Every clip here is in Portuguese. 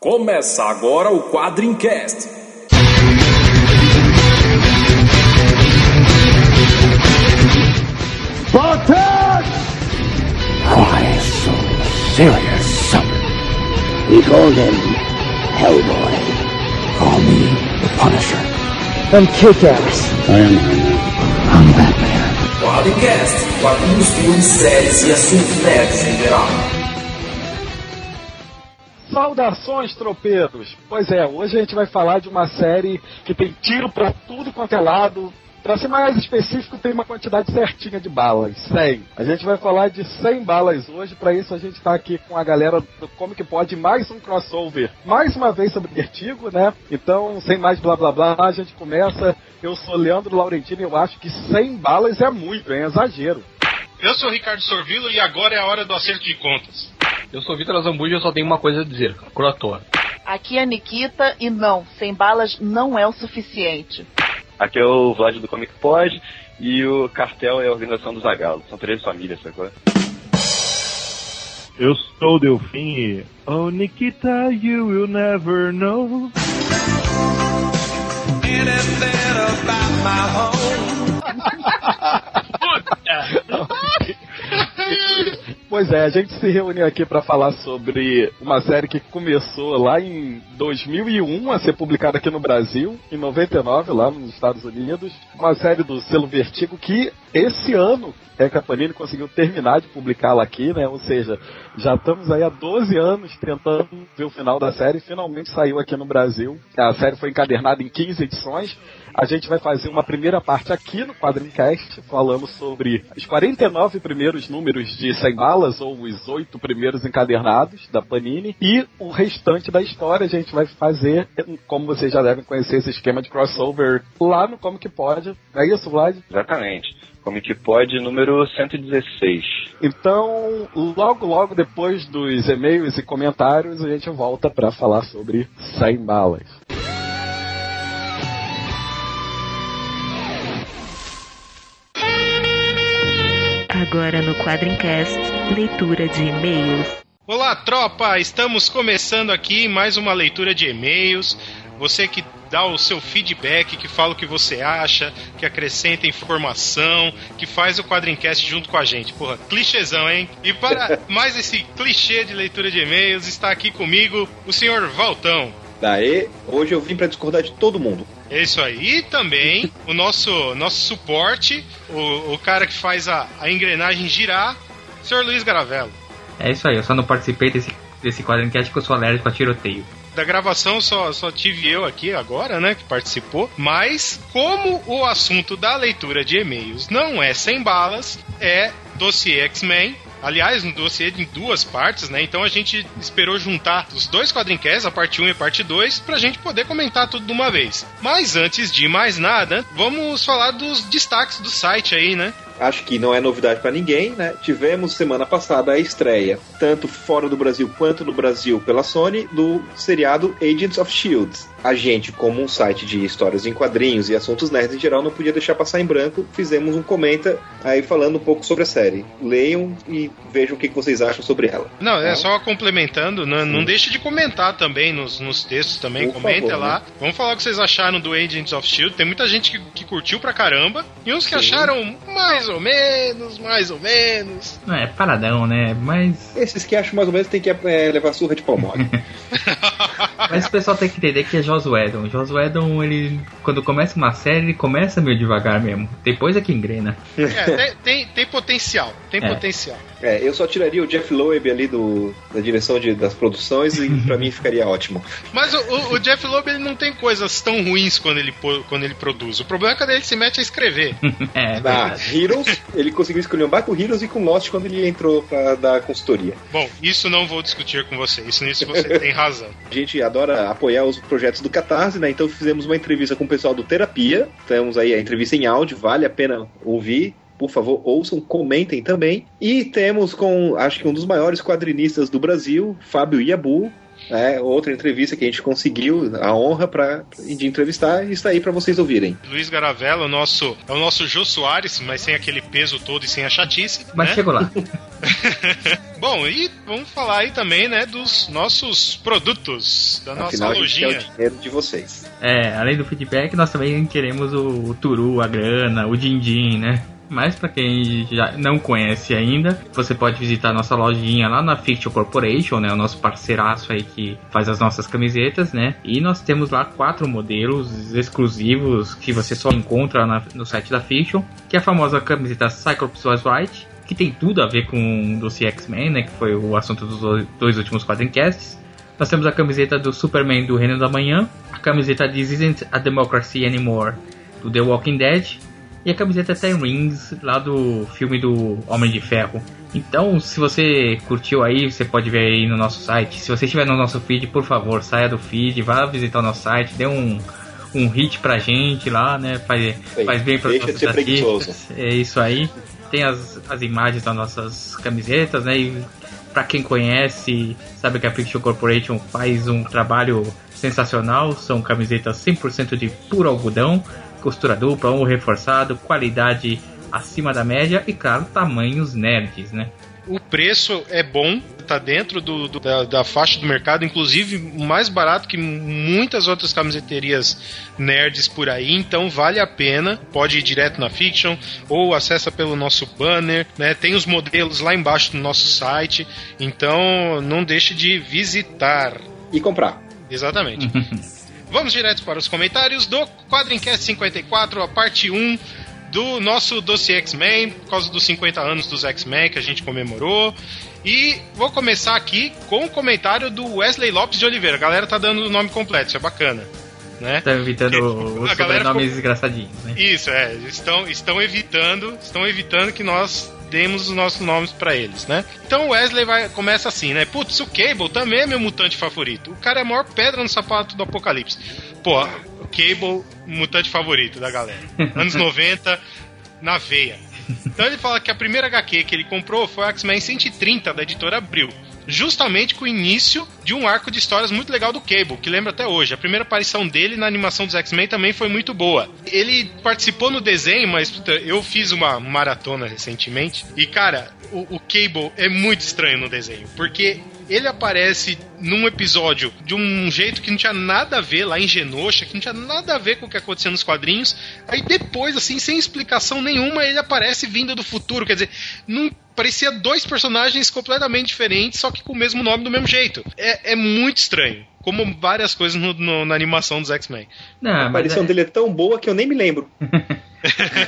Começa agora o Quadrincast. Spartans! Why so serious? We call him Hellboy. Call me the Punisher. I'm Kick-Ass. I am Man. I'm Batman. Quadrincast, quadrinhos, filmes, séries e assuntos nerds em geral. Saudações, tropeiros! Pois é, hoje a gente vai falar de uma série que tem tiro pra tudo quanto é lado. Pra ser mais específico, tem uma quantidade certinha de balas, 100. A gente vai falar de 100 balas hoje, pra isso a gente tá aqui com a galera do Comic Pod, mais um crossover, mais uma vez sobre Vertigo, né? Então, sem mais blá blá blá, a gente começa. Eu sou Leandro Laurentino e eu acho que 100 balas é muito, é exagero. Eu sou o Ricardo Sorvilo e agora é a hora do acerto de contas. Eu sou Vitor Zambuja e eu só tenho uma coisa a dizer. Crotor. Aqui é a Nikita e não, 100 balas não é o suficiente. Aqui é o Vlad do Comic Pod e o cartel é a organização dos Zagalo. São três famílias, sacou? Eu sou o Delfim e... Oh, Nikita, you will never know. Pois é, a gente se reuniu aqui para falar sobre uma série que começou lá em 2001 a ser publicada aqui no Brasil, em 99 lá nos Estados Unidos, uma série do selo Vertigo que esse ano é que a Panini conseguiu terminar de publicá-la aqui, né? Ou seja, já estamos aí há 12 anos tentando ver o final da série e finalmente saiu aqui no Brasil. A série foi encadernada em 15 edições. A gente vai fazer uma primeira parte aqui no Quadrincast, falando sobre os 49 primeiros números de 100 balas, ou os 8 primeiros encadernados da Panini, e o restante da história a gente vai fazer, como vocês já devem conhecer, esse esquema de crossover lá no Comic Pod. É isso, Vlad? Exatamente. Comic Pod número 116. Então, logo, logo depois dos e-mails e comentários, a gente volta para falar sobre 100 balas. Agora no Quadrincast, leitura de e-mails. Olá, tropa! Estamos começando aqui mais uma leitura de e-mails. Você que dá o seu feedback, que fala o que você acha, que acrescenta informação, que faz o Quadrincast junto com a gente. Porra, clichêzão, hein? E para mais esse clichê de leitura de e-mails, está aqui comigo o senhor Valtão. Daí, hoje eu vim pra discordar de todo mundo. É isso aí. E também o nosso, nosso suporte, o, o cara que faz a, a engrenagem girar, senhor Luiz Garavello. É isso aí, eu só não participei desse, desse quadrincast porque eu sou alérgico a tiroteio. Da gravação só, só tive eu aqui agora, né, que participou. Mas, como o assunto da leitura de e-mails não é sem balas, é dossiê X-Men, Aliás, no dossiê em duas partes, né? Então a gente esperou juntar os dois quadrincasts, a parte 1 e a parte 2, pra gente poder comentar tudo de uma vez. Mas antes de mais nada, vamos falar dos destaques do site aí, né? Acho que não é novidade pra ninguém, né? Tivemos semana passada a estreia, tanto fora do Brasil quanto no Brasil pela Sony, do seriado Agents of Shield. A gente, como um site de histórias em quadrinhos e assuntos nerds em geral, não podia deixar passar em branco. Fizemos um comenta aí falando um pouco sobre a série. Leiam e vejam o que vocês acham sobre ela. Não, é Tá? só complementando, não, não deixe de comentar também nos, nos textos também, Por comenta favor, lá. né? Vamos falar o que vocês acharam do Agents of Shield. Tem muita gente que, que curtiu pra caramba e uns que Sim. acharam mais ou menos, mais ou menos. Não, é paradão, né? Mas. Esses que acham mais ou menos tem que é, levar surra de pau mole. Mas o pessoal tem que entender que é Joss Whedon. Joss Whedon, ele. Quando começa uma série, ele começa meio devagar mesmo. Depois é que engrena. É, tem, tem, tem potencial, tem É. potencial. É, eu só tiraria o Jeff Loeb ali do, da direção de- das produções e pra mim ficaria ótimo. Mas o, o- o Jeff Loeb ele não tem coisas tão ruins quando ele, quando ele produz. O problema é quando ele se mete a escrever. É, Na Heroes, ele conseguiu escolher um com Heroes e com Lost quando ele entrou pra dar consultoria. Bom, isso não vou discutir com você. Isso nisso você tem razão. A gente adora apoiar os projetos do Catarse, né? Então fizemos uma entrevista com o pessoal do Terapia. Temos aí a entrevista em áudio, vale a pena ouvir. Por favor, ouçam, comentem também. E temos com, acho que um dos maiores quadrinistas do Brasil, Fábio Iabu. É, outra entrevista que a gente conseguiu, a honra pra, de entrevistar, e está aí para vocês ouvirem. Luiz Garavella, o nosso, é o nosso Jô Soares, mas sem aquele peso todo e sem a chatice. Mas né? chegou lá. Bom, e vamos falar aí também, né, dos nossos produtos, da nossa Afinal, a gente quer lojinha. o dinheiro de vocês. É, além do feedback, nós também queremos o, o turu, a grana, o din-din, né? Mas pra quem já não conhece ainda, você pode visitar nossa lojinha lá na Fiction Corporation, né? O nosso parceiraço aí que faz as nossas camisetas, né? E nós temos lá quatro modelos exclusivos que você só encontra na- no site da Fiction, que é a famosa camiseta Cyclops Was Right, que tem tudo a ver com o dossiê X-Men, né? Que foi o assunto dos dois- dois últimos quadrincasts. Nós temos a camiseta do Superman do Reino da Manhã, a camiseta This Isn't a Democracy Anymore do The Walking Dead e a camiseta Ten Rings lá do filme do Homem de Ferro. Então, se você curtiu aí, você pode ver aí no nosso site. Se você estiver no nosso feed, por favor, saia do feed, vá visitar o nosso site, dê um, um hit pra gente lá, né? Faz, faz bem para deixa de ser preguiçoso. É isso aí. Tem as, as imagens das nossas camisetas, né? E pra quem conhece, sabe que a Fiction Corporation faz um trabalho sensacional. São camisetas 100% de puro algodão, costura dupla, um reforçado, qualidade acima da média e, claro, tamanhos nerds, né? O preço é bom, tá dentro do, do- da, da faixa do mercado, inclusive mais barato que muitas outras camiseterias nerds por aí, então vale a pena. Pode ir direto na Fiction ou acessa pelo nosso banner, né? Tem os modelos lá embaixo do nosso site, então não deixe de visitar. E comprar. Exatamente. Vamos direto para os comentários do Quadrincast 54, a parte 1 do nosso dossiê X-Men, por causa dos 50 anos dos X-Men que a gente comemorou. E vou começar aqui com o comentário do Wesley Lopes de Oliveira. A galera tá dando o nome completo, isso é bacana. Né? Tá evitando os A galera sobrenomes ficou- engraçadinhos, né? Isso, é. Estão, estão evitando, estão evitando que nós demos os nossos nomes pra eles, né? Então o Wesley vai, começa assim, né? Putz, o Cable também é meu mutante favorito. O cara é a maior pedra no sapato do Apocalipse. Pô, o Cable, mutante favorito da galera. Anos 90, na veia. Então ele fala que a primeira HQ que ele comprou foi o X-Men 130 da editora Abril. Justamente com o início de um arco de histórias muito legal do Cable, que lembra até hoje. A primeira aparição dele na animação dos X-Men também foi muito boa. Ele participou no desenho, mas puta, eu fiz uma maratona recentemente. E cara, o, o Cable é muito estranho no desenho, porque ele aparece num episódio de um jeito que não tinha nada a ver lá em Genosha, que não tinha nada a ver com o que acontecia nos quadrinhos. Aí depois, assim, sem explicação nenhuma, ele aparece vindo do futuro. Quer dizer, não parecia dois personagens completamente diferentes, só que com o mesmo nome do mesmo jeito. É, é muito estranho. Como várias coisas no- no- na animação dos X-Men. Não, A mas aparição é- dele é tão boa que eu nem me lembro.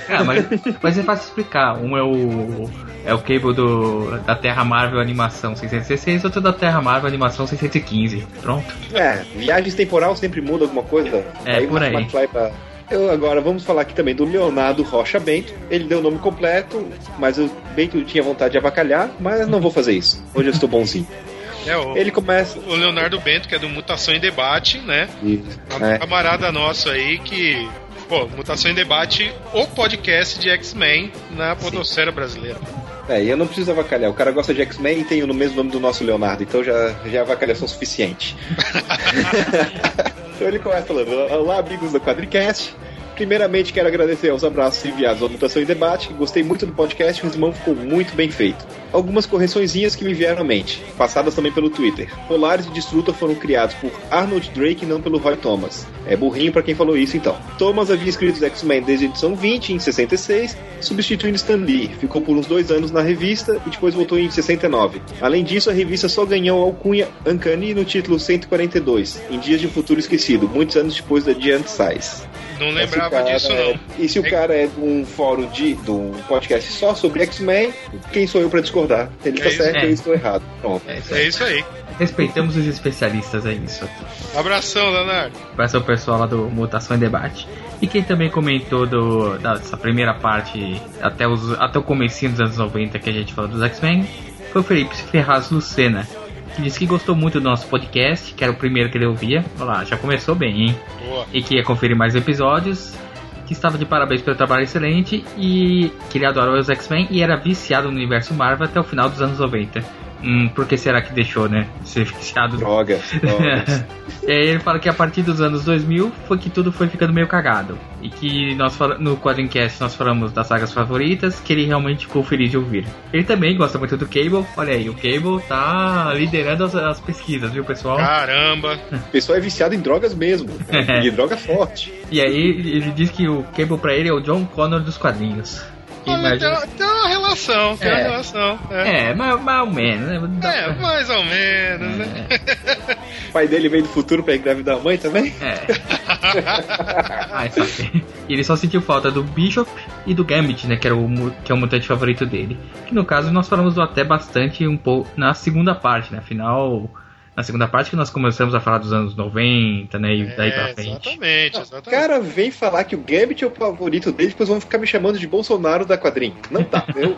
Ah, mas, mas é fácil explicar. Um é o é o cable do, da Terra Marvel Animação 616, outro da Terra Marvel Animação 615. Pronto. É, viagens temporal sempre muda alguma coisa. É, o por aí. McFly pra- Eu agora vamos falar aqui também do Leonardo Rocha Bento. Ele deu o nome completo, mas o Bento tinha vontade de avacalhar, mas não vou fazer isso. Hoje eu estou bonzinho. É, o, Ele começa. o Leonardo Bento, que é do Mutação em Debate, né? Um É. camarada nosso aí que. Pô, Mutação em Debate, o podcast de X-Men na podosfera brasileira. É, e eu não preciso avacalhar. O cara gosta de X-Men e tem no mesmo nome do nosso Leonardo, então já, já é avacalhação suficiente. então ele começa falando: Olá, amigos do Quadricast. Primeiramente, quero agradecer aos abraços enviados ao Mutação em Debate. Gostei muito do podcast, o resumão ficou muito bem feito. Algumas correçõezinhas que me vieram à mente, passadas também pelo Twitter. Polaris e Destrutor foram criados por Arnold Drake e não pelo Roy Thomas. É burrinho pra quem falou isso então. Thomas havia escrito os X-Men desde a edição 20, em 66, substituindo Stan Lee. Ficou por uns dois anos na revista e depois voltou em 69. Além disso, a revista só ganhou alcunha Uncanny no título 142, em Dias de um Futuro Esquecido, muitos anos depois da Giant Size. Não lembrava cara disso, é- não. E se o cara é de um fórum de, de um podcast só sobre X-Men, quem sou eu pra discordar? Ele É tá isso. certo É. e eu estou errado. Pronto. É isso aí. Respeitamos os especialistas, é isso. Abração, Leonardo. Para o pessoal lá do Mutação em Debate. E quem também comentou do, dessa primeira parte até, os, até o comecinho dos anos 90 que a gente falou dos X-Men foi o Felipe Ferraz Lucena. Que disse que gostou muito do nosso podcast, que era o primeiro que ele ouvia. Olha lá, já começou bem, hein? Boa. E que ia conferir mais episódios. Que estava de parabéns pelo trabalho excelente e que ele adorou os X-Men e era viciado no universo Marvel até o final dos anos 90. Hum, por que será que deixou, né? Ser viciado. Drogas. drogas. E aí ele fala que a partir dos anos 2000 foi que tudo foi ficando meio cagado. E que nós no Quadrincast nós falamos das sagas favoritas, que ele realmente ficou feliz de ouvir. Ele também gosta muito do Cable. Olha aí, o Cable tá liderando as, as pesquisas, viu, pessoal? Caramba. O pessoal é viciado em drogas mesmo. cara. E droga forte. E aí ele diz que o Cable pra ele é o John Connor dos quadrinhos. Olha, tem, uma- tem uma relação, tem uma É. relação. É, É, mais, mais ou menos, né? É, mais ou menos, né? O pai dele veio do futuro pra engravidar a mãe também? É. Ai. E ele só sentiu falta do Bishop e do Gambit, né? Que, era o, que é o mutante favorito dele. Que no caso nós falamos do até bastante um pouco na segunda parte, né? Afinal, na segunda parte que nós começamos a falar dos anos 90, né? E daí pra É, frente. exatamente, O exatamente. cara vem falar que o Gambit é o favorito dele, depois vão ficar me chamando de Bolsonaro da quadrinha. Não tá. Eu,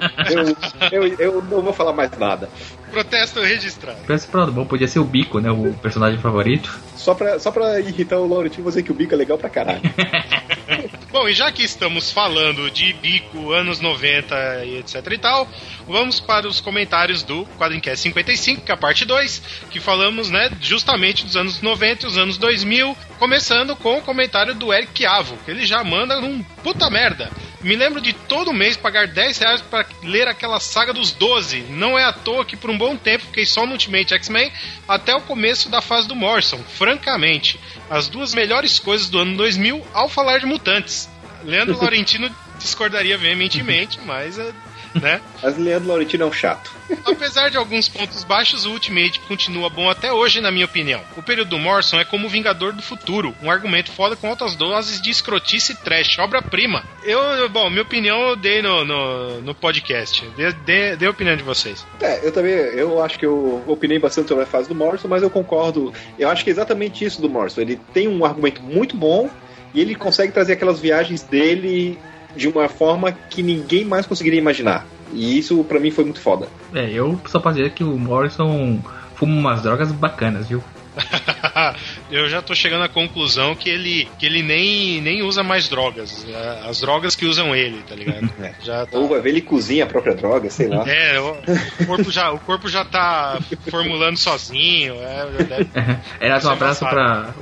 eu, eu, eu não vou falar mais nada. Protesto registrado. Pensa pro lado bom, podia ser o Bico, né? O personagem favorito. Só pra, só pra irritar o Laurentinho, vou dizer que o bico é legal pra caralho. Bom, e já que estamos falando de bico, anos 90 e etc e tal, vamos para os comentários do Quadrincast 55, que é a parte 2, que falamos, né, justamente dos anos 90 e os anos 2000, começando com o comentário do Eric Avo, que ele já manda num puta merda. Me lembro de todo mês pagar 10 reais para ler aquela saga dos 12. Não é à toa que por um bom tempo fiquei só no Ultimate X-Men até o começo da fase do Morrison. Francamente, as duas melhores coisas do ano 2000 ao falar de mutantes. Leandro Laurentino discordaria veementemente, mas, é, né? Mas Leandro Laurentino é um chato. Apesar de alguns pontos baixos, o Ultimate continua bom até hoje, na minha opinião. O período do Morrison é como o Vingador do Futuro, um argumento foda com altas doses de escrotice e trash, obra-prima. Eu, eu- bom, minha opinião eu dei no, no, no podcast. Dê, dê a opinião de vocês. É, eu também, eu acho que eu opinei bastante sobre a fase do Morrison, mas eu concordo. Eu acho que é exatamente isso do Morrison. Ele tem um argumento muito bom e ele consegue trazer aquelas viagens dele de uma forma que ninguém mais conseguiria imaginar. E isso pra mim foi muito foda. É, eu só posso dizer que o Morrison fuma umas drogas bacanas, viu? eu já tô chegando à conclusão que ele, que ele nem, nem usa mais drogas. É, As drogas que usam ele, tá ligado? Já tá. Ou vai ver ele cozinha a própria droga, sei lá. É, o, o corpo já, o corpo já tá formulando sozinho. É, já deve- Era um é abraço pra.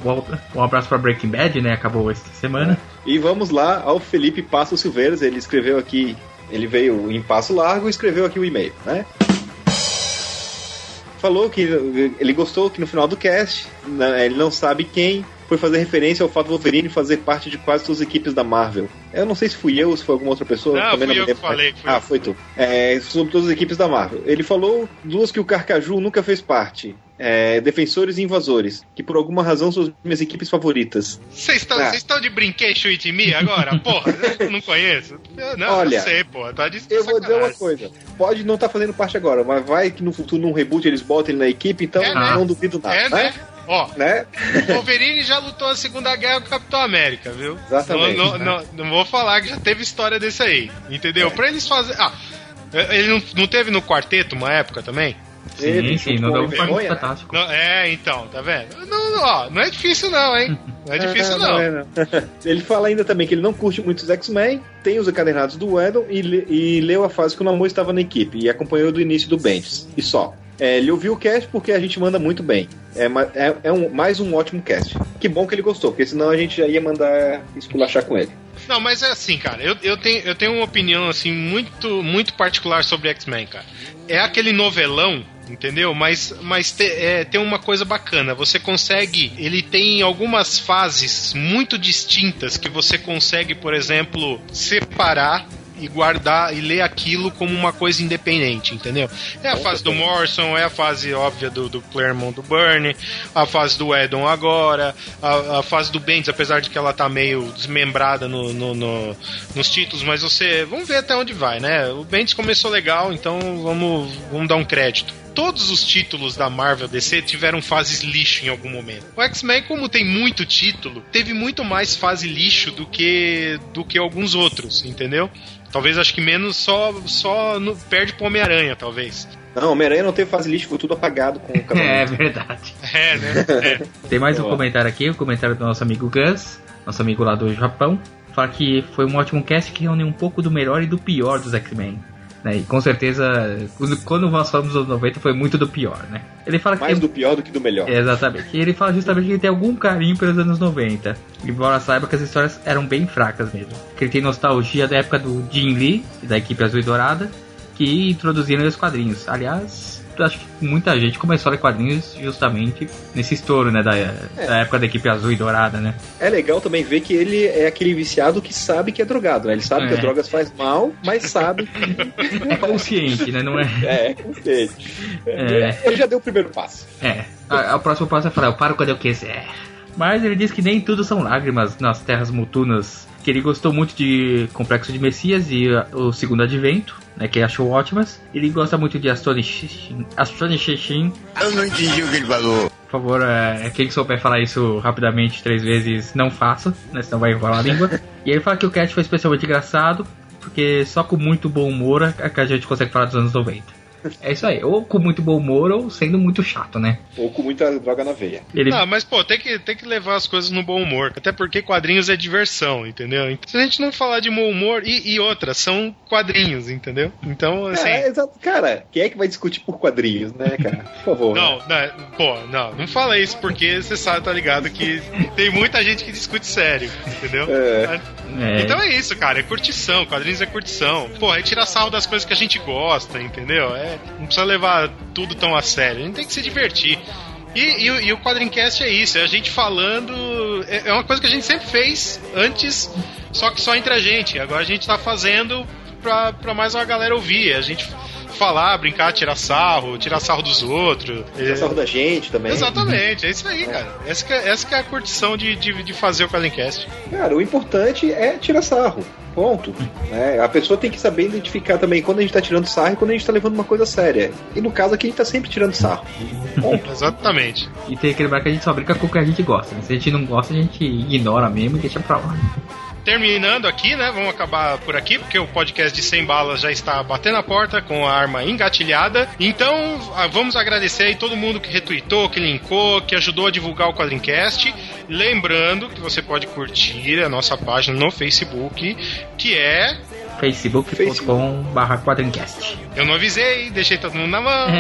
Um abraço pra Breaking Bad, né? Acabou esta semana. E vamos lá ao Felipe Passo Silveiras, ele escreveu aqui, ele veio em passo largo e escreveu aqui o e-mail, né? Falou que ele gostou que no final do cast, né, ele não sabe quem, foi fazer referência ao fato do Wolverine fazer parte de quase todas as equipes da Marvel. Eu não sei se fui eu ou se foi alguma outra pessoa. Não, também fui me eu que falei, fui ah, eu. foi tu. É, sobre todas as equipes da Marvel. Ele falou duas que o Carcaju nunca fez parte. É, Defensores e Invasores, que por alguma razão são as minhas equipes favoritas. Vocês estão Ah. de brinquedo with me agora? Porra, não conheço. Eu, não, Olha, eu sei, porra. Tá de Eu vou dizer uma coisa. Pode não estar fazendo parte agora, mas vai que no futuro, num reboot, eles botam ele na equipe, então É, né? não duvido nada. É, né? né? Ó, Né? o Wolverine já lutou a Segunda Guerra com o Capitão América, viu? Exatamente, Não, não, né? não, não vou falar que já teve história desse aí, entendeu? É. Pra eles fazerem. Ah, ele não, não teve no quarteto uma época também? Ele, sim, sim, não deu um Vergonha, fantástico. Não, é, então, tá vendo? Não, não, ó, não é difícil não, hein? Não é difícil não. é, não. Ele fala ainda também que ele não curte muito os X-Men, tem os encadernados do Edel e, e leu a fase que o Namor estava na equipe e acompanhou do início do Bendis. E só. É, ele ouviu o cast porque a gente manda muito bem. É, é, é um- mais um ótimo cast. Que bom que ele gostou, porque senão a gente já ia mandar esculachar com ele. Não, mas é assim, cara, eu, eu, tenho, eu tenho uma opinião, assim, muito, muito particular sobre X-Men, cara. É aquele novelão, entendeu? Mas, mas te- é, tem uma coisa bacana, você consegue, ele tem algumas fases muito distintas que você consegue, por exemplo, separar e guardar e ler aquilo como uma coisa independente, entendeu? É a fase do Morrison, é a fase óbvia do, do Claremont do Burnie, a fase do Edon agora, a, a fase do Bendis, apesar de que ela tá meio desmembrada no, no- no- nos títulos, mas você. Vamos ver até onde vai, né? O Bendis começou legal, então vamos, vamos dar um crédito. Todos os títulos da Marvel DC tiveram fases lixo em algum momento. O X-Men, como tem muito título, teve muito mais fase lixo do que do que alguns outros, entendeu? Talvez acho que menos só só no, perde pro Homem-Aranha, talvez. Não, Homem-Aranha não teve fase lixo, foi tudo apagado com o É casamento. verdade. É, né? É. Tem mais um Boa. comentário aqui, o comentário do nosso amigo Gus, nosso amigo lá do Japão. Fala que foi um ótimo cast que reúne um pouco do melhor e do pior dos X-Men. Né? E com certeza, quando- nós falamos dos anos 90, foi muito do pior, né? Ele fala que Mais tem- do pior do que do melhor. Exatamente. E ele fala justamente que ele tem algum carinho pelos anos 90. Embora saiba que as histórias eram bem fracas mesmo. Que ele tem nostalgia da época do Jim Lee, da equipe Azul e Dourada, que introduziram os quadrinhos. Aliás, acho que muita gente começou a ler quadrinhos justamente nesse estouro, né? Da, da época da equipe Azul e Dourada, né? É legal também ver que ele é aquele viciado que sabe que é drogado, né? Ele sabe que É. as drogas faz mal, mas sabe que É consciente, né? Não é. é, consciente. É. Ele já deu o primeiro passo. É, a- a- o próximo passo é falar, eu paro quando eu quiser. Mas ele diz que nem tudo são lágrimas nas terras mutunas. Que ele gostou muito de Complexo de Messias e uh, o Segundo Advento, né, que achou ótimas. Ele gosta muito de Astonishing. Astonishing. Eu não entendi o que ele falou. Por favor, é, quem souber falar isso rapidamente três vezes, não faça, né, senão vai enrolar a língua. e ele fala que o cast foi especialmente engraçado, porque só com muito bom humor é que a gente consegue falar dos anos 90. É isso aí, ou com muito bom humor ou sendo muito chato, né? Ou com muita droga na veia. Ele... Ah, mas pô, tem que, tem que levar as coisas no bom humor. Até porque quadrinhos é diversão, entendeu? Então, se a gente não falar de bom humor, e, e outra, são quadrinhos, entendeu? Então, assim. É, exato. Cara, quem é que vai discutir por quadrinhos, né, cara? Por favor. Não, não, pô, não, não fala isso porque você sabe, tá ligado, que tem muita gente que discute sério, entendeu? É. É. Então é isso, cara, é curtição, quadrinhos é curtição. Pô, é tirar sarro das coisas que a gente gosta, entendeu? É, não precisa levar tudo tão a sério, a gente tem que se divertir. E, e o- e o Quadrincast é isso, é a gente falando. É, é uma coisa que a gente sempre fez antes, só que só entre a gente. Agora a gente tá fazendo pra, pra mais uma galera ouvir. A gente falar, brincar, tirar sarro, tirar sarro dos outros. Tirar sarro da gente também. Exatamente, é isso aí, cara. Essa que é, essa que é a curtição de, de, de fazer o Quadrincast. Cara, o importante é tirar sarro. Ponto. né? A pessoa tem que saber identificar também quando a gente tá tirando sarro e quando a gente tá levando uma coisa séria. E no caso aqui a gente tá sempre tirando sarro. Exatamente. E tem que lembrar que a gente só brinca com o que a gente gosta. né? Se a gente não gosta, a gente ignora mesmo e deixa pra lá. Terminando aqui, né? Vamos acabar por aqui, porque o podcast de 100 balas já está batendo a porta com a arma engatilhada. Então, vamos agradecer aí todo mundo que retweetou, que linkou, que ajudou a divulgar o Quadrincast. Lembrando que você pode curtir a nossa página no Facebook, que é. facebook.com barra quadrincast. Eu não avisei, deixei todo mundo na mão.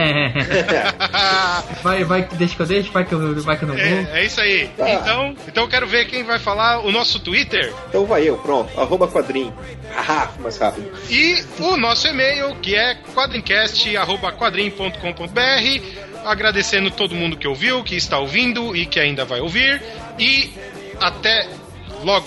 vai, vai, deixa que eu deixo, vai que eu, vai que eu não vou. É, é isso aí. Então, então eu quero ver quem vai falar o nosso Twitter. Então vai eu, pronto. Arroba quadrinho. Haha, mais rápido. E o nosso e-mail, que é quadrincast.quadrim.com.br. Agradecendo todo mundo que ouviu, que está ouvindo e que ainda vai ouvir. E até logo.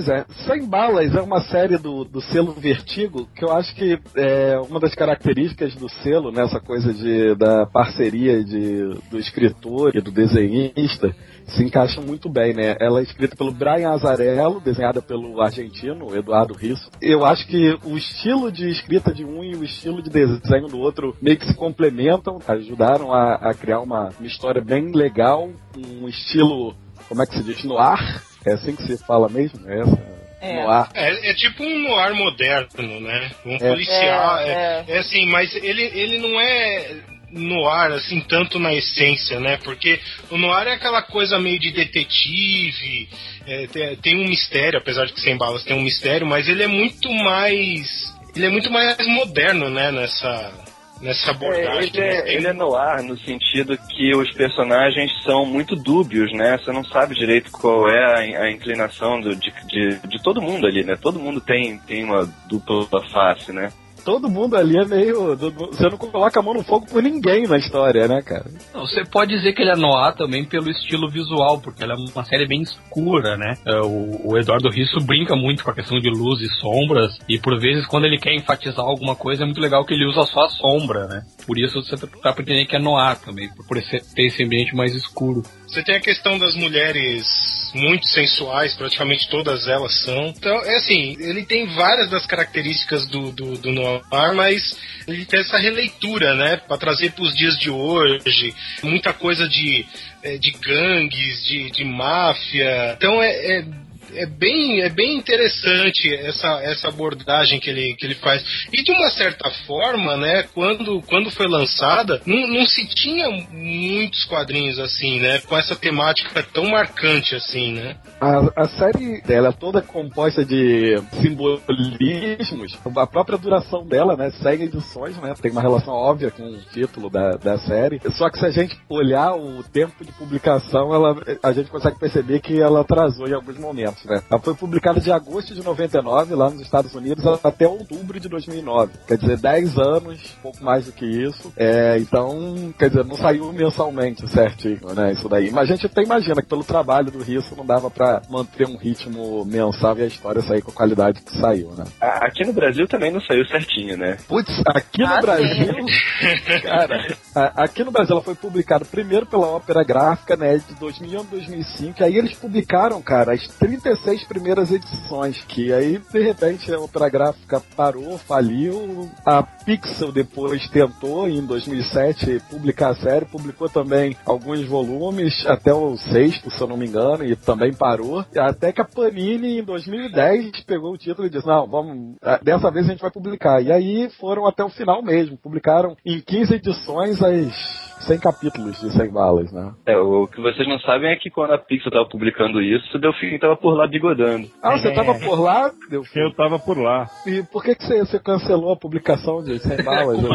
Pois é, Sem Balas é uma série do, do selo Vertigo que eu acho que é uma das características do selo, nessa coisa de, da parceria de, do escritor e do desenhista, se encaixa muito bem, né? Ela é escrita pelo Brian Azarello, desenhada pelo argentino Eduardo Risso. Eu acho que o estilo de escrita de um e o estilo de desenho do outro meio que se complementam, ajudaram a, a criar uma, uma história bem legal, um estilo, como é que se diz, no ar. É assim que se fala mesmo? É essa? É. É, é tipo um noir moderno, né? Um É. policial. É, É, é assim, mas ele, ele não é noir, assim, tanto na essência, né? Porque o noir é aquela coisa meio de detetive, é, tem, tem um mistério, apesar de que sem balas tem um mistério, mas ele é muito mais. Ele é muito mais moderno, né? Nessa, nessa É, abordagem. ele, é, ele é no ar no sentido que os personagens são muito dúbios, né? Você não sabe direito qual é a, a inclinação do- de, de, de todo mundo ali, né? Todo mundo tem, tem uma dupla face, né? Todo mundo ali é meio. Você não coloca a mão no fogo por ninguém na história, né, cara? Não, Você pode dizer que ele é noir também pelo estilo visual, porque ela é uma série bem escura, né? É, O, o Eduardo Risso brinca muito com a questão de luz e sombras, e por vezes quando ele quer enfatizar alguma coisa é muito legal que ele usa só a sombra, né? Por isso você tá pra entender que é noir também, por ter esse ambiente mais escuro. Você tem a questão das mulheres muito sensuais, praticamente todas elas são. Então, é assim, ele tem várias das características do, do, do noir, mas ele tem essa releitura, né? Pra trazer pros dias de hoje. Muita coisa de, eh, de gangues, de, de máfia. Então é. é é bem, é bem interessante essa, essa abordagem que ele, que ele faz. E de uma certa forma, né, quando, quando foi lançada, não, não se tinha muitos quadrinhos assim, né, com essa temática tão marcante assim, né? A, a série dela é toda composta de simbolismos. A própria duração dela, né? Segue edições, né? Tem uma relação óbvia com o título da, da série. Só que se a gente olhar o tempo de publicação, ela, a gente consegue perceber que ela atrasou em alguns momentos, né? Ela foi publicada de agosto de 99 lá nos Estados Unidos até outubro de 2009. Quer dizer, 10 anos, pouco mais do que isso. É, então, quer dizer, não saiu mensalmente certinho, né? Isso daí. Mas a gente até imagina que pelo trabalho do Risso não dava pra manter um ritmo mensal e a história sair com a qualidade que saiu, né? Aqui no Brasil também não saiu certinho, né? Putz, aqui no Ah, Brasil, cara, aqui no Brasil ela foi publicada primeiro pela Ópera Gráfica, né, de 2001 a 2005, aí eles publicaram, cara, as 36 primeiras edições, que aí, de repente, a Ópera Gráfica parou, faliu, a Pixel depois tentou, em 2007, publicar a série, publicou também alguns volumes, até o sexto, se eu não me engano, e também parou, até que a Panini, em 2010, pegou o título e disse, não, vamos, ah, dessa vez a gente vai publicar. E aí foram até o final mesmo, publicaram em 15 edições as 100 capítulos de 100 balas, né? É, o que vocês não sabem é que quando a Pixel tava publicando isso, o Delfim tava por lá bigodando. Ah, você tava por lá, Delfim? Eu tava por lá. E por que, que você, você cancelou a publicação de 100 balas?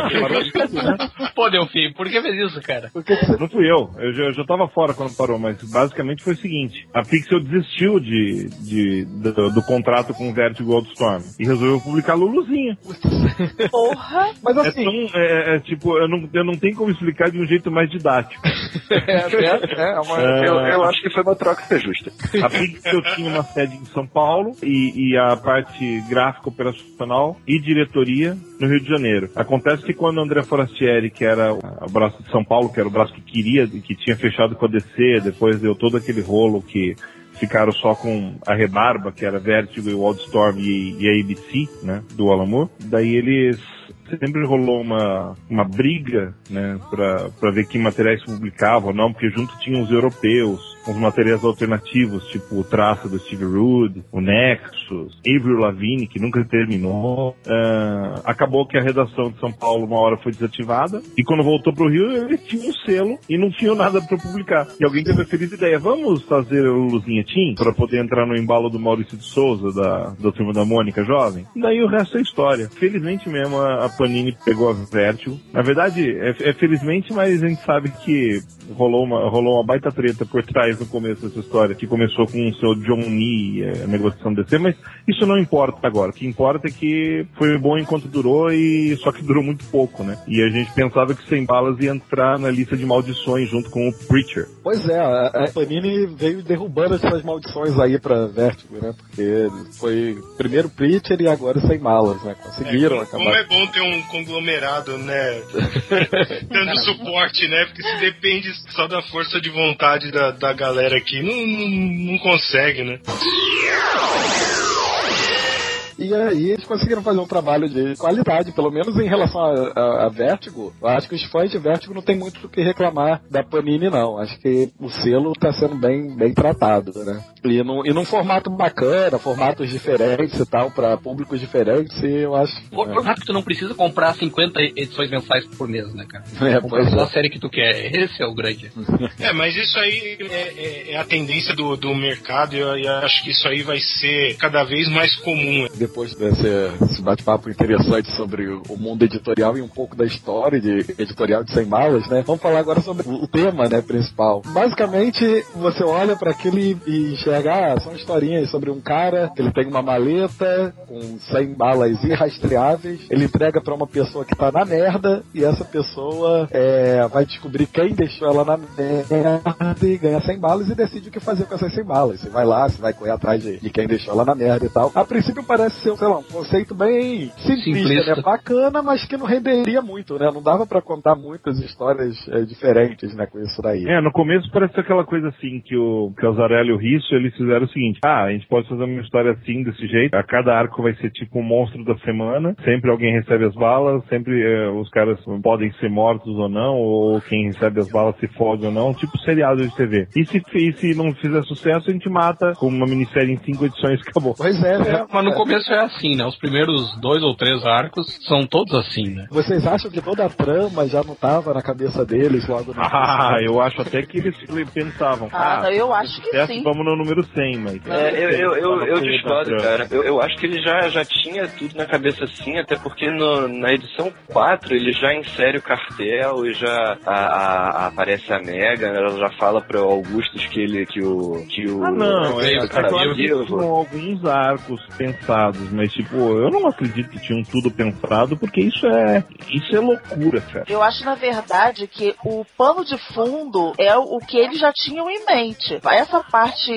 Né? Pô, Delfim, por que fez isso, cara? Por que, que você... Não fui eu, eu já, eu já tava fora quando parou, mas basicamente foi o seguinte: a Pixel desistiu de, de, do, do contrato com o Vertigo Goldstorm e resolveu publicar Luluzinha. Porra! Mas É, assim, tão, é, é, tipo, eu não, eu não tenho como explicar de um jeito mais didático. é, é, é uma... É, Eu, eu acho que foi uma troca justa. A Pixel tinha uma sede em São Paulo e, e a parte gráfica operacional e diretoria no Rio de Janeiro. Acontece que quando André Forastieri, que era o braço de São Paulo, que era o braço que queria, que tinha fechado com a DC, depois deu todo aquele rolo que ficaram só com a rebarba, que era Vertigo e Wildstorm e, e a ABC, né, do Alamo. Daí eles sempre rolou uma, uma briga, né, pra ver que materiais publicavam ou não, porque junto tinham os europeus, uns materiais alternativos, tipo o traço do Steve Rude, o Nexus, Avril Lavigne, que nunca terminou. Ah, acabou que a redação de São Paulo uma hora foi desativada, e quando voltou pro Rio, ele tinha um selo e não tinha nada para publicar. E alguém teve a feliz ideia, vamos fazer o Luzinha Team para poder entrar no embalo do Maurício de Souza, da, da turma da Mônica Jovem? E daí o resto é história. Felizmente mesmo a, a Panini pegou a Vertigo. Na verdade, é, é felizmente, mas a gente sabe que rolou uma, rolou uma baita treta por trás no começo dessa história, que começou com o seu John Lee, eh, a negociação DC, mas isso não importa agora. O que importa é que foi bom enquanto durou e só que durou muito pouco, né? E a gente pensava que Sem Balas ia entrar na lista de maldições junto com o Preacher. Pois é, a, a Panini veio derrubando essas maldições aí pra Vertigo, né? Porque foi primeiro Preacher e agora sem malas, né? Conseguiram É, como, acabar. como é bom ter um conglomerado, né? Dando suporte, né? Porque se depende só da força de vontade da, da galera aqui, não, não, não consegue, né? E aí eles conseguiram fazer um trabalho de qualidade, pelo menos em relação a, a- a Vertigo. Eu acho que os fãs de Vertigo não tem muito o que reclamar da Panini, não. Acho que o selo tá sendo bem, bem tratado, né? E, num, e num formato bacana, formatos diferentes e tal, pra públicos diferentes, e eu acho. Por, por rápido, tu não precisa comprar 50 edições mensais por mês, né, cara? É, pois só é. a série que tu quer. Esse é o grande. É, mas isso aí é, é- é a tendência do, do mercado e eu, e acho que isso aí vai ser cada vez mais comum. Depois desse, bate-papo interessante sobre o mundo editorial e um pouco da história de editorial de Sem Malas, né? Vamos falar agora sobre o tema, né, principal. Basicamente, você olha para aquilo e, enxerga, ah, são historinhas sobre um cara ele tem uma maleta com 100 balas irrastreáveis, ele entrega para uma pessoa que tá na merda e essa pessoa é, vai descobrir quem deixou ela na merda e ganha 100 balas e decide o que fazer com essas 100 balas. Se vai lá, se vai correr atrás de, de quem deixou ela na merda e tal. A princípio parece ser, sei lá, um conceito bem simplista, Simplista. né? Bacana, mas que não renderia muito, né? Não dava pra contar muitas histórias é, diferentes, né, com isso daí. É, no começo parece aquela coisa assim que o Casarelli e o Risso, eles fizeram o seguinte, ah, a gente pode fazer uma história assim, desse jeito, a cada arco vai ser tipo um monstro da semana, sempre alguém recebe as balas, sempre eh, os caras podem ser mortos ou não, ou quem recebe as balas se fode ou não, tipo seriado de TV. E se, e se não fizer sucesso, a gente mata com uma minissérie em cinco edições e acabou. Pois é, né? Mas no começo é assim, né? Os primeiros dois ou três arcos são todos assim, né? Vocês acham que toda a trama já não tava na cabeça deles logo no Ah, eu acho até que eles pensavam. Ah, não, eu acho que sucesso, sim. Vamos no número 100, mas... É, eu, eu, eu, eu discordo, com cara. Eu, eu acho que ele já, já tinha tudo na cabeça assim, até porque no- na edição 4 ele já insere o cartel e já a- a- aparece a Mega, né? ela já fala pro Augustus que ele que o que o Ah, não, é, é o cara claro vivo. tinham alguns arcos pensados, mas tipo, eu não acredito que tinham tudo pensado, porque isso é isso é loucura, cara. Eu acho, na verdade, que o pano de fundo é o que eles já tinham em mente. Essa parte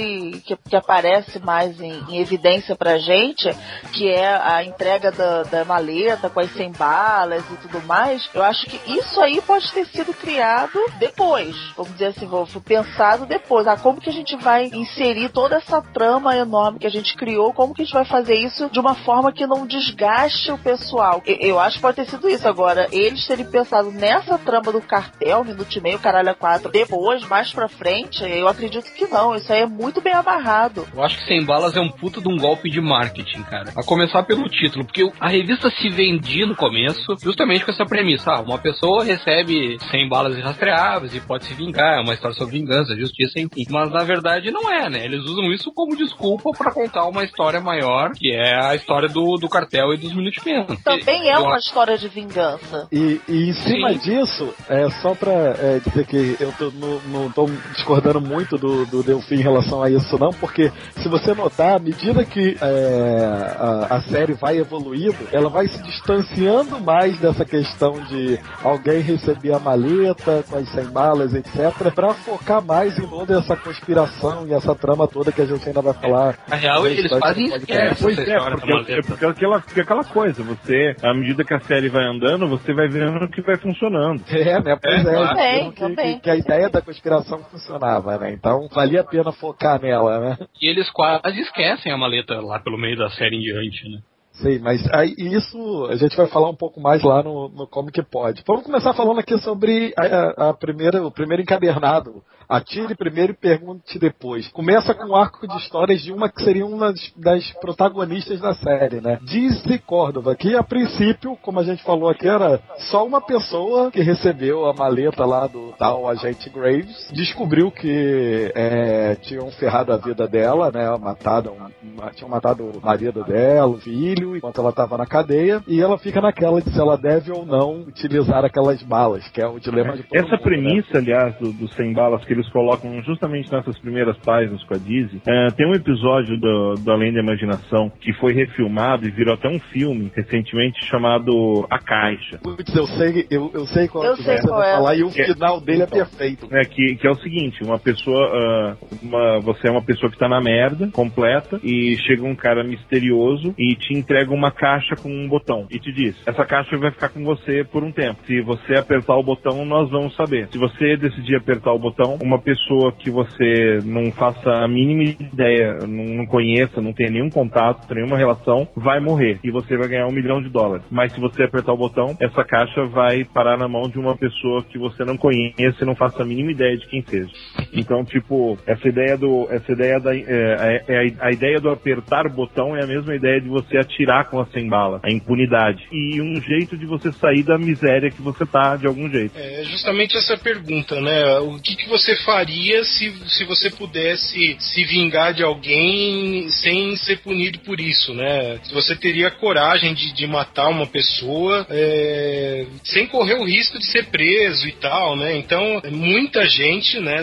que, que aparece mais em, em evidência pra gente, que é a entrega da, da maleta com as 100 balas e tudo mais, eu acho que isso aí pode ter sido criado depois. Vamos dizer assim, foi pensado depois. Ah, como que a gente vai inserir toda essa trama enorme que a gente criou, como que a gente vai fazer isso de uma forma que não desgaste o pessoal? Eu, eu acho que pode ter sido isso. Agora, eles terem pensado nessa trama do cartel, minuto e meio, caralho, a quatro, depois, mais pra frente, eu acredito que não. Isso aí é muito bem amarrado. Eu acho que Sem Balas é um puta de um golpe de marketing, cara. A começar pelo título, porque a revista se vendia no começo justamente com essa premissa. Ah, uma pessoa recebe 100 balas irrastreáveis e pode se vingar, é uma história sobre vingança, justiça, enfim. Mas na verdade não é, né? Eles usam isso como desculpa pra contar uma história maior, que é a história do, do cartel e dos Minutemen. Também é uma história de vingança. E, e em cima Sim. disso, é só pra é, dizer que eu tô, não, não tô discordando muito do, do Delfim em relação a isso, não, porque se você notar, à medida que é, a, a série vai evoluindo, ela vai se distanciando mais dessa questão de alguém receber a maleta com as 100 balas, etc., pra focar mais em toda essa conspiração e essa trama toda que a gente ainda vai falar. Na real, eles fazem do podcast. esquece Pois é, história da porque, é porque aquela, porque aquela coisa, você, à medida que a série vai andando, você vai vendo que vai funcionando. É, né? Pois É, é, claro. Também, que, também. que- que a ideia da conspiração funcionava, né? Então valia a pena focar nela, né? E eles quase esquecem a maleta lá pelo meio da série em diante, né? Sei, mas aí isso a gente vai falar um pouco mais lá no, no Como Que Pode. Vamos começar falando aqui sobre a, a- a primeira, o primeiro encadernado. Atire primeiro e pergunte depois. Começa com um arco de histórias de uma que seria uma das, protagonistas da série, né? Dizzy Córdova, que a princípio, como a gente falou aqui, era só uma pessoa que recebeu a maleta lá do tal agente Graves, descobriu que é, tinham ferrado a vida dela, né? Matado, um- tinham matado o marido dela, o filho, enquanto ela estava na cadeia, e ela fica naquela de se ela deve ou não utilizar aquelas balas, que é o dilema de todo Essa mundo, né? premissa, aliás, do, do 100 balas que eles colocam justamente nessas primeiras páginas com a Dizzy, é, tem um episódio do, do Além da Imaginação que foi refilmado e virou até um filme recentemente chamado A Caixa. Putz, eu sei, eu, eu sei qual Eu que sei qual é. falar, e o É. final dele é perfeito. É, que, que é o seguinte, uma pessoa, ah, uma- você é uma pessoa que tá na merda, completa, e chega um cara misterioso e te entrega uma caixa com um botão e te diz, essa caixa vai ficar com você por um tempo. Se você apertar o botão, nós vamos saber. Se você decidir apertar o botão, uma pessoa que você não faça a mínima ideia, não, conheça, não tenha nenhum contato, nenhuma relação, vai morrer e você vai ganhar um milhão de dólares. Mas se você apertar o botão, essa caixa vai parar na mão de uma pessoa que você não conheça e não faça a mínima ideia de quem seja. Então, tipo, essa ideia do, essa ideia da, é, é- é a, a ideia do apertar o botão é a mesma ideia de você atirar com a 100 bala, a impunidade e um jeito de você sair da miséria que você tá de algum jeito. É justamente essa pergunta, né? O que, que você faria se, se você pudesse se vingar de alguém sem ser punido por isso, né? Se você teria coragem de, de matar uma pessoa é, sem correr o risco de ser preso e tal, né? Então, muita gente, né,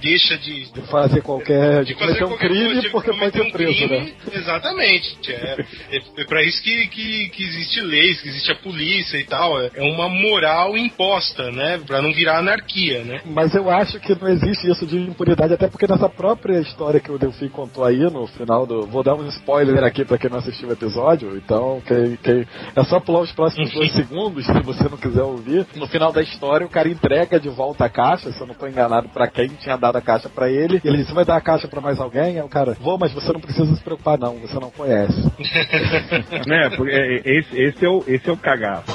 deixa de, De fazer qualquer. de de fazer um qualquer crime coisa, porque pode ser um preso, crime, né? Exatamente. É, é, É pra isso que, que, que existe leis, que existe a polícia e tal. É uma moral imposta, né? Pra não virar anarquia, né? Mas eu acho que não existe isso de impunidade, até porque nessa própria história que o Delphi contou aí no final do. Vou dar um spoiler aqui pra quem não assistiu o episódio, então quem, quem, é só pular os próximos dois segundos, se você não quiser ouvir. No final da história, o cara entrega de volta a caixa, se eu não tô enganado, pra quem tinha dado a caixa pra ele. E ele disse: vai dar a caixa pra mais alguém? Aí o cara, vou, mas você não precisa se preocupar, não, você não conhece. né? Porque é, esse, esse, é o, esse é o cagaço.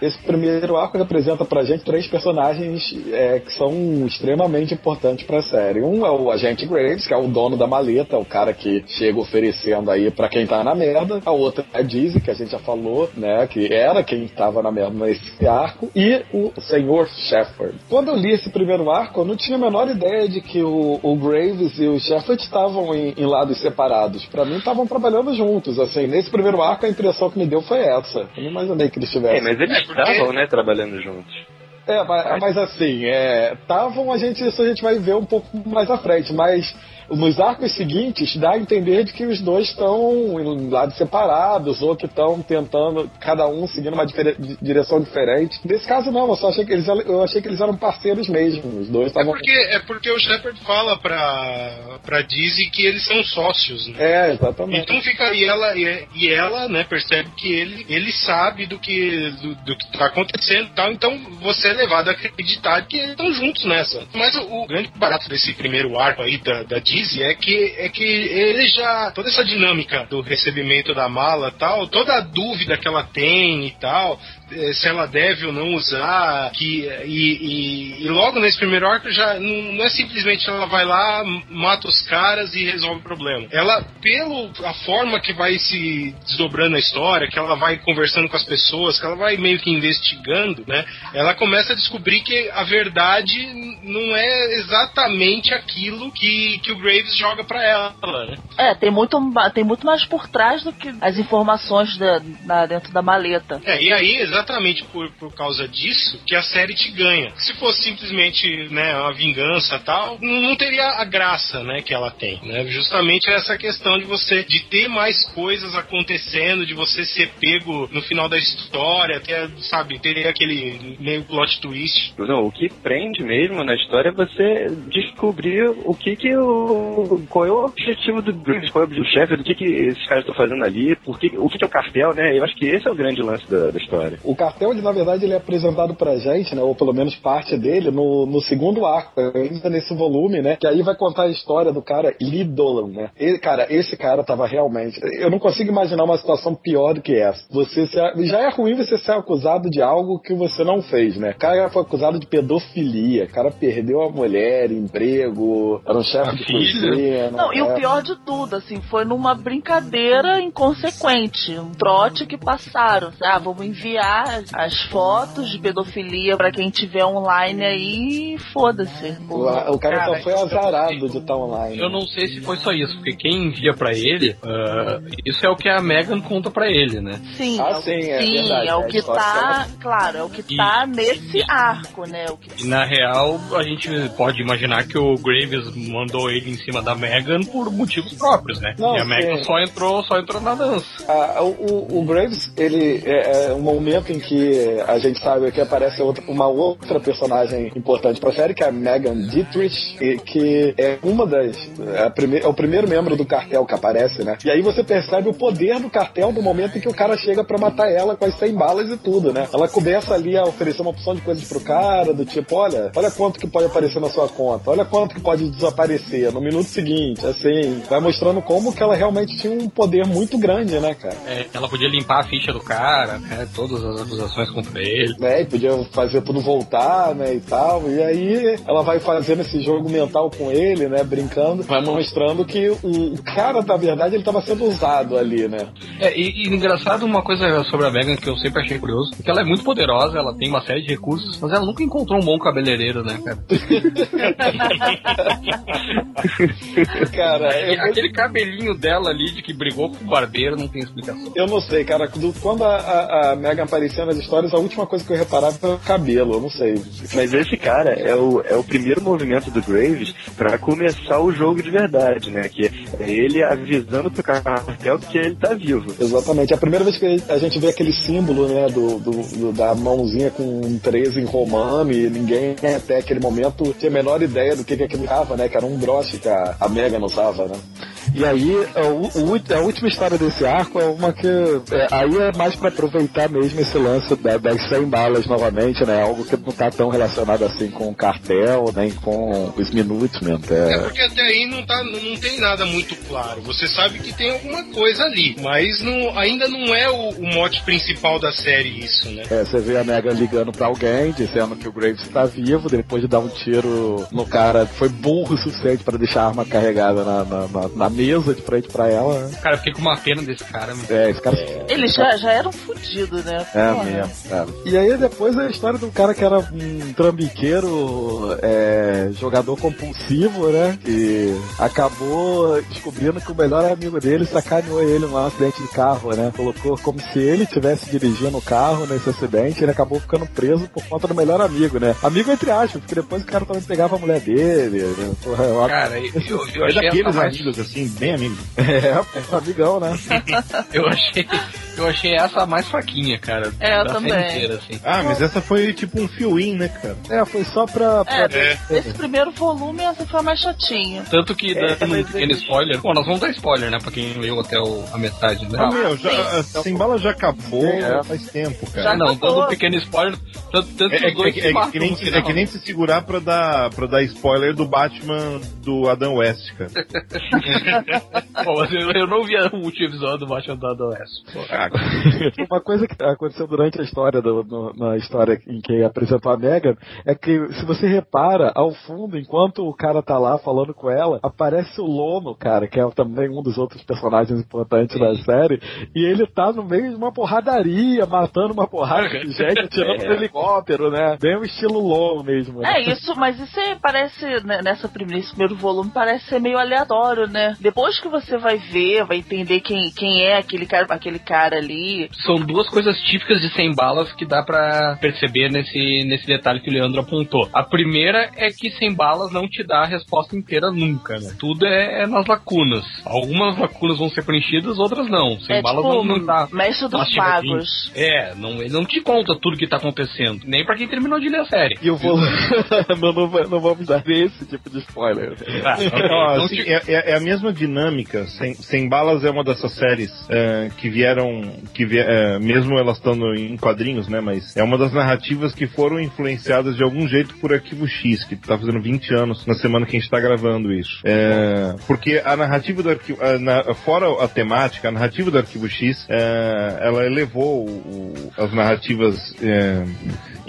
Esse primeiro arco representa pra gente três personagens é, que são extremamente importantes pra série. Um é o agente Graves, que é o dono da maleta, o cara que chega oferecendo aí pra quem tá na merda. A outra é a Dizzy, que a gente já falou, né, que era quem tava na merda nesse arco. E o Senhor Shepard. Quando eu li esse primeiro arco, eu não tinha a menor ideia de que o, o Graves e o Shepard estavam em, em lados separados. Pra mim, estavam trabalhando juntos. Assim, nesse primeiro arco, a impressão que me deu foi essa. Eu não imaginei que eles tivessem. É, mas eles estavam, né, trabalhando juntos. É, mas, mas assim, estavam, a gente, isso a gente vai ver um pouco mais à frente, mas nos arcos seguintes dá a entender de que os dois estão em lados separados ou que estão tentando, cada um seguindo uma direção diferente. Nesse caso não, eu só achei que eles, eu achei que eles eram parceiros mesmo. Os dois É estavam. porque, é porque o Shepard fala pra, pra Dizzy que eles são sócios, né? É, exatamente. Então fica e ela e, e ela, né, percebe que ele ele sabe do que do, do que tá acontecendo e tal, então você é levado a acreditar que eles estão juntos nessa. Mas o, o grande barato desse primeiro arco aí da, da Dizzy é que é que ele já toda essa dinâmica do recebimento da mala, tal, toda a dúvida que ela tem e tal, se ela deve ou não usar, que e, e, e logo nesse primeiro arco já não, não é simplesmente ela vai lá, mata os caras e resolve o problema. Ela, pelo a forma que vai se desdobrando a história, que ela vai conversando com as pessoas, que ela vai meio que investigando, né? Ela começa a descobrir que a verdade não é exatamente aquilo que, que o Graves joga pra ela, né? É, tem muito, tem muito mais por trás do que as informações da, da- dentro da maleta. É, e aí, exatamente por, por causa disso, que a série te ganha. Se fosse simplesmente né, uma vingança tal, não, teria a graça né, que ela tem. Né? Justamente essa questão de você de ter mais coisas acontecendo, de você ser pego no final da história, ter, sabe, ter aquele meio plot twist. Não, o que prende mesmo na história é você descobrir o que que o. qual é o objetivo do qual é o chefe, do que que esses caras estão fazendo ali, por que, o que que é o cartel, né? Eu acho que esse é o grande lance da, da história. O cartel, ele, na verdade, ele é apresentado pra gente, né? Ou pelo menos parte dele, no, no segundo arco, ainda nesse volume, né? Que aí vai contar a história do cara Lee Dolan, né? Ele, cara, esse cara tava realmente. Eu não consigo imaginar uma situação pior do que essa. Você se- já é ruim você ser acusado de algo que você não fez, né? O cara foi acusado de pedofilia, o cara perdeu a mulher, emprego, era um chefe de cozinha. Não, e o é. pior de tudo, assim, foi numa brincadeira inconsequente, um trote que passaram. Ah, vamos enviar as fotos de pedofilia pra quem tiver online aí e foda-se. O, o cara, só foi azarado de estar online. Eu não sei se foi só isso, porque quem envia pra ele, ah, isso é o que a Megan conta pra ele, né? Sim, Ah, é o, sim, é sim, verdade, é o é, que tá, claro, é o que tá nesse arco, né? O que E na real, a gente pode imaginar que o Graves mandou ele em cima da Megan por motivos próprios, né? Não, e a Megan só entrou, só entrou na dança. Ah, o, o- o Graves, ele é, é um momento em que a gente sabe que aparece outra- uma outra personagem importante pra série, que é a Megan Dietrich, que é uma das. É, prime- é o primeiro membro do cartel que aparece, né? E aí você percebe o poder do cartel no momento em que o cara chega pra matar ela com as 100 balas e tudo, né? Ela começa ali a oferecer uma opção de coisas pro cara, do tipo, olha, olha quanto que pode aparecer na sua conta, olha quanto que pode desaparecer no minuto seguinte, assim, vai mostrando como que ela realmente tinha um poder muito grande, né, cara? É, ela podia limpar a ficha do cara, né? Todas as acusações contra ele. né? E podia fazer tudo voltar, né? E tal. E aí ela vai fazendo esse jogo mental com ele, né? Brincando, vai mostrando que o, o cara, na verdade, ele tava sendo usado ali, né? É, e, e engraçado uma coisa sobre a Megan que eu sempre achei curioso, é que ela é muito poderosa, ela tem uma série de recursos, mas ela nunca encontrou um bom cabeleireiro, né, cara? Cara, eu, Aquele cabelinho dela ali de que brigou com o barbeiro não tem explicação. eu não sei, cara. do- Quando a, a, a Megan aparecia apareciam nas histórias, a última coisa que eu reparava era o cabelo, eu não sei. Mas esse cara é o, é o primeiro movimento do Graves pra começar o jogo de verdade, né? Que é ele avisando pro cartel que ele tá vivo. Exatamente. É a primeira vez que a gente vê aquele símbolo, né, do, do- do- da mãozinha com um 13 em romano e ninguém até aquele momento tinha a menor ideia do que, que aquilo tava, né? Que era um broche que a, a Megan usava, né? E aí, a, u- u- a última história desse arco é uma que. é, aí é mais pra aproveitar mesmo esse lance da- das 100 balas novamente, né? Algo que não tá tão relacionado assim com o cartel, nem com os Minutemen. É É, porque até aí não, tá, não tem nada muito claro. Você sabe que tem alguma coisa ali, mas não, ainda não é o, o mote principal da série isso, né? É, você vê a Megan ligando pra alguém, dizendo que o Graves está vivo, depois de dar um tiro no cara, foi burro o suficiente pra deixar a arma carregada na, na, na- na mesa de frente pra ela. Né? Cara, eu fiquei com uma pena desse cara, mano. É, esse cara. Eles já, já eram fodidos, né? É Porra. mesmo, cara. E aí depois a história de um cara que era um trambiqueiro, é, jogador compulsivo, né? Que acabou descobrindo que o melhor amigo dele sacaneou ele num acidente de carro, né? Colocou como se ele estivesse dirigindo o carro nesse acidente, ele acabou ficando preso por conta do melhor amigo, né? Amigo entre aspas, porque depois o cara também pegava a mulher dele, né? Porra, é Cara, eu, eu, eu É achei daqueles mais, amigos, assim, bem amigos. É, pô, amigão, né? eu achei, eu achei essa a mais fraquinha, cara. É, eu também. inteira, assim. Ah, mas essa foi tipo um fill-in, né, cara? É, foi só pra. pra- É, esse primeiro volume essa foi a mais chatinha. Tanto que, É, dando um mas pequeno spoiler, bom, nós vamos dar spoiler, né, pra quem leu até o- a metade, né? Ah, meu, já, a Sem Bala já acabou É. faz tempo, Já cara. não, dando um pequeno spoiler, tanto, tanto É, que é- se é que nem, no se- final. é que nem se segurar pra dar, pra dar spoiler do Batman do Adam West, cara. Pô, mas eu, eu não vi o último episódio do Batman da Oeste. Ah, Uma coisa que aconteceu durante a história, do- no- na história em que apresentou a Megan, é que se você repara, ao fundo, enquanto o cara tá lá falando com ela, aparece o Lono, cara, que é também um dos outros personagens importantes da série, e ele tá no meio de uma porradaria, matando uma porrada de gente, atirando É. no helicóptero, né? Bem o estilo Lono mesmo. né? É isso, mas isso aí parece, né, nessa primeira, nesse primeiro volume, parece ser meio aleatório, né? Depois que você vai ver, vai entender quem, quem é aquele cara, aquele cara ali. São duas coisas típicas de 100 balas que dá pra perceber nesse, nesse detalhe que o Leandro apontou. A primeira é que 100 balas não te dá a resposta inteira nunca, né? Tudo é, é nas lacunas. Algumas lacunas vão ser preenchidas, outras não. 100 É balas tipo não, não dá. Mestre dos. Magos. É, não, ele não te conta tudo que tá acontecendo. Nem pra quem terminou de ler a série. E eu vou. não, não, não vamos dar esse tipo de spoiler. Ah, Então, assim, é, é- é a mesma dinâmica. Sem, Sem Balas é uma dessas séries é, que vieram, que é, mesmo elas estando em quadrinhos, né? Mas é uma das narrativas que foram influenciadas de algum jeito por Arquivo X, que tá fazendo 20 anos na semana que a gente tá gravando isso. É, porque a narrativa do Arquivo, a na- fora a temática, a narrativa do Arquivo X, é, ela elevou o- as narrativas é,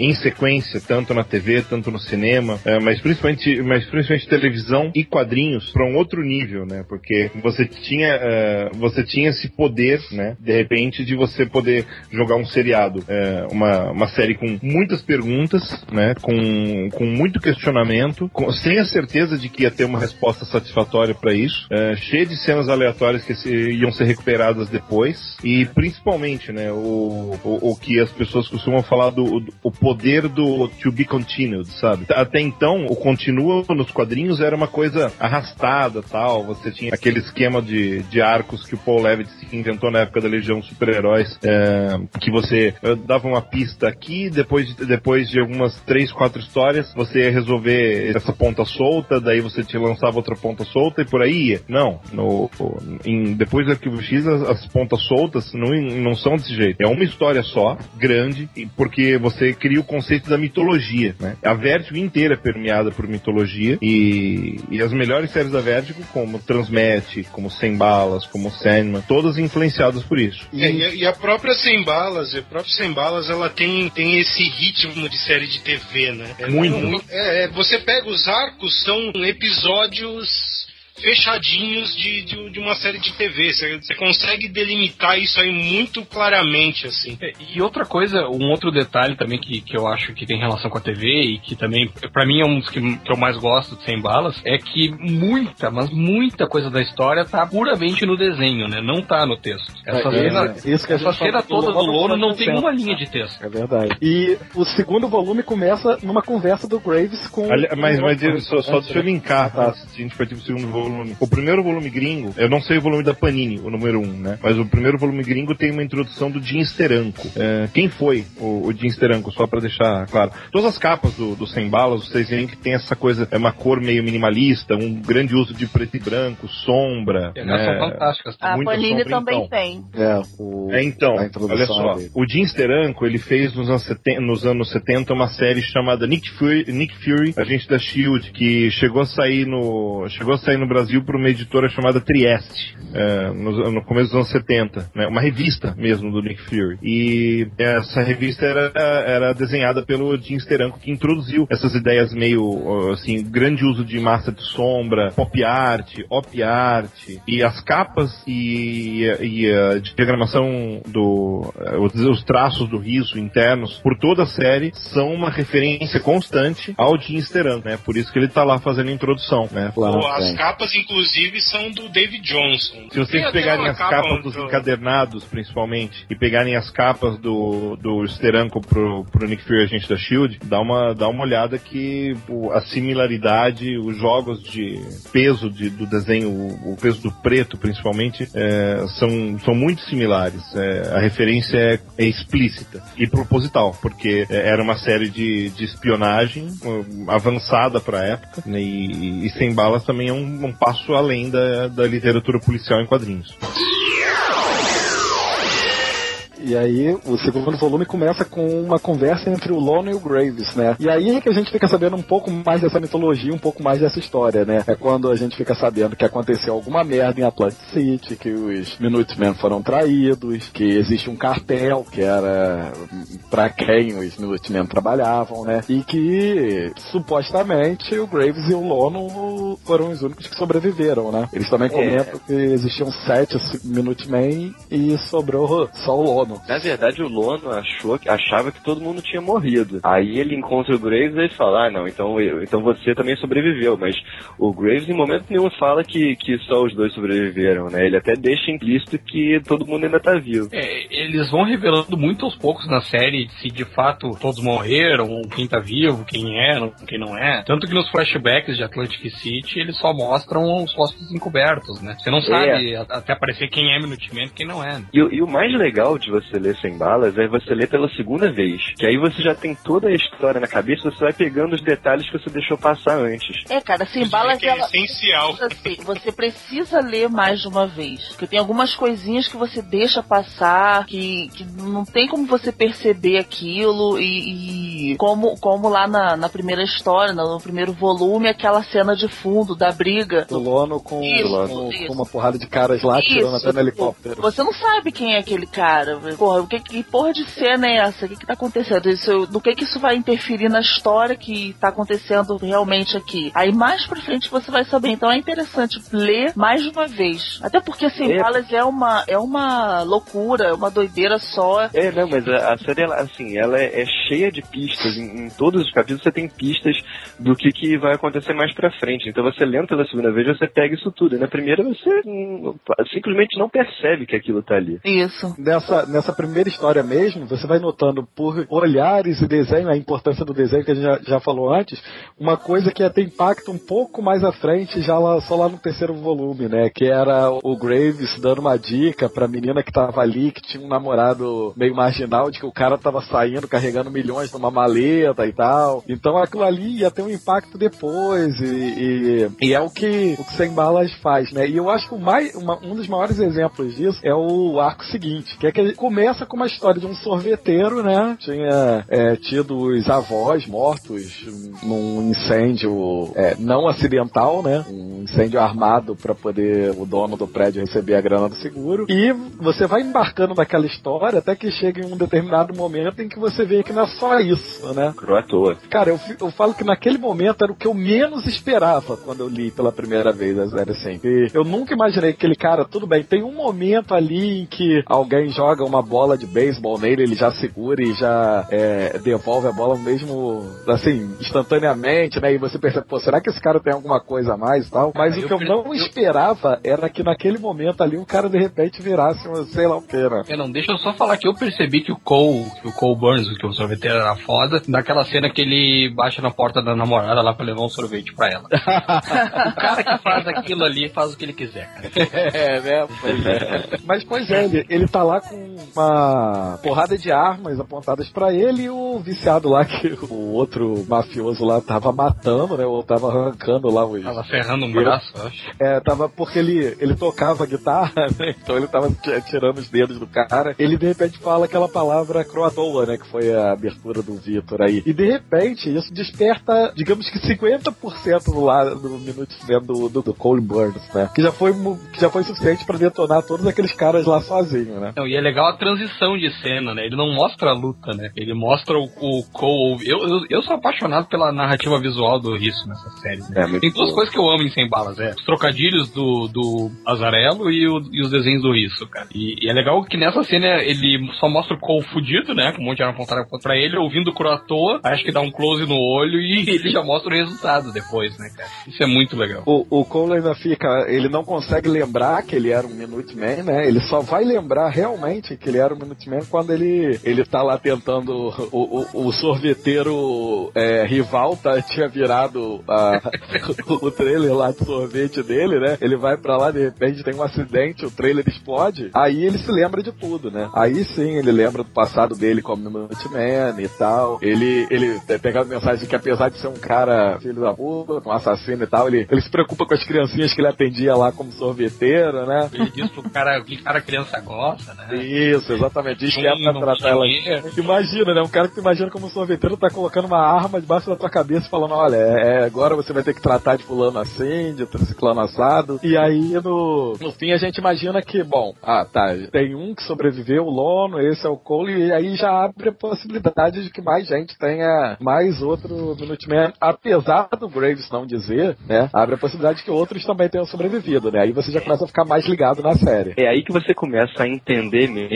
em sequência, tanto na TV, tanto no cinema, é, mas principalmente, mas principalmente televisão e quadrinhos para um outro nível, né? Porque você tinha, é, você tinha esse poder, né? De repente, de você poder jogar um seriado, é, uma, uma série com muitas perguntas, né? Com, com muito questionamento, com- sem a certeza de que ia ter uma resposta satisfatória para isso, é, cheia de cenas aleatórias que se- iam ser recuperadas depois e principalmente, né? O, o, o que as pessoas costumam falar do do- o poder do to be continued, sabe? Até então, o continua nos quadrinhos era uma coisa arrastada, tal. Você tinha aquele esquema de, de arcos que o Paul Levitt inventou na época da Legião Super-Heróis, é, que você eh, dava uma pista aqui, depois de, depois de algumas três, quatro histórias, você ia resolver essa ponta solta, daí você te lançava outra ponta solta e por aí ia. Não, no, em, depois do Arquivo X, as, as pontas soltas não, não são desse jeito. É uma história só, grande, porque você cria o conceito da mitologia, né? A Vertigo inteira é permeada por mitologia e, e as melhores séries da Vertigo, como Transmet, como Sem Balas, como Sandman, todas influenciadas por isso. É, e, a- e a própria Sem Balas, a própria Sem Balas, ela tem, tem esse ritmo de série de TV, né? É Muito. É, é, você pega os arcos, são episódios fechadinhos de, de, de uma série de TV. Você, você consegue delimitar isso aí muito claramente, assim. É, E outra coisa, um outro detalhe também que, que eu acho que tem relação com a TV e que também, pra mim, é um dos que, que eu mais gosto de Sem Balas, é que muita, mas muita coisa da história tá puramente no desenho, né? Não tá no texto. Essa É, cena, isso- isso que essa cena toda do Lono não tem uma linha de texto. É verdade. E o segundo volume começa numa conversa do Graves com. Ali- mas, mas diga, só, só deixa eu linkar, tá? Se a gente partir pro segundo volume. O primeiro volume gringo, eu não sei o volume da Panini, o número um, né? Mas o primeiro volume gringo tem uma introdução do Jim Steranko. É, quem foi o, o Jim Steranko? Só pra deixar claro. Todas as capas do, do Sem Balas, vocês veem que tem essa coisa, é uma cor meio minimalista, um grande uso de preto e branco, sombra. E né? são fantásticas. A Panini sombra, também então. tem. É, o, É, então, a olha só. dele. O Jim Steranko, ele fez nos anos, 70, nos anos 70 uma série chamada Nick Fury, Nick Fury, agente da SHIELD, que chegou a sair no, chegou a sair no Brasil por uma editora chamada Trieste, é, no, no começo dos anos 70, né? Uma revista mesmo do Nick Fury. E essa revista era, era desenhada pelo Jim Steranko, que introduziu essas ideias meio, assim, grande uso de massa de sombra, pop art, op art, e as capas e, e a diagramação do, eh, os, os traços do riso internos por toda a série são uma referência constante ao Jim Steranko, né? Por isso que ele tá lá fazendo a introdução, né? Pô, as capas, inclusive, são do David Johnson. Se vocês Tem pegarem as capa capas dos do- encadernados, principalmente, e pegarem as capas do, do Steranko pro, pro Nick Fury Agente da SHIELD, dá uma, dá uma olhada que a similaridade, os jogos de peso de- do desenho, o, o peso do preto, principalmente, é, são, são muito similares. É, a referência é, é explícita e proposital, porque era uma série de, de espionagem um, avançada para a época, né, e, e Sem Balas também é um, um passo além da, da literatura policial em quadrinhos. E aí, o segundo volume começa com uma conversa entre o Lono e o Graves, né? E aí é que a gente fica sabendo um pouco mais dessa mitologia, um pouco mais dessa história, né? É quando a gente fica sabendo que aconteceu alguma merda em Atlantic City, que os Minutemen foram traídos, que existe um cartel que era pra quem os Minutemen trabalhavam, né? E que supostamente o Graves e o Lono foram os únicos que sobreviveram, né? Eles também É. comentam que existiam sete Minutemen e sobrou só o Lono. Na verdade, o Lono achou, que- achava que todo mundo tinha morrido. Aí ele encontra o Graves e ele fala, ah, não, então, eu- então você também sobreviveu. Mas o Graves em momento nenhum fala que, que só os dois sobreviveram, né? Ele até deixa implícito que todo mundo ainda tá vivo. É, eles vão revelando muito aos poucos na série se de fato todos morreram, quem tá vivo, quem é, quem não é. Tanto que nos flashbacks de Atlantic City eles só mostram os rostos encobertos, né? Você não sabe a- até aparecer quem é Minuteman e quem não é. né? E, e o mais legal de você ler Sem Balas é você ler pela segunda vez. Que aí você já tem toda a história na cabeça, você vai pegando os detalhes que você deixou passar antes. É, cara, sem balas que é ela. essencial. Assim, você precisa ler mais de uma vez. Porque tem algumas coisinhas que você deixa passar, que, que não tem como você perceber aquilo. E, e como, como lá na, na primeira história, no, primeiro volume, aquela cena de fundo da briga. Do Lono com, Isso, com, isso. com uma porrada de caras lá tirando Isso, até no helicóptero. Você não sabe quem é aquele cara. Porra, o que, que porra de cena é essa? O que, que tá acontecendo? Isso, do que, que isso vai interferir na história que tá acontecendo realmente aqui? Aí mais pra frente você vai saber. Então é interessante ler mais de uma vez. Até porque assim, É. balas é uma, é uma loucura, é uma doideira só. É, não, mas a, a série, ela, assim, ela é, é cheia de pistas. Em, em todos os capítulos você tem pistas do que, que vai acontecer mais pra frente. Então você lendo pela segunda vez, você pega isso tudo. E na primeira você hum, simplesmente não percebe que aquilo tá ali. Isso. Nessa, nessa primeira história mesmo, você vai notando por olhares e desenho, a importância do desenho que a gente já, já falou antes, uma coisa que ia ter impacto um pouco mais à frente, já lá, só lá no terceiro volume, né? Que era o Graves dando uma dica pra menina que tava ali, que tinha um namorado meio marginal, de que o cara tava saindo carregando milhões numa maleta e tal. Então aquilo ali ia ter um impacto depois, e, e, e é o que o que Sem Balas faz, né? E eu acho que o mais, uma- um dos maiores exemplos disso é o arco seguinte, que é que começa com uma história de um sorveteiro, né? Tinha é, tido os avós mortos num incêndio é, não acidental, né? Um incêndio armado para poder o dono do prédio receber a grana do seguro. E você vai embarcando naquela história até que chega em um determinado momento em que você vê que não é só isso, né? Cru à toa. Cara, eu, eu falo que naquele momento era o que eu menos esperava quando eu li pela primeira vez a série assim. E eu nunca imaginei que aquele cara, tudo bem, tem um momento ali em que alguém joga uma bola de beisebol nele, ele já segura e já é, devolve a bola mesmo, assim, instantaneamente, né? E você percebe, pô, será que esse cara tem alguma coisa a mais e tal? Mas Ah, o eu que eu per- não eu- esperava era que naquele momento ali o cara de repente virasse um sei lá o que, né? É, não, deixa eu só falar que eu percebi que o Cole, que o Cole Burns, que o sorveteiro era foda, naquela cena que ele baixa na porta da namorada lá pra levar um sorvete pra ela. o cara que faz aquilo ali faz o que ele quiser, cara. É, né? Pois é. Mas, pois é, ele, ele tá lá com uma porrada de armas apontadas pra ele e o viciado lá, que o outro mafioso lá tava matando, né? Ou tava arrancando lá os. Tava ferrando um braço, eu acho. É, tava porque ele, ele tocava guitarra, né? Então ele tava tirando os dedos do cara. Ele de repente fala aquela palavra croatoa, né? Que foi a abertura do Vitor aí. E de repente isso desperta, digamos que 50% do lado do Minute Man do, do, do Cole Burns, né? Que já foi, que já foi suficiente pra detonar todos aqueles caras lá sozinho, né? Não, e é legal transição de cena, né? Ele não mostra a luta, né? Ele mostra o, o Cole. Eu, eu, eu sou apaixonado pela narrativa visual do Risso nessa série. né? É, Tem duas boa. coisas que eu amo em Sem Balas, é os trocadilhos do, do Azarello e, o- e os desenhos do Risso, cara. E, e é legal que nessa cena ele só mostra o Cole fudido, né? Com um monte de arma apontada pra ele, ouvindo o cru à toa, acho que dá um close no olho e ele já mostra o resultado depois, né, cara? Isso é muito legal. O, o Cole ainda fica. Ele não consegue lembrar que ele era um Minute Man, né? Ele só vai lembrar realmente que ele era um Minute Man quando ele, ele tá lá tentando. O, o, o sorveteiro é, rival tá, tinha virado a- o trailer lá de sorvete dele, né? Ele vai pra lá, de repente tem um acidente, o trailer explode. Aí ele se lembra de tudo, né? Aí sim ele lembra do passado dele como Minute Man e tal. Ele, ele pega a mensagem que apesar de ser um cara filho da puta, um assassino e tal, ele, ele se preocupa com as criancinhas que ele atendia lá como sorveteiro, né? Ele diz cara o que cara criança gosta, né? Isso, exatamente. Diz que é pra tratar ela. Imagina, né? Um cara que tu imagina como sorveteiro tá colocando uma arma debaixo da tua cabeça e falando, olha, é, agora você vai ter que tratar de fulano assim, de ciclano assado. E aí, no, no fim, a gente imagina que, bom, ah, tá, tem um que sobreviveu, o Lono, esse é o Cole, e aí já abre a possibilidade de que mais gente tenha mais outro Minuteman, apesar do Graves não dizer, né? Abre a possibilidade de que outros também tenham sobrevivido, né? Aí você já começa a ficar mais ligado na série. É aí que você começa a entender mesmo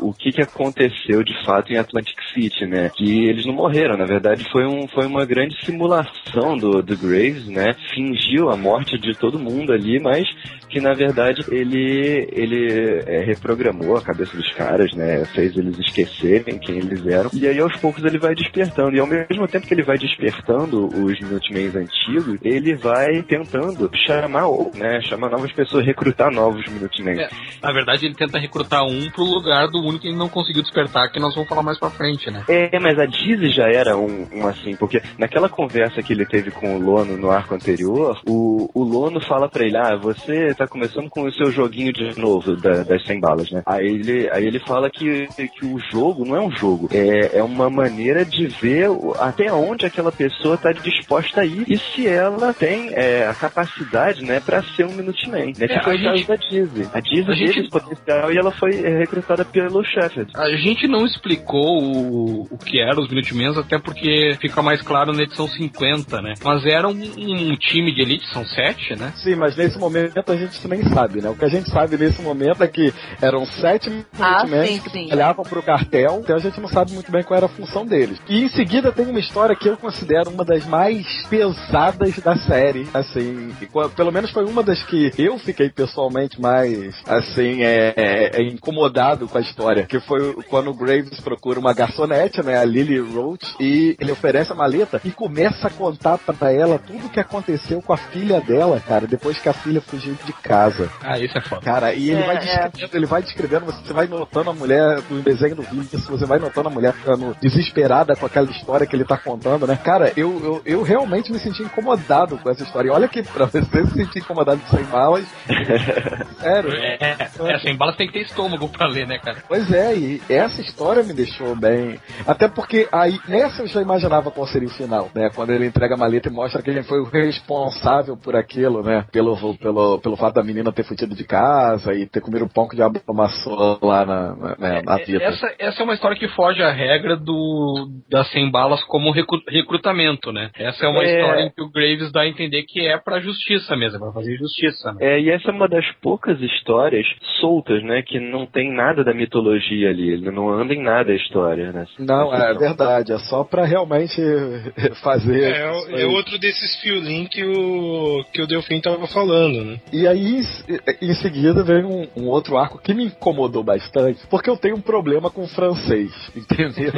o que, que aconteceu de fato em Atlantic City, né? Que eles não morreram, na verdade foi, um, foi uma grande simulação do, do Graves, né? Fingiu a morte de todo mundo ali, mas que na verdade ele, ele é, reprogramou a cabeça dos caras, né? Fez eles esquecerem quem eles eram. E aí aos poucos ele vai despertando. E ao mesmo tempo que ele vai despertando os Minutemans antigos, ele vai tentando chamar, né? Chamar novas pessoas, recrutar novos Minutemans. É, na verdade, ele tenta recrutar um pro lugar do único que ele não conseguiu despertar, que nós vamos falar mais pra frente, né? É, mas a Dizzy já era um, um assim, porque naquela conversa que ele teve com o Lono no arco anterior, o, o Lono fala pra ele, ah, você tá começando com o seu joguinho de novo da- das 100 balas, né? Aí ele, aí ele fala que, que o jogo não é um jogo, é, é uma maneira de ver até onde aquela pessoa tá disposta a ir e se ela tem é, a capacidade, né, pra ser um Minuteman, né? É, Que foi a gente- da Dizzy. A Dizzy a gente- teve esse potencial e ela foi é, recrutada pelo Shepard. A gente não explicou o, o que eram os Minutemans, até porque fica mais claro na edição 50, né? Mas era um, um time de elite, são sete, né? Sim, mas nesse momento a gente nem sabe, né? O que a gente sabe nesse momento é que eram sete Ah, Minutemen sim, que sim. trabalhavam pro cartel, então a gente não sabe muito bem qual era a função deles. E em seguida tem uma história que eu considero uma das mais pesadas da série, assim, pelo menos foi uma das que eu fiquei pessoalmente mais, assim, é, é, é incomodado com a história, que foi quando o Graves procura uma garçonete, né, a Lily Roach, e ele oferece a maleta e começa a contar pra ela tudo o que aconteceu com a filha dela, cara, depois que a filha fugiu de casa. Ah, isso é foda. Cara, e ele É, vai é. descrevendo, ele vai descrevendo, você vai notando a mulher do desenho do vídeo, você vai notando a mulher ficando desesperada com aquela história que ele tá contando, né? Cara, eu, eu, eu realmente me senti incomodado com essa história. E olha que pra você se sentir incomodado de sem balas, sério. É, é, sem balas tem que ter estômago pra ler, né, cara? Pois é, e essa história me deixou bem. Até porque aí, nessa eu já imaginava qual seria o final, né? Quando ele entrega a maleta e mostra que ele foi o responsável por aquilo, né? Pelo, pelo, pelo fato da menina ter fugido de casa e ter comido o pão que o diabo amassou lá na, na, né, na vida. Essa, essa é uma história que foge à regra do das 100 balas como recru- recrutamento, né? Essa é uma É. história em que o Graves dá a entender que é pra justiça mesmo, é pra fazer justiça. Né? É, e essa é uma das poucas histórias soltas, né? Que não tem nada da mitologia ali. Ele não anda em nada a história, né? Não, é verdade, é só pra realmente fazer. É, é outro desses fiolim que o, que o Delfim tava falando, né? E aí, em seguida, vem um, um outro arco que me incomodou bastante, porque eu tenho um problema com o francês, entendeu?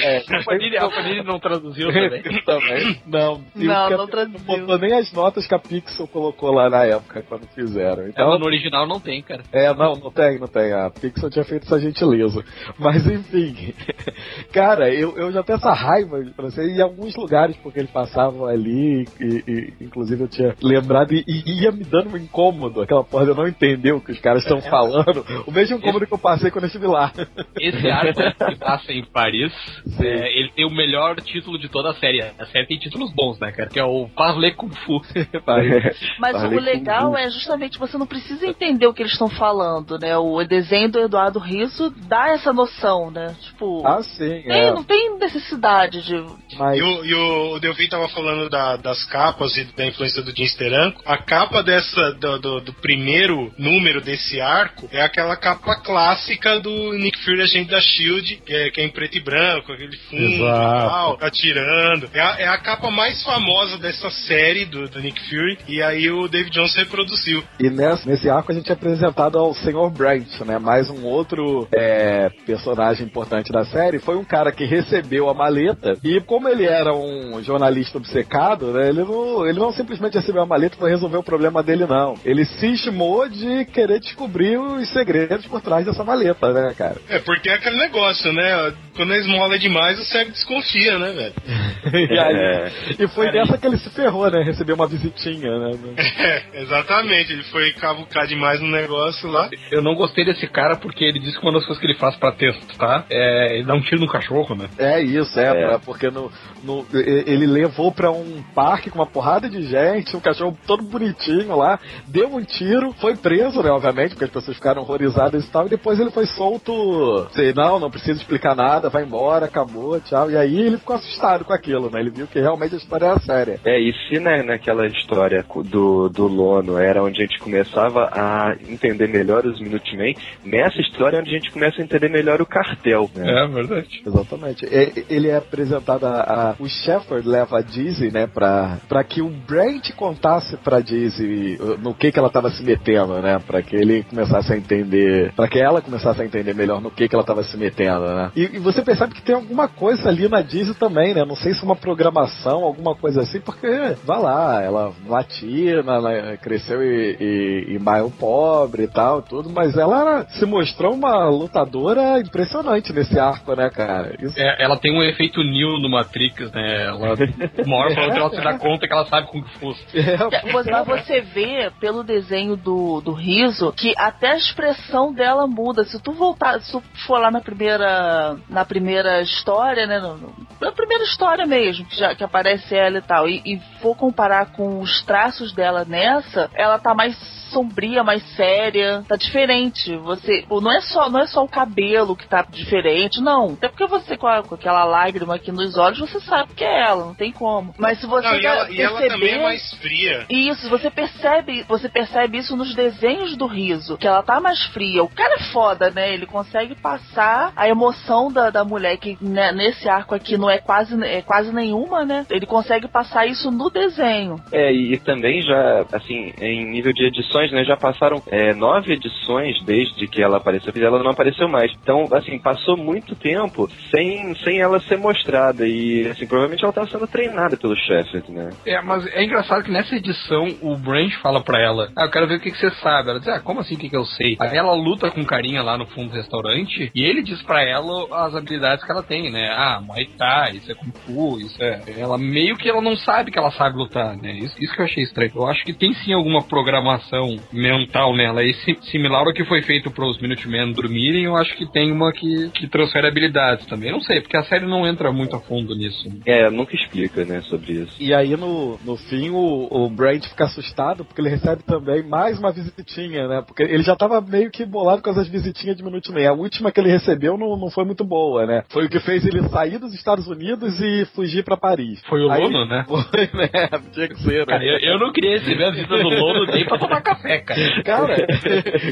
é, A Panini, a Panini não traduziu também. também. Não, Não, não traduziu. botou nem as notas que a Pixel colocou lá na época, quando fizeram. Então, Ela no original não tem, cara. é, não, não tem, não tem. A Pixel tinha feito essa gentileza. Mas enfim, cara, eu, eu já tenho essa raiva de francês em alguns lugares, porque eles passavam ali, e, e, inclusive eu tinha lembrado, e, e ia me dando um incômodo, aquela porra de eu não entender o que os caras estão falando. O mesmo incômodo que eu passei quando eu estive lá. Esse arco que passa em Paris, é, ele tem o melhor título de toda a série. A série tem títulos bons, né, cara? Que é o Parler Kung Fu. Mas o legal é justamente você não precisa entender o que eles estão falando, né? O desenho do Eduardo Risso dá essa noção, né? Tipo, Ah, sim, tem- é. não tem necessidade de. Mas E o, e o, Delvin tava falando da- das capas e da influência do Jim Steranko. A capa dessa, do, do- do primeiro número desse arco é aquela capa clássica do Nick Fury, agente da SHIELD, que é, que é em preto e branco, aquele fundo e tal, atirando. É a, é a capa mais famosa dessa série do, do Nick Fury, e aí o David Jones reproduziu. E nesse, nesse arco a gente é apresentado ao Sr. Brent, né? Mais um outro é, personagem importante da série. Foi um cara que recebeu a maleta e como ele era um jornalista obcecado, né? Ele não, ele não simplesmente recebeu a maleta e foi resolver o problema dele, não. Ele cismou de querer descobrir os segredos por trás dessa maleta, né, cara? É, porque é aquele negócio, né? Quando a esmola é demais, o cego desconfia, né, velho? E, aí- É. e foi dessa que ele se ferrou, né? Recebeu uma visitinha, né? É, exatamente. Ele foi cavucar demais no negócio lá. Eu não gostei desse cara porque ele disse que uma das coisas que ele faz pra testar é ele dá um tiro no cachorro, né? É isso, é, É. pra- porque no, no- ele levou pra um parque com uma porrada de gente, um cachorro todo bonitinho lá, deu um tiro, foi preso, né, obviamente, porque as pessoas ficaram horrorizadas e tal, e depois ele foi solto, sei, não, não precisa explicar nada, vai embora, acabou, tchau, e aí ele ficou assustado com aquilo, né, ele viu que realmente a história era séria. É, e se né, naquela história do, do Lono era onde a gente começava a entender melhor os Minutemen, nessa história é onde a gente começa a entender melhor o cartel. Né? É verdade. Exatamente. Ele é apresentado a, a- o Shepard leva a Dizzy, né, pra, pra que o Brent contasse pra Dizzy uh, no que que ela tava se metendo, né, pra que ele começasse a entender, pra que ela começasse a entender melhor no que que ela tava se metendo, né. E, e você percebe que tem alguma coisa ali na Dizzy também, né, não sei se é uma programação, alguma coisa assim, porque, vai lá, ela latina, né, cresceu e, e, e bairro pobre e tal, tudo, mas ela era- se mostrou uma lutadora impressionante nesse arco, né, cara. Isso É, ela tem um efeito Neo no Matrix, né? Ela, uma hora pra outra ela se dá conta que ela sabe Kung Fu. é, Você- Mas você vê pelo desenho do, do riso que até a expressão dela muda. Se tu voltar, se tu for lá na primeira, na primeira história, né? no- no- na primeira história mesmo, que, já, que aparece ela e tal, e, e for comparar com os traços dela nessa, ela tá mais sombria, mais séria, tá diferente. Você, pô, não é só, não é só o cabelo que tá diferente, não. Até porque você com, a- com aquela lágrima aqui nos olhos, você sabe que é ela, não tem como. Mas se você Não, e, ela, e ela perceber- também é mais fria. isso, você percebe, você percebe isso nos desenhos do riso, que ela tá mais fria. O cara é foda, né? Ele consegue passar a emoção da, da mulher, que né, nesse arco aqui não é quase, é quase nenhuma, né? Ele consegue passar isso no desenho. É, e também já, assim, em nível de edições, né, já passaram é, nove edições desde que ela apareceu, e ela não apareceu mais. Então, assim, passou muito tempo sem, sem ela ser mostrada e, assim, provavelmente ela tá sendo treinada pelo Sheffield, né? É, mas é engraçado que nessa edição o Branch fala pra ela: Ah, eu quero ver o que, que você sabe. Ela diz: Ah, como assim o que, que eu sei? Aí ela luta com carinha lá no fundo do restaurante e ele diz pra ela as habilidades que ela tem, né? Ah, Muay Thai, isso é Kung Fu, isso é. Ela meio que ela não sabe que ela sabe lutar, né? Isso, isso que eu achei estranho. Eu acho que tem sim alguma programação mental nela e si- similar ao que foi feito para os Minutemen dormirem, eu acho que tem uma que, que transfere habilidades também. Não sei, porque a série não entra muito a fundo nisso. É, nunca explica, né, sobre isso. E aí no, no fim o, o Brand fica assustado porque ele recebe também mais uma visitinha, né? Porque ele já tava meio que bolado com essas visitinhas de Minuto e meio. A última que ele recebeu não, não foi muito boa, né? Foi o que fez ele sair dos Estados Unidos e fugir pra Paris. Foi o Aí- Lono, né? Foi, né? Tinha que ser, né? Cara, eu, eu não queria receber a visita do Lono nem pra tomar café, cara. Cara,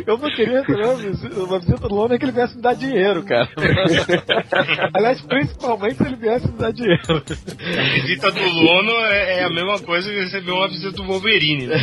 eu não queria receber uma visita, uma visita do Lono é que ele viesse me dar dinheiro, cara. Aliás, principalmente se ele viesse me dar dinheiro. A visita do Lono é, é a mesma coisa que receber uma visita do Wolverine, né?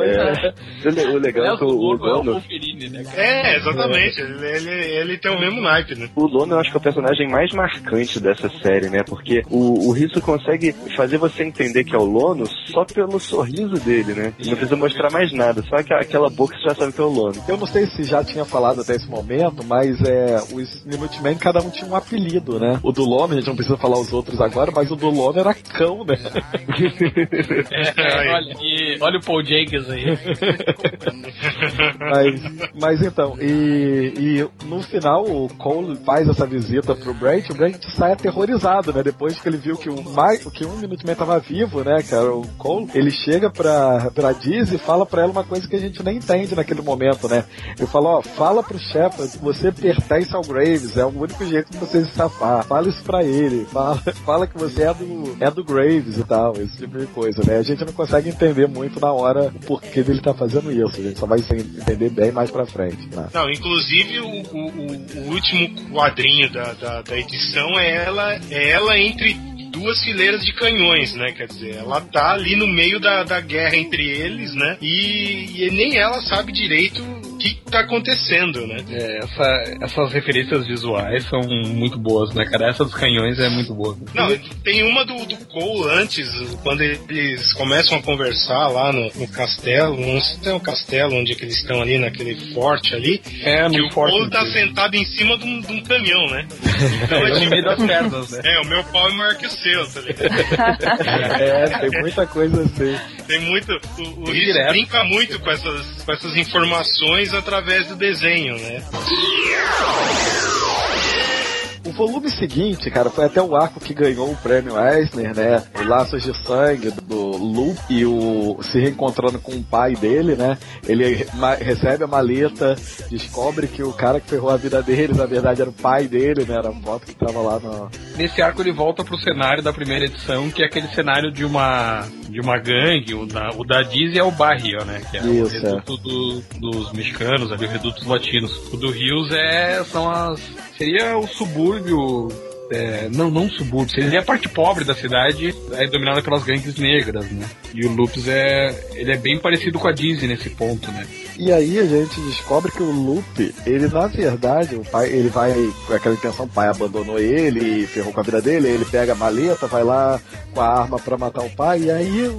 É. O le- O legal é que o, o Lono, Wolverine, né? É, exatamente. Ele, ele, ele tem o mesmo naipe, né? o Lono eu acho que é o personagem mais marcante dessa série, né? Porque o, o Risso consegue fazer você entender que é o Lono só pelo sorriso dele, né? Não precisa mostrar mais nada, só aquela, aquela boca você já sabe que é o Lono. Eu não sei se já tinha falado até esse momento, mas é, os Minutemen cada um tinha um apelido, né? O do Lono, a gente não precisa falar os outros agora, mas o do Lono era cão, né? É, olha, e, olha o Paul Jenkins aí. mas, mas então, e, e no final o Cole faz essa visita pro Brent, o Brent sai aterrorizado, né? Depois que ele viu que o mais, que um Minuteman tava vivo, né, cara? O Cole, ele chega pra, pra Diz e fala pra ela uma coisa que a gente nem entende naquele momento, né? Ele fala, ó, fala pro Shepard você pertence ao Graves, é o único jeito de você se safar. Fala isso pra ele, fala, fala que você é do, é do Graves e tal, esse tipo de coisa, né? A gente não consegue entender muito na hora o porquê dele tá fazendo isso, a gente só vai entender bem mais pra frente, né? Não, inclusive o- o- o último quadrinho da, da, da edição é ela, é ela entre duas fileiras de canhões, né? Quer dizer, ela tá ali no meio da, da guerra entre eles, né? E, e nem ela sabe direito que tá acontecendo, né? É, essa- essas referências visuais são muito boas, né, cara? Essa dos canhões é muito boa. Não, tem uma do, do Cole antes, quando eles começam a conversar lá no, no castelo, não sei se é um castelo onde é que eles estão ali, naquele forte ali, É, que no o forte. Cole tá sentado em cima de um, de um caminhão, né? Então, É, é tipo- meio das pernas, né? É, o meu pau é maior que o seu, tá ligado? É, tem muita coisa assim. Tem muito. O, o brinca muito com essas, com essas informações através do desenho, né? O volume seguinte, cara, foi até o arco que ganhou o prêmio Eisner, né? O Laços de Sangue do Luke e o se reencontrando com o pai dele, né? Ele recebe a maleta, descobre que o cara que ferrou a vida dele, na verdade, era o pai dele, né? Era a foto que tava lá no. Nesse arco ele volta pro cenário da primeira edição, que é aquele cenário de uma de uma gangue, o da, o da Diz é o Barrio, né? Que é o Isso, reduto do- dos mexicanos, ali, o reduto dos latinos. O do Rios é, são as. Seria o subúrbio. é, não, não subúrbio, seria a parte pobre da cidade, é dominada pelas gangues negras, né? E o Lupus é. ele é bem parecido com a Dizzy nesse ponto, né? E aí a gente descobre que o Lupe, ele na verdade, o pai, ele vai com aquela intenção, o pai abandonou ele, ferrou com a vida dele, ele pega a maleta, vai lá com a arma pra matar o pai, e aí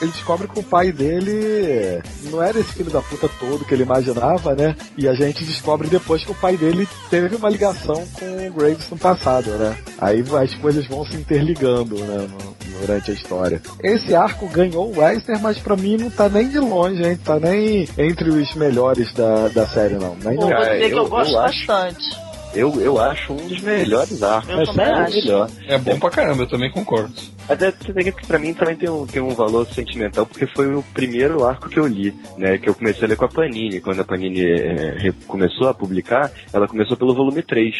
ele descobre que o pai dele não era esse filho da puta todo que ele imaginava, né? E a gente descobre depois que o pai dele teve uma ligação com o Graves no passado, né? Aí as coisas vão se interligando, né? durante a história. Esse arco ganhou o Eisner, mas pra mim não tá nem de longe, hein? Tá nem entre os melhores da, da série, não. Pô, não. vou dizer que eu, eu- gosto eu acho- bastante. Eu, eu acho um dos melhores arcos. Eu É também o acho. melhor. É bom pra caramba, eu também concordo. Até você tem que pra mim também tem um, tem um valor sentimental, porque foi o primeiro arco que eu li, né? Que eu comecei a ler com a Panini. Quando a Panini re- começou a publicar, ela começou pelo volume 3.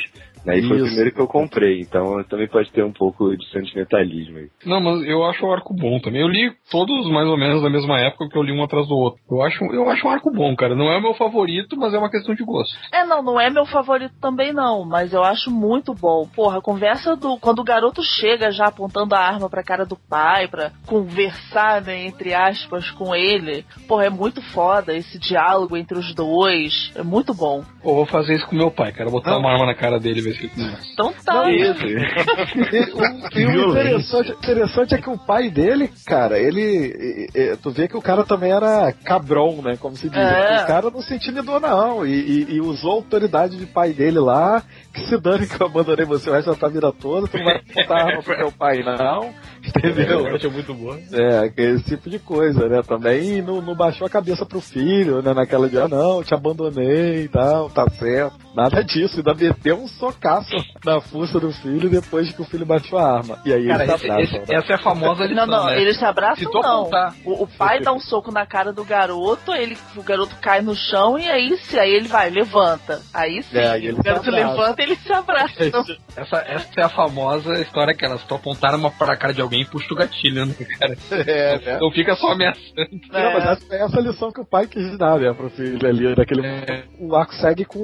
Né, e foi o primeiro que eu comprei, então também pode ter um pouco de sentimentalismo aí. Não, mas eu acho o arco bom também. Eu li todos mais ou menos na mesma época que eu li um atrás do outro. Eu acho, eu acho um arco bom, cara. Não é o meu favorito, mas é uma questão de gosto. É, não, não é meu favorito também não, mas eu acho muito bom. Porra, a conversa do quando o garoto chega já apontando a arma pra cara do pai, pra conversar, né, entre aspas, com ele. Porra, é muito foda esse diálogo entre os dois. É muito bom. Pô, vou fazer isso com meu pai, cara. Botar Não. uma arma na cara dele e Então tá. O, e o interessante, interessante é que o pai dele, cara, ele. e- e- Tu vê que o cara também era cabrão, né? Como se diz. É. O cara não se intimidou, não. E, e- e usou a autoridade de pai dele lá. Que se dane que eu abandonei você o resto da tua vida toda. Tu não vai botar arma pro teu pai, não. Entendeu? Eu achei muito boa. É, esse tipo de coisa, né? Também não, não baixou a cabeça pro filho, né? Naquela de, ah, não, te abandonei e tal, tá certo. Nada disso, ainda meteu um socaço na fuça do filho depois que o filho baixou a arma. E aí Cara, eles esse- se abraçam, esse- né? essa é a famosa lição, Não, não, né? eles se abraçam não. O, o pai dá um soco na cara do garoto, ele, o garoto cai no chão e aí, se, aí ele vai, levanta. Aí sim, É, aí o garoto se levanta eles se abraçam. Essa, essa é a famosa história que elas tu apontar uma pra cara de alguém e puxa o gatilho, né, cara? É, né? Não fica só ameaçando. Não, mas essa, é essa lição que o pai quis dar, né, pro filho ali, daquele... O arco segue com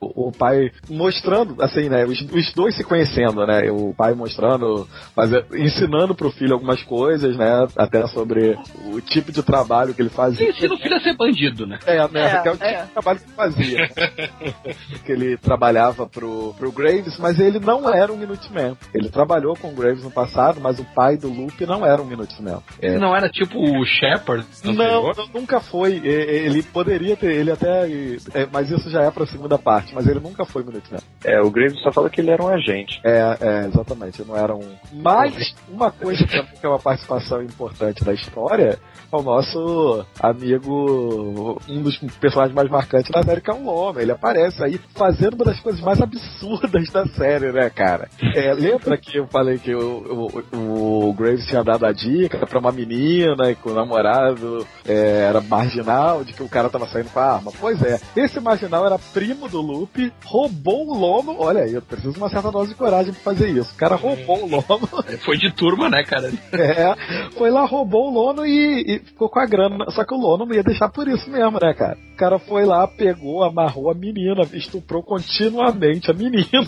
o, o pai mostrando, assim, né, os, os dois se conhecendo, né, o pai mostrando, fazer, ensinando pro filho algumas coisas, né, até sobre o tipo de trabalho que ele fazia. Ensina o filho a ser bandido, né? É, né, É, que é o tipo é. de trabalho que ele fazia. que ele trabalhava pro, pro Graves, mas ele não era um Minuteman. Ele trabalhou com o Graves no passado, mas o pai do Lupe não era um Minuteman. É, Não era tipo o Shepard? não, não, nunca foi. Ele poderia ter, ele até. é, mas isso já é pra segunda parte, mas ele nunca foi Minuteman. É, o Graves só fala que ele era um agente. É, é, exatamente, não era um. Mas uma coisa que é uma participação importante da história é o nosso amigo, um dos personagens mais marcantes da que é o Loma. Ele aparece aí fazendo uma das coisas mais absurdas da série, né, cara? É, lembra que eu falei que o, o, o Graves tinha dado a dica pra uma menina e que o namorado é, era marginal, de que o cara tava saindo com a arma? Pois é, esse marginal era primo do Lupe, roubou o Lomo. Olha aí, eu preciso de uma certa dose de coragem pra fazer isso. O cara roubou o Lomo. Foi de turma, né, cara? É, foi lá, roubou o Lono e, e ficou com a grana. Só que o Lono não ia deixar por isso mesmo, né, cara? O cara foi lá, pegou, amarrou a menina, estuprou continuamente menina.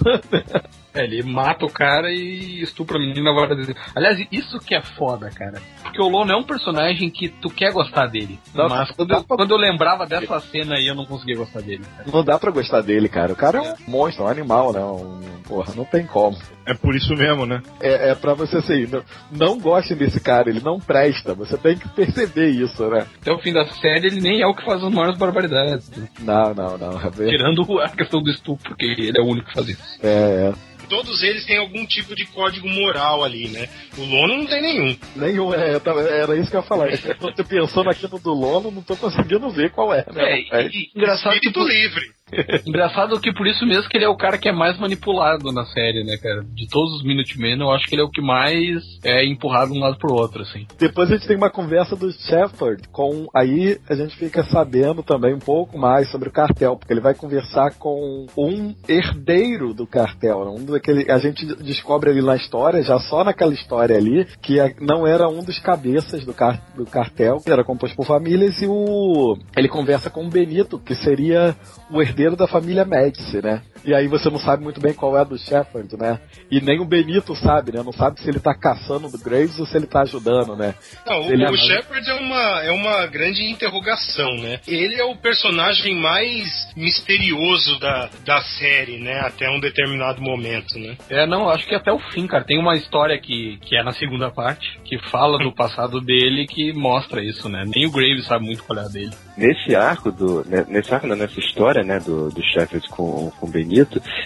É, ele mata o cara e estupra a menina várias vezes. Aliás, isso que é foda, cara. Porque o Lono é um personagem que tu quer gostar dele. Não, mas não quando, eu- quando eu lembrava dessa cena aí, eu não conseguia gostar dele. cara. Não dá pra gostar dele, cara. O cara é um monstro, um animal, né? Um, porra, não tem como. É por isso mesmo, né? É, é pra você assim, não, não gostem desse cara, ele não presta. Você tem que perceber isso, né? Até o fim da série, ele nem é o que faz as maiores barbaridades. Não, não, não. É, Tirando a questão do estupro, porque ele é o único que faz isso. é, é. Todos eles têm algum tipo de código moral ali, né? O Lono não tem nenhum. Nenhum, é, era isso que eu ia falar. Eu tô pensando aqui no do Lono, não tô conseguindo ver qual é. Né? É, e- e engraçado que Espírito por- livre. Engraçado que por isso mesmo que ele é o cara que é mais manipulado na série, né, cara? De todos os Minutemen, eu acho que ele é o que mais é empurrado de um lado pro outro, assim. Depois a gente tem uma conversa do Shepard com. Aí a gente fica sabendo também um pouco mais sobre o cartel, porque ele vai conversar com um herdeiro do cartel. né? Um daquele, a gente descobre ali na história, já só naquela história ali, que a- não era um dos cabeças do, car, do cartel, que era composto por famílias, e o. Ele conversa com o Benito, que seria o herdeiro da família Médici, né? E aí você não sabe muito bem qual é a do Shepard, né? E nem o Benito sabe, né? Não sabe se ele tá caçando do Graves ou se ele tá ajudando, né? Não, o, Ele é o mais- Shepard é uma, é uma grande interrogação, né? Ele é o personagem mais misterioso da, da série, né? Até um determinado momento, né? É, não, acho que até o fim, cara. Tem uma história que, que é na segunda parte, que fala do passado dele que mostra isso, né? Nem o Graves sabe muito qual é a dele. Nesse arco do. né, Nesse arco, não, nessa história, né, do, do Shepard com, com o Benito,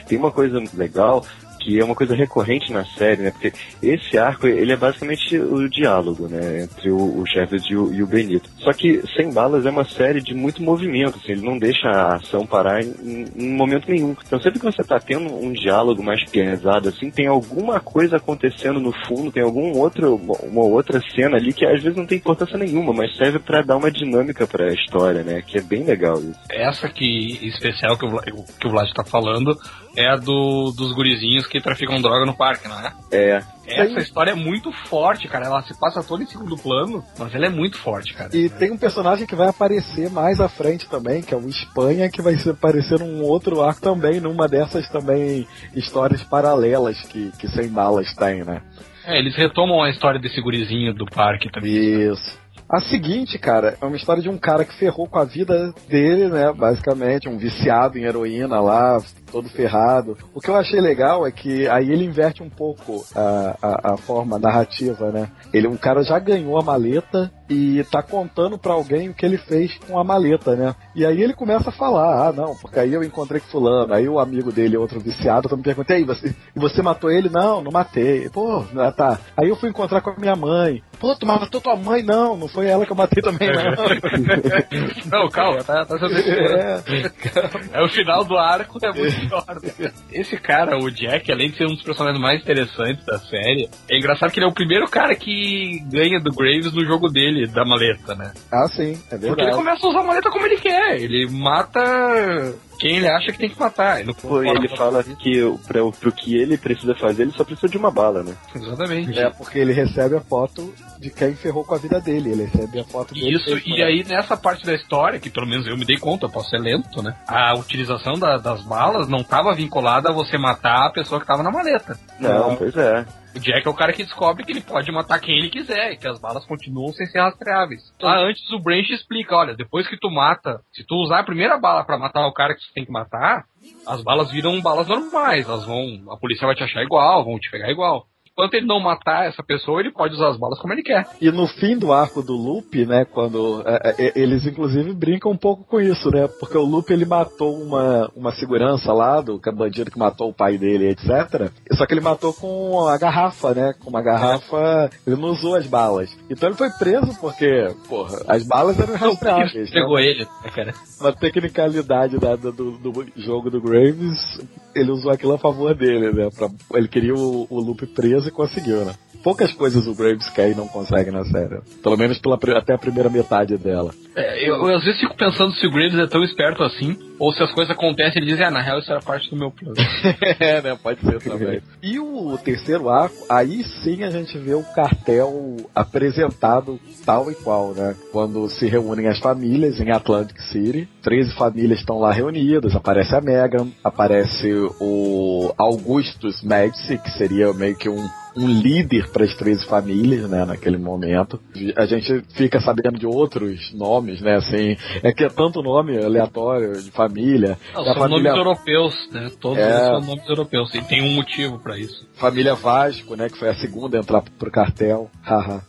tem uma coisa legal que é uma coisa recorrente na série, né? Porque esse arco, ele é basicamente o diálogo, né? Entre o, o Shepard e o, e o Benito. Só que Sem Balas é uma série de muito movimento, assim, ele não deixa a ação parar em, em momento nenhum. Então sempre que você tá tendo um diálogo mais pesado, assim, tem alguma coisa acontecendo no fundo, tem algum outro, uma outra cena ali que às vezes não tem importância nenhuma, mas serve pra dar uma dinâmica pra história, né? Que é bem legal isso. Essa aqui, especial que o, que o Vlad tá falando, é a do, dos gurizinhos que traficam droga no parque, não é? É. Essa história é muito forte, cara. Ela se passa toda em segundo plano, mas ela é muito forte, cara. E tem um personagem que vai aparecer mais à frente também, que é o Espanha, que vai aparecer num outro arco também, numa dessas também histórias paralelas que, que Sem Balas tem, né? É, eles retomam a história desse gurizinho do parque também. Isso. A seguinte, cara, é uma história de um cara que ferrou com a vida dele, né? Basicamente, um viciado em heroína lá, todo ferrado. O que eu achei legal é que aí ele inverte um pouco a, a, a forma narrativa, né? Ele, um cara já ganhou a maleta e tá contando pra alguém o que ele fez com a maleta, né? E aí ele começa a falar, ah, não, porque aí eu encontrei com fulano, aí o amigo dele, outro viciado, tá me perguntando, e aí, você, e você matou ele? Não, não matei. Pô, ah, tá. Aí eu fui encontrar com a minha mãe. Pô, tu matou tua mãe? Não, não foi ela que eu matei também, não. não, calma, tá, tá É, É o final do arco, é muito pior. né? Esse cara, o Jack, além de ser um dos personagens mais interessantes da série, é engraçado que ele é o primeiro cara que ganha do Graves no jogo dele, da maleta, né? ah, sim, é verdade. Porque ele começa a usar a maleta como ele quer. Ele mata quem ele acha que tem que matar. Ele, Pô, ele fala que pra, o- pro que ele precisa fazer, ele só precisa de uma bala, né? Exatamente. É, porque ele recebe a foto de quem ferrou com a vida dele. Ele recebe a foto dele. Isso, e né? aí nessa parte da história, que pelo menos eu me dei conta, eu posso ser lento, né? A utilização da- das balas não estava vinculada a você matar a pessoa que estava na maleta. Não, pois é. O Jack é o cara que descobre que ele pode matar quem ele quiser e que as balas continuam sem ser rastreáveis. Lá antes o Branch explica, olha, depois que tu mata, se tu usar a primeira bala pra matar o cara que tu tem que matar, as balas viram balas normais, elas vão, a polícia vai te achar igual, vão te pegar igual. Enquanto ele não matar essa pessoa, ele pode usar as balas como ele quer. E no fim do arco do Loop, né, quando é, é, eles inclusive brincam um pouco com isso, né? Porque o Loop ele matou uma, uma segurança lá do que é bandido que matou o pai dele, etc. Só que ele matou com a garrafa, né? Com uma garrafa, ele não usou as balas. Então ele foi preso porque, porra, as balas eram rastreáveis. Pegou né? ele, né, cara? Uma tecnicalidade da- do- do jogo do Graves, ele usou aquilo a favor dele, né? Pra- ele queria o, o Loop preso e conseguiu, né? Poucas coisas o Graves quer e não consegue na série. Pelo menos pela, até a primeira metade dela. É, eu, eu às vezes fico pensando se o Graves é tão esperto assim, ou se as coisas acontecem e ele diz, ah, na real isso era parte do meu plano. é, né? Pode ser também. E o terceiro arco, aí sim a gente vê o cartel apresentado tal e qual, né? Quando se reúnem as famílias em Atlantic City, 13 famílias estão lá reunidas, aparece a Megan, aparece o Augustus Medici, que seria meio que um um líder para as 13 famílias, né, naquele momento. A gente fica sabendo de outros nomes, né, assim, é que é tanto nome aleatório de família. Não, são família- nomes europeus, né? Todos É. são nomes europeus, e tem um motivo pra isso. Família Vasco, né? Que foi a segunda a entrar pro cartel. Haha.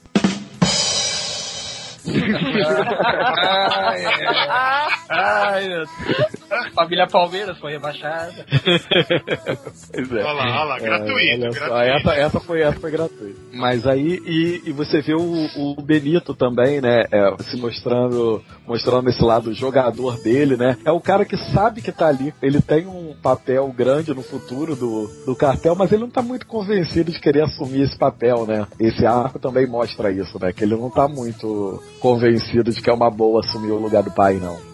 Ai, Ai, meu Deus. Família Palmeiras foi rebaixada. Pois é. Olha lá, olha lá, É, gratuito, olha só, gratuito. essa, essa foi essa foi gratuita. Mas aí e, e você vê o, o Benito também, né? é, se mostrando mostrando esse lado jogador dele, né? É o cara que sabe que tá ali. Ele tem um papel grande no futuro do, do cartel, mas ele não tá muito convencido de querer assumir esse papel, né? Esse arco também mostra isso, né? Que ele não tá muito convencido de que é uma boa assumir o lugar do pai, não.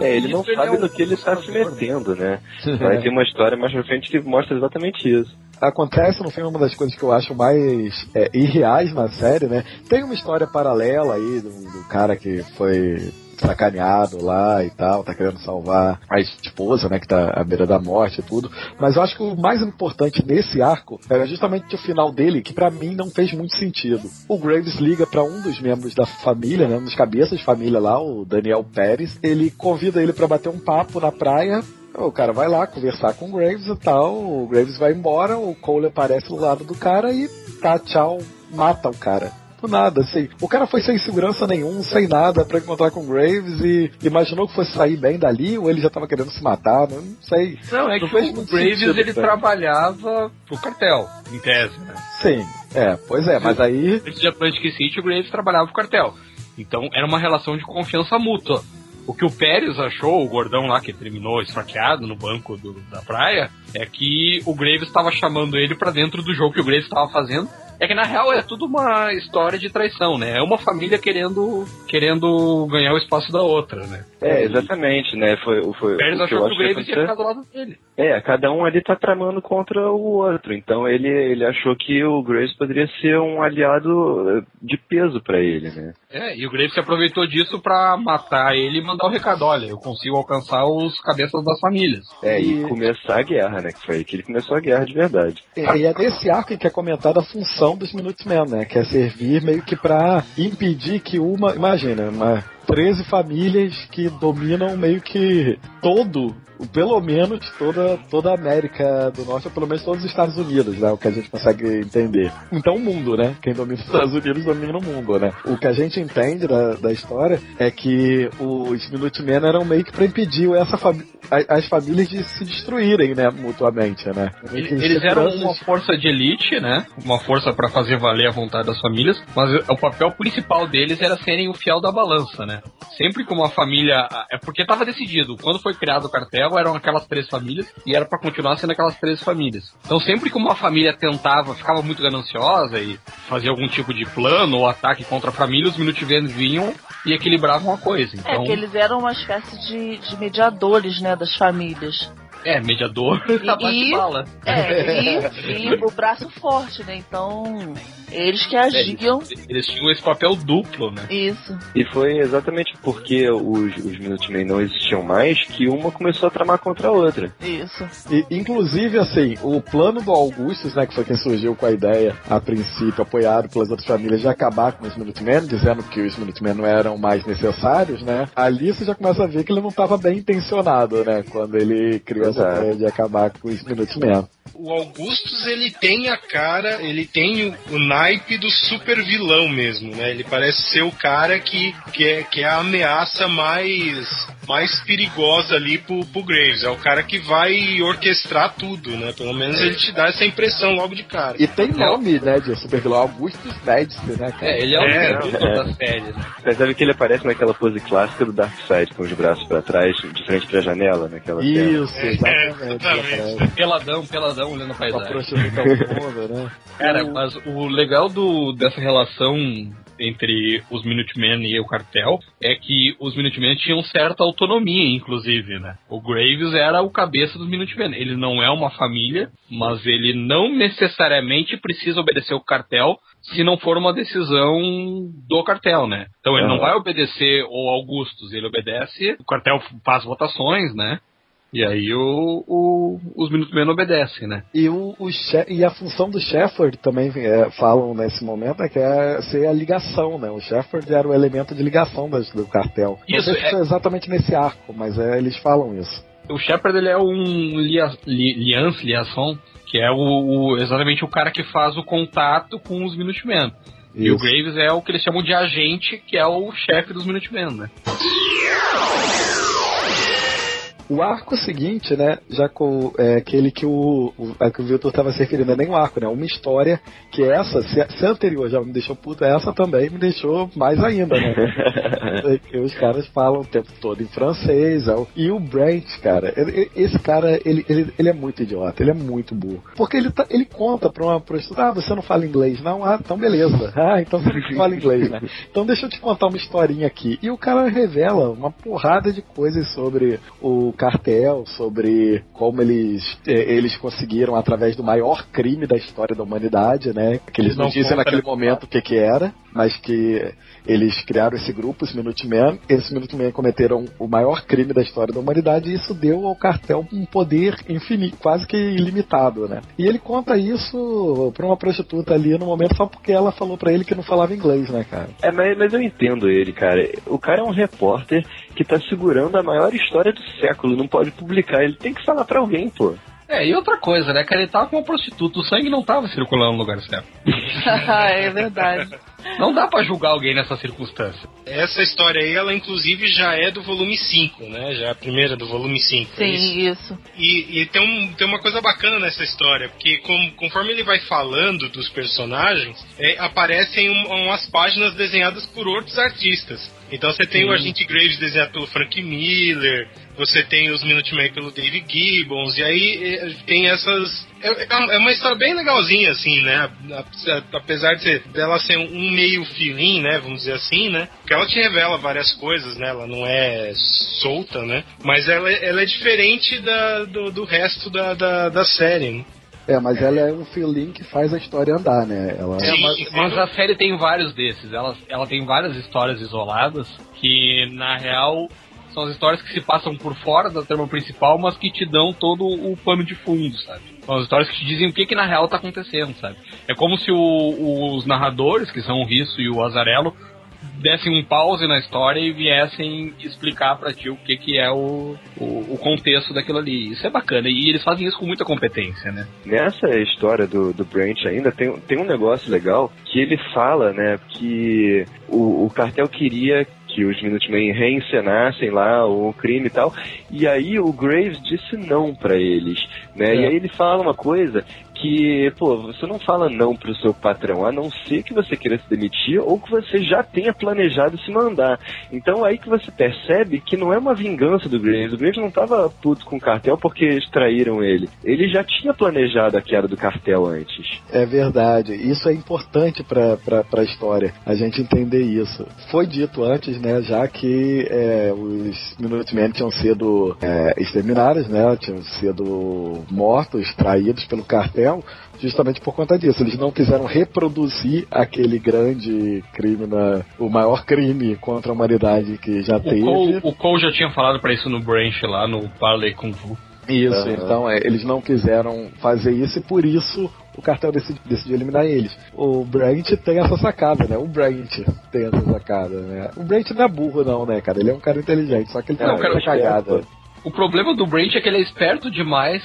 É, ele não Isso, ele sabe é um no que ele está se metendo, né? Vai ter uma história mais pra frente que mostra exatamente isso. acontece no filme uma das coisas que eu acho mais é, irreais na série, né? Tem uma história paralela aí do, do cara que foi sacaneado lá e tal, tá querendo salvar a esposa, né, que tá à beira da morte e tudo. Mas eu acho que o mais importante nesse arco era justamente o final dele, que pra mim não fez muito sentido. O Graves liga pra um dos membros da família, né, um dos cabeças de família lá, o Daniel Pérez, ele convida ele pra bater um papo na praia o cara vai lá conversar com o Graves e tal, o Graves vai embora, o Cole aparece do lado do cara e tá, tchau, mata o cara. Do nada, assim. O cara foi sem segurança nenhum, sem nada, pra encontrar com o Graves e imaginou que fosse sair bem dali, ou ele já tava querendo se matar, não, não sei. Não, é Não que o Graves sentido, ele cara. trabalhava pro cartel, em tese, né? Sim, é, pois é, mas aí. Antes de Atlantic City, o Graves trabalhava pro cartel. Então era uma relação de confiança mútua. O que o Pérez achou, o gordão lá que terminou esfaqueado no banco do- da praia, é que o Graves estava chamando ele pra dentro do jogo que o Graves estava fazendo. É que na real é tudo uma história de traição, né? É uma família querendo querendo ganhar o espaço da outra, né? É, exatamente, né? Foi, foi o que eu achou acho que o Graves que ia ficar aconteceu. do lado dele. É, cada um ali tá tramando contra o outro. Então ele, ele achou que o Graves poderia ser um aliado de peso pra ele, né? É, e o Graves se aproveitou disso pra matar ele e mandar o recado: olha, eu consigo alcançar os cabeças das famílias. É, e começar a guerra, né? Que foi aí que ele começou a guerra de verdade. E e é nesse arco em que é comentada a função dos Minutemen, né? Que é servir meio que pra impedir que uma. Imagina, uma 13 famílias que dominam meio que todo, pelo menos toda, toda a América do Norte, ou pelo menos todos os Estados Unidos, né? O que a gente consegue entender. Então o mundo, né? Quem domina os Estados Unidos domina o mundo, né? O que a gente entende da, da história é que os Minutemen eram meio que pra impedir essa fami- as famílias de se destruírem, né? Mutuamente, né? Que Eles eram uma força de elite, né? Uma força pra fazer valer a vontade das famílias, mas o papel principal deles era serem o fiel da balança, né? Sempre que uma família. É porque tava decidido. Quando foi criado o cartel, eram aquelas três famílias e era pra continuar sendo aquelas três famílias. Então, sempre que uma família tentava, ficava muito gananciosa e fazia algum tipo de plano ou ataque contra a família, os Minutemen vinham e equilibravam a coisa. É Então, que eles eram uma espécie de, de mediadores, né, das famílias. É, mediador da bate-bala. É, e, e o braço forte, né? Então, eles que agiam. Eles tinham esse papel duplo, né? Isso. E foi exatamente porque os, os Minutemen não existiam mais que uma começou a tramar contra a outra. Isso. E, inclusive, assim, o plano do Augustus, né, que foi quem surgiu com a ideia, a princípio, apoiado pelas outras famílias, de acabar com os Minutemen, dizendo que os Minutemen não eram mais necessários, né? Ali você já começa a ver que ele não estava bem intencionado, né, quando ele criou essa Exato. ideia de acabar com os Minutemen. O Augustus, ele tem a cara, ele tem o, o naipe do super vilão mesmo, né? Ele parece ser o cara que, que, é, que é a ameaça mais, mais perigosa ali pro, pro Graves. É o cara que vai orquestrar tudo, né? Pelo menos ele te dá essa impressão logo de cara. E tem nome, né, de super vilão, Augustus Médici, né, cara? É, ele é o É, é, é. da série, né? Percebe que ele aparece naquela pose clássica do Darkseid, com os braços pra trás, de frente pra janela, naquela cena. Isso, É, exatamente. exatamente. ele aparece Peladão, peladão, olhando a paisagem. fundo, né? Cara, mas o legal do, dessa relação entre os Minutemen e o cartel é que os Minutemen tinham certa autonomia, inclusive, né? O Graves era o cabeça dos Minutemen. Ele não é uma família, mas ele não necessariamente precisa obedecer o cartel se não for uma decisão do cartel, né? Então ele não vai obedecer o Augustus, ele obedece, o cartel faz votações, né? E aí o, o- os Minutemen obedecem, né? E, o, o e a função do Shepard também é, falam nesse momento é que é ser a ligação, né? O Shepard era o elemento de ligação das- do cartel. Não Isso, sei se é- exatamente nesse arco, mas é, eles falam isso. O Shepard ele é um lia, li, liance, liaison, que é o, o- exatamente o cara que faz o contato com os Minutemen. E o Isso. Graves é o que eles chamam de agente, que é o chefe dos Minutemen, né? O arco seguinte, né, já com é, aquele que o, o, a que o Victor estava se referindo, é nem um arco, né, uma história que essa, se, se a anterior já me deixou puto, essa também me deixou mais ainda, né? Porque os caras falam o tempo todo em francês, é o- e o Brent, cara, ele- ele- esse cara, ele, ele, ele é muito idiota, ele é muito burro. Porque ele, tá, ele conta pra uma prostituta, ah, você não fala inglês, não? Ah, então beleza. Ah, então você não fala inglês, né? Então deixa eu te contar uma historinha aqui. E o cara revela uma porrada de coisas sobre o cartel, sobre como eles, eh, eles conseguiram, através do maior crime da história da humanidade, né? Que eles não, Não dizem naquele momento o que que era, mas que eles criaram esse grupo, os Minutemen. Esses Minutemen cometeram o maior crime da história da humanidade e isso deu ao cartel um poder infinito, quase que ilimitado, né? E ele conta isso pra uma prostituta ali no momento só porque ela falou pra ele que não falava inglês, né, cara? É, mas, mas eu entendo ele, cara. O cara é um repórter que tá segurando a maior história do século, não pode publicar, ele tem que falar pra alguém, pô. É, e outra coisa, né, cara, ele tava com uma prostituta, o sangue não tava circulando no lugar certo. é verdade. Não dá pra julgar alguém nessa circunstância. Essa história aí, ela inclusive já é do volume 5, né? Já é a primeira do volume 5. é isso? Sim, isso. E, e tem, um, tem uma coisa bacana nessa história, porque com- conforme ele vai falando dos personagens, é, aparecem um- umas páginas desenhadas por outros artistas. Então você tem o Agente Graves desenhado pelo Frank Miller, você tem os Minutemen pelo Dave Gibbons, e aí eh, tem essas, é, é uma história bem legalzinha, assim, né? Apesar de ser, dela ser um meio filim, né? Vamos dizer assim, né? Porque ela te revela várias coisas, né? Ela não é solta, né? Mas ela, ela é diferente da, do, do resto da, da, da série, né? É, mas ela é um feeling que faz a história andar, né? Ela... É, mas, mas, a série tem vários desses. Ela, ela tem várias histórias isoladas que, na real, são as histórias que se passam por fora da trama principal, mas que te dão todo o pano de fundo, sabe? São as histórias que te dizem o que, que na real tá acontecendo, sabe? É como se o, os narradores, que são o Risso e o Azarello, dessem um pause na história e viessem explicar para ti o que, que é o, o, o, contexto daquilo ali. Isso é bacana. E eles fazem isso com muita competência, né? Nessa história do, do Branch ainda tem, tem um negócio legal que ele fala, né, que o, o cartel queria que os Minutemen reencenassem lá o crime e tal. E aí o Graves disse não para eles, né? É. E aí ele fala uma coisa que, pô, você não fala não pro seu patrão, a não ser que você queira se demitir ou que você já tenha planejado se mandar. Então aí que você percebe que não é uma vingança do Graves. O Graves não tava puto com o cartel porque extraíram ele. Ele já tinha planejado a queda do cartel antes. É verdade. Isso é importante pra, pra, pra história, a gente entender isso. Foi dito antes, né, já que é, os Minutemen tinham sido é, exterminados, né, tinham sido mortos, traídos pelo cartel justamente por conta disso. Eles não quiseram reproduzir aquele grande crime, na, o maior crime contra a humanidade que já o teve. Cole, o Cole já tinha falado para isso no Branch lá no Parley Kung Fu. Isso, uhum. então é, eles não quiseram fazer isso e por isso o cartel decidiu, decidiu eliminar eles. O Brent tem essa sacada, né? O Brent tem essa sacada, né? O Brent não é burro não, né, cara? Ele é um cara inteligente, só que ele tem não, uma cara cagada. O problema do Brent é que ele é esperto demais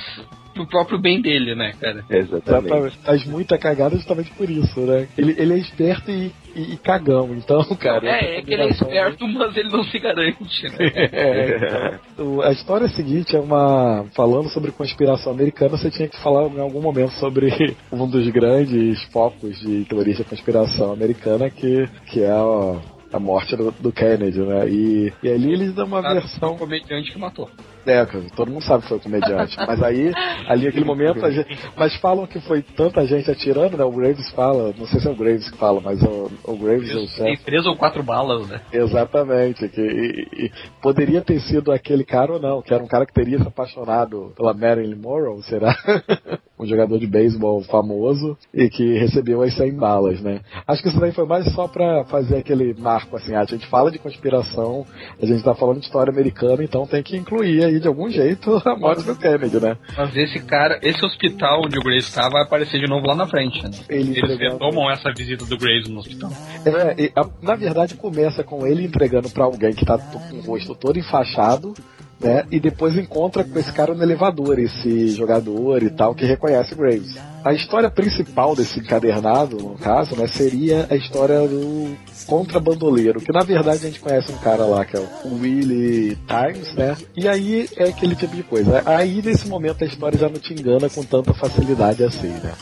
pro próprio bem dele, né, cara? Exatamente. Faz muita cagada justamente por isso, né? Ele, ele é esperto e, e, e cagão, então, cara. É, é que ele é esperto, mas ele não se garante, né? é. A história seguinte é uma. Falando sobre conspiração americana, você tinha que falar em algum momento sobre um dos grandes focos de teoria de conspiração americana, que, que é a a morte do, do, Kennedy, né? E, e ali eles dão uma versão. O comediante que matou. É, todo mundo sabe que foi o comediante. mas aí, ali naquele momento, gente, mas falam que foi tanta gente atirando, né? O Graves fala, não sei se é o Graves que fala, mas o, o Graves. Isso, tem três ou quatro balas, né? Exatamente. Que, e, e poderia ter sido aquele cara ou não, que era um cara que teria se apaixonado pela Marilyn Monroe, será? um jogador de beisebol famoso e que recebeu as 100 balas, né? Acho que isso daí foi mais só pra fazer aquele marco, assim, a gente fala de conspiração, a gente tá falando de história americana, então tem que incluir aí de algum jeito a morte do Kennedy, né? Mas esse cara, esse hospital onde o Grace está vai aparecer de novo lá na frente, né? Ele Eles retomam essa visita do Grace no hospital. É, a, na verdade começa com ele entregando para alguém que tá com o rosto todo enfaixado, né? E depois encontra com esse cara no elevador, esse jogador e tal, que reconhece Graves. A história principal desse encadernado, no caso, né, seria a história do contrabandoleiro, que na verdade a gente conhece um cara lá que é o Willie Times, né? E aí é aquele tipo de coisa. Aí nesse momento a história já não te engana com tanta facilidade assim, né?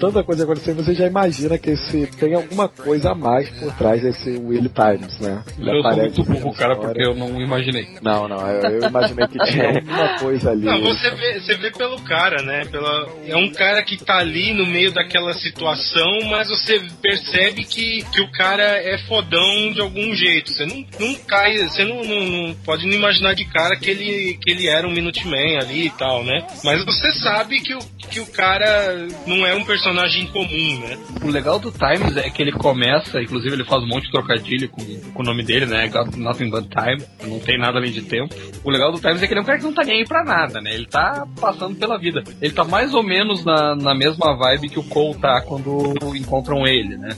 Tanta coisa acontecendo, você já imagina que esse, tem alguma coisa a mais por trás desse Willie Times, né? Ele eu sou muito burro, cara, porque eu não imaginei. Não, não, eu, eu imaginei que tinha alguma coisa ali. Não, você vê, você vê pelo cara, né? Pela, é um cara que tá ali no meio daquela situação, mas você percebe que, que o cara é fodão de algum jeito. Você não, não cai, você não, não, não, pode não imaginar de cara que ele, que ele era um Minuteman ali e tal, né? Mas você sabe que o, que o cara não é um personagem comum, né? O legal do Times é que ele começa, inclusive ele faz um monte de trocadilho com, com o nome dele, né? Nothing but time, não tem nada além de tempo. O legal do Times é que ele é um cara que não tá nem aí pra nada, né? Ele tá passando pela vida. Ele tá mais ou menos na, na mesma vibe que o Cole tá quando encontram ele, né?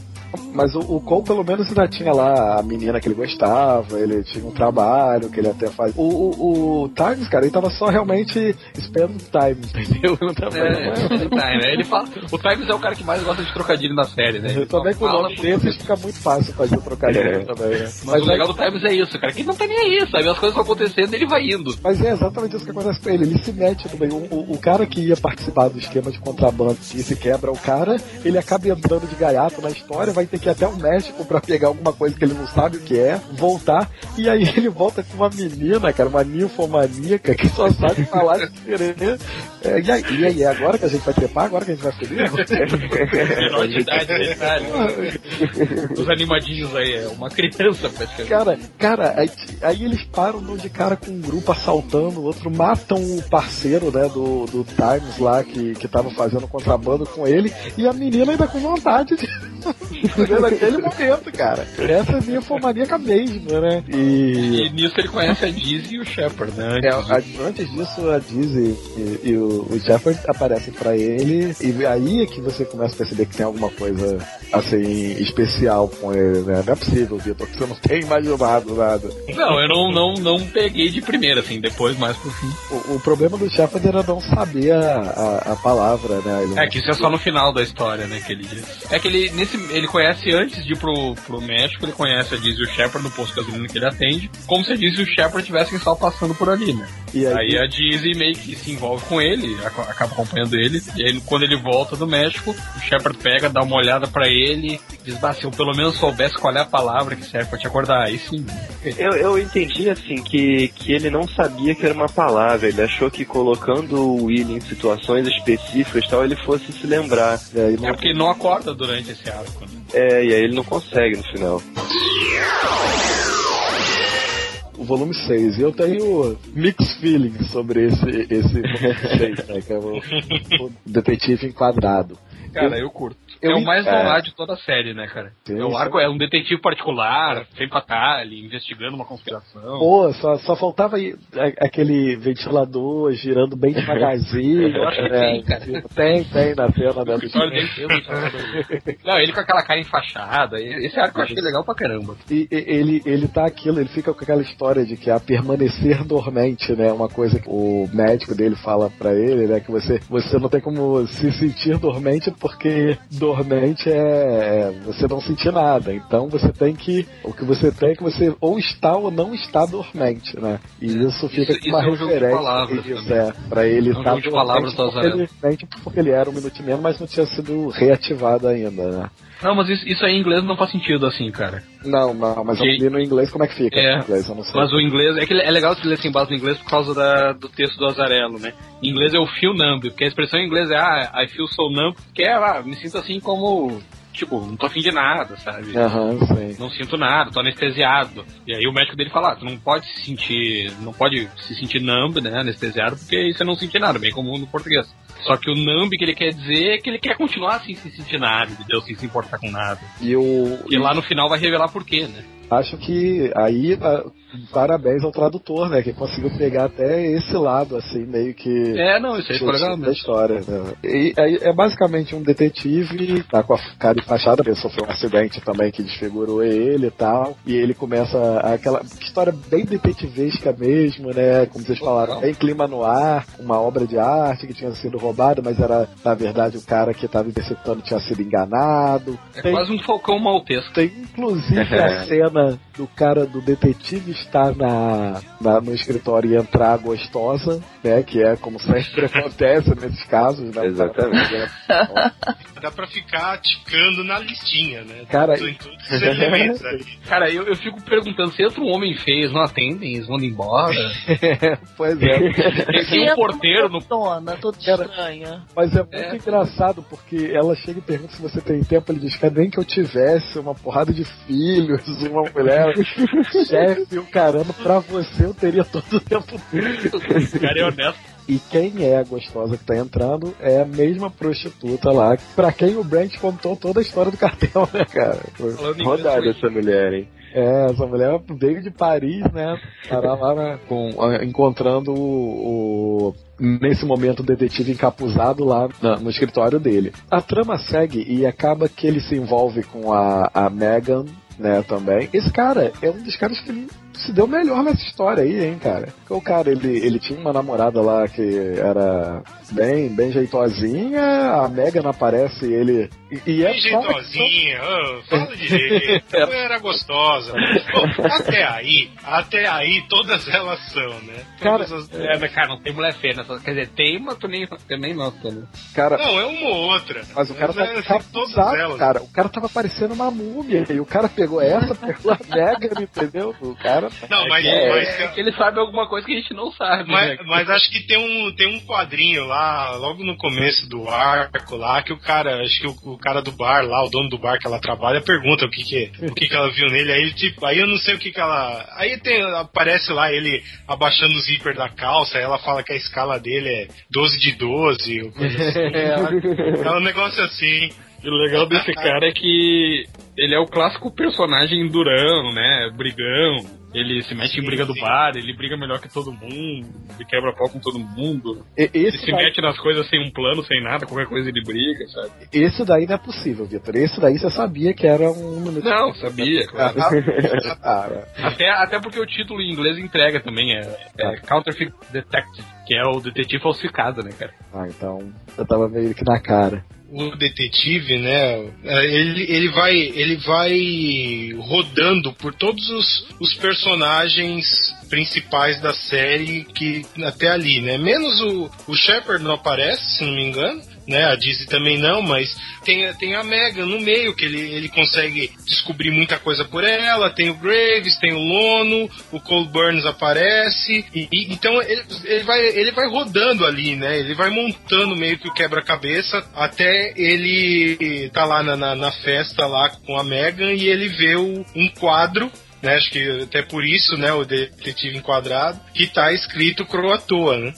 Mas o, o Cole, pelo menos, ainda tinha lá a menina que ele gostava, ele tinha um trabalho que ele até faz. O, o, o Times, cara, ele tava só realmente spend time, entendeu? Não tava é, time, né? ele fala, o Times é o cara que mais gosta de trocadilho na série, né? Ele também com o nome dele fica muito fácil fazer o trocadilho é. também, né? Mas, Mas o legal do Times é isso, cara, que ele não tá nem aí, sabe? As coisas vão acontecendo ele vai indo. Mas é exatamente isso que acontece com ele, ele se mete também. O, o, o cara que ia participar do esquema de contrabando e se quebra o cara, ele acaba entrando de gaiato na história, vai vai ter que ir até o México pra pegar alguma coisa que ele não sabe o que é, voltar, e aí ele volta com uma menina, cara, uma ninfomaníaca que só sabe falar diferente. É, e, aí, e aí, é agora que a gente vai trepar? Agora que a gente vai feliz? Menor de idade, detalhe. Os animadinhos aí, é uma criança praticamente. Cara, cara, aí, aí eles param de cara com um grupo assaltando, o outro matam o parceiro, né, do, do Times lá, que, que tava fazendo contrabando com ele, e a menina ainda com vontade de. naquele momento, cara. Essa é a minha fomaníaca mesmo, né? E. E nisso ele conhece a Dizzy e o Shepard, né? É, a- antes disso, a Dizzy e, e o, o Shepard aparecem pra ele, e aí é que você começa a perceber que tem alguma coisa assim especial com ele, né? Não é possível, Vitor, que você não tem imaginado nada. Não, eu não, não, não peguei de primeira, assim, depois mais pro fim. O, o problema do Shepard era não saber a, a, a palavra, né? Ele É que isso é só no final da história, né, que ele diz. É que ele, nesse, ele conhece, antes de ir pro, pro México, ele conhece a Dizzy e o Shepard no posto de gasolina que ele atende, como se a Dizzy e o Shepard estivessem só passando por ali, né? E aí- aí... a Dizzy meio que se envolve com ele, aca- acaba acompanhando ele, e aí quando ele volta do México, o Shepard pega, dá uma olhada pra ele, diz, bah, se eu pelo menos soubesse qual é a palavra que serve pra te acordar, aí sim. Eu, eu entendi assim que, que ele não sabia que era uma palavra, ele achou que colocando o Willy em situações específicas e tal, ele fosse se lembrar. É, É porque ele não acorda durante esse arco, né? É, e aí ele não consegue no final. o volume 6. E eu tenho mixed feelings sobre esse, esse volume 6, né? Que é o, o Detetive Enquadrado. Cara, eu curto. Eu é o mais é. normal de toda a série, né, cara? Sim, É o arco é um detetive particular, sempre atalhe, investigando uma conspiração. Pô, só, só faltava a- aquele ventilador girando bem devagarzinho. Eu acho que É, tem, cara. Tem, tem na cena, né? O escritório dele tem ventilador. Não, ele com aquela cara enfaixada. Esse arco eu achei legal pra caramba. E, ele, ele tá aquilo, ele fica com aquela história de que a permanecer dormente, né? Uma coisa que o médico dele fala pra ele, né? Que você, você não tem como se sentir dormente porque dormente é, é você não sentir nada. Então você tem que. O que você tem é que você ou está ou não está dormente, né? E isso fica Isso- com uma isso é um jogo de referência. palavras isso, também. é, pra ele É um estar jogo de palavras porque Azarelo. ele, porque ele era um minutinho mas não tinha sido reativado ainda, né? Não, mas isso, isso aí em inglês não faz sentido assim, cara. Não, não, mas eu Que- li no inglês como é que fica. É, inglês, eu. Mas o inglês, é que é legal se ler sem base no inglês por causa da- do texto do Azarelo, né? Em inglês é o feel numb, porque a expressão em inglês é ah, I feel so numb, que é, ah, me sinto assim como, tipo, não tô afim de nada, sabe? Aham, sim. Não sinto nada, tô anestesiado. E aí o médico dele fala, ah, tu não pode se sentir, não pode se sentir numb, né, anestesiado, porque isso é não sentir nada, bem comum no português. Só que o numb que ele quer dizer é que ele quer continuar assim, sem sentir nada, entendeu? Sem se importar com nada. E o. E lá no final vai revelar por quê, né? Acho que aí ah, parabéns ao tradutor, né? Que conseguiu pegar até esse lado, assim, meio que. É, não, isso aí ficou legal da mesmo. história. Né? E, aí é basicamente um detetive, tá com a cara enfaixada, porque sofreu um acidente também que desfigurou ele e tal. E ele começa aquela história bem detetivesca mesmo, né? Como vocês falaram, bem clima no ar, uma obra de arte que tinha sido roubada, mas era, na verdade, o cara que estava interceptando tinha sido enganado. É Tem- quase um falcão maltesco. tem inclusive a cena do cara do detetive estar na, na- no escritório e entrar gostosa, né? Que é como sempre acontece nesses casos, né? Exatamente. Dá pra ficar ticando na listinha, né? Cara, Tem todos os elementos ali. Cara, eu, eu fico perguntando, se entra um homem feio, eles não atendem, eles vão embora. pois é. Tem um porteiro no. Dona, toda estranha. Mas é muito engraçado porque ela chega e pergunta se você tem tempo. Ele diz que nem que eu tivesse uma porrada de filhos, uma mulher, chefe, o caramba, pra você eu teria todo o tempo O cara é honesto. E quem é a gostosa que tá entrando é a mesma prostituta lá, pra quem o Brent contou toda a história do cartel, né, cara? Rodada essa mulher, hein? É, essa mulher veio de Paris, né? Parar lá né, com, ah, encontrando o, o- nesse momento o detetive encapuzado lá no escritório dele. A trama segue e acaba que ele se envolve com a, a Megan, né, também. Esse cara é um dos caras que se deu melhor nessa história aí, hein, cara. Porque o cara, ele, ele tinha uma namorada lá que era bem, bem jeitosinha, a Megan aparece e ele. E, e é Bem jeitosinha, ô, fala direito. Ela era gostosa. Pô, até aí, até aí todas elas são, né? Cara, Todas as- É, mas cara, não tem mulher feia nessa. Quer dizer, tem, mas tu nem, tu nem nota, né? Cara, Não, é uma ou outra. Mas o cara Mas, tá é, tá todas elas. cara. O cara tava parecendo uma múmia. E o cara pegou essa, pegou a Megan, entendeu? O cara. Não, mas, É, mas, é que ele sabe alguma coisa que a gente não sabe, né? mas, mas acho que tem um, tem um quadrinho lá, logo no começo do arco lá, que o cara, acho que o, o cara do bar lá, o dono do bar que ela trabalha, pergunta o que que, o que, que ela viu nele. Aí ele, tipo, aí eu não sei o que que ela. Aí tem, aparece lá ele abaixando o zíper da calça, aí ela fala que a escala dele é 12 de 12, ou coisa assim. é um negócio assim. E o legal desse cara é que ele é o clássico personagem durão, né? Brigão. Ele se mete em briga do bar, ele briga melhor que todo mundo, ele quebra pau com todo mundo. E- Ele se daí, mete nas coisas sem um plano, sem nada, qualquer coisa ele briga, sabe? esse daí não é possível, Vitor. Esse daí você sabia que era um. Não, sabia, claro. Até, até porque o título em inglês entrega também, é, é Counterfeit Detective, que é o detetive falsificado, né, cara? ah, então eu tava meio que na cara. O detetive, né? é, Ele, ele vai ele vai rodando por todos os, os personagens principais da série que até ali, né? Menos o, o Shepard não aparece, se não me engano. Né, a Dizzy também não, mas tem, tem a Megan no meio, que ele, ele consegue descobrir muita coisa por ela. Tem o Graves, tem o Lono, o Cole Burns aparece. E, e- então ele, ele, vai, ele vai rodando ali, né? Ele vai montando meio que o quebra-cabeça até ele tá lá na, na, na festa lá com a Megan e ele vê o- um quadro. Né, acho que até por isso, né, o detetive enquadrado, que tá escrito Croatoa, né?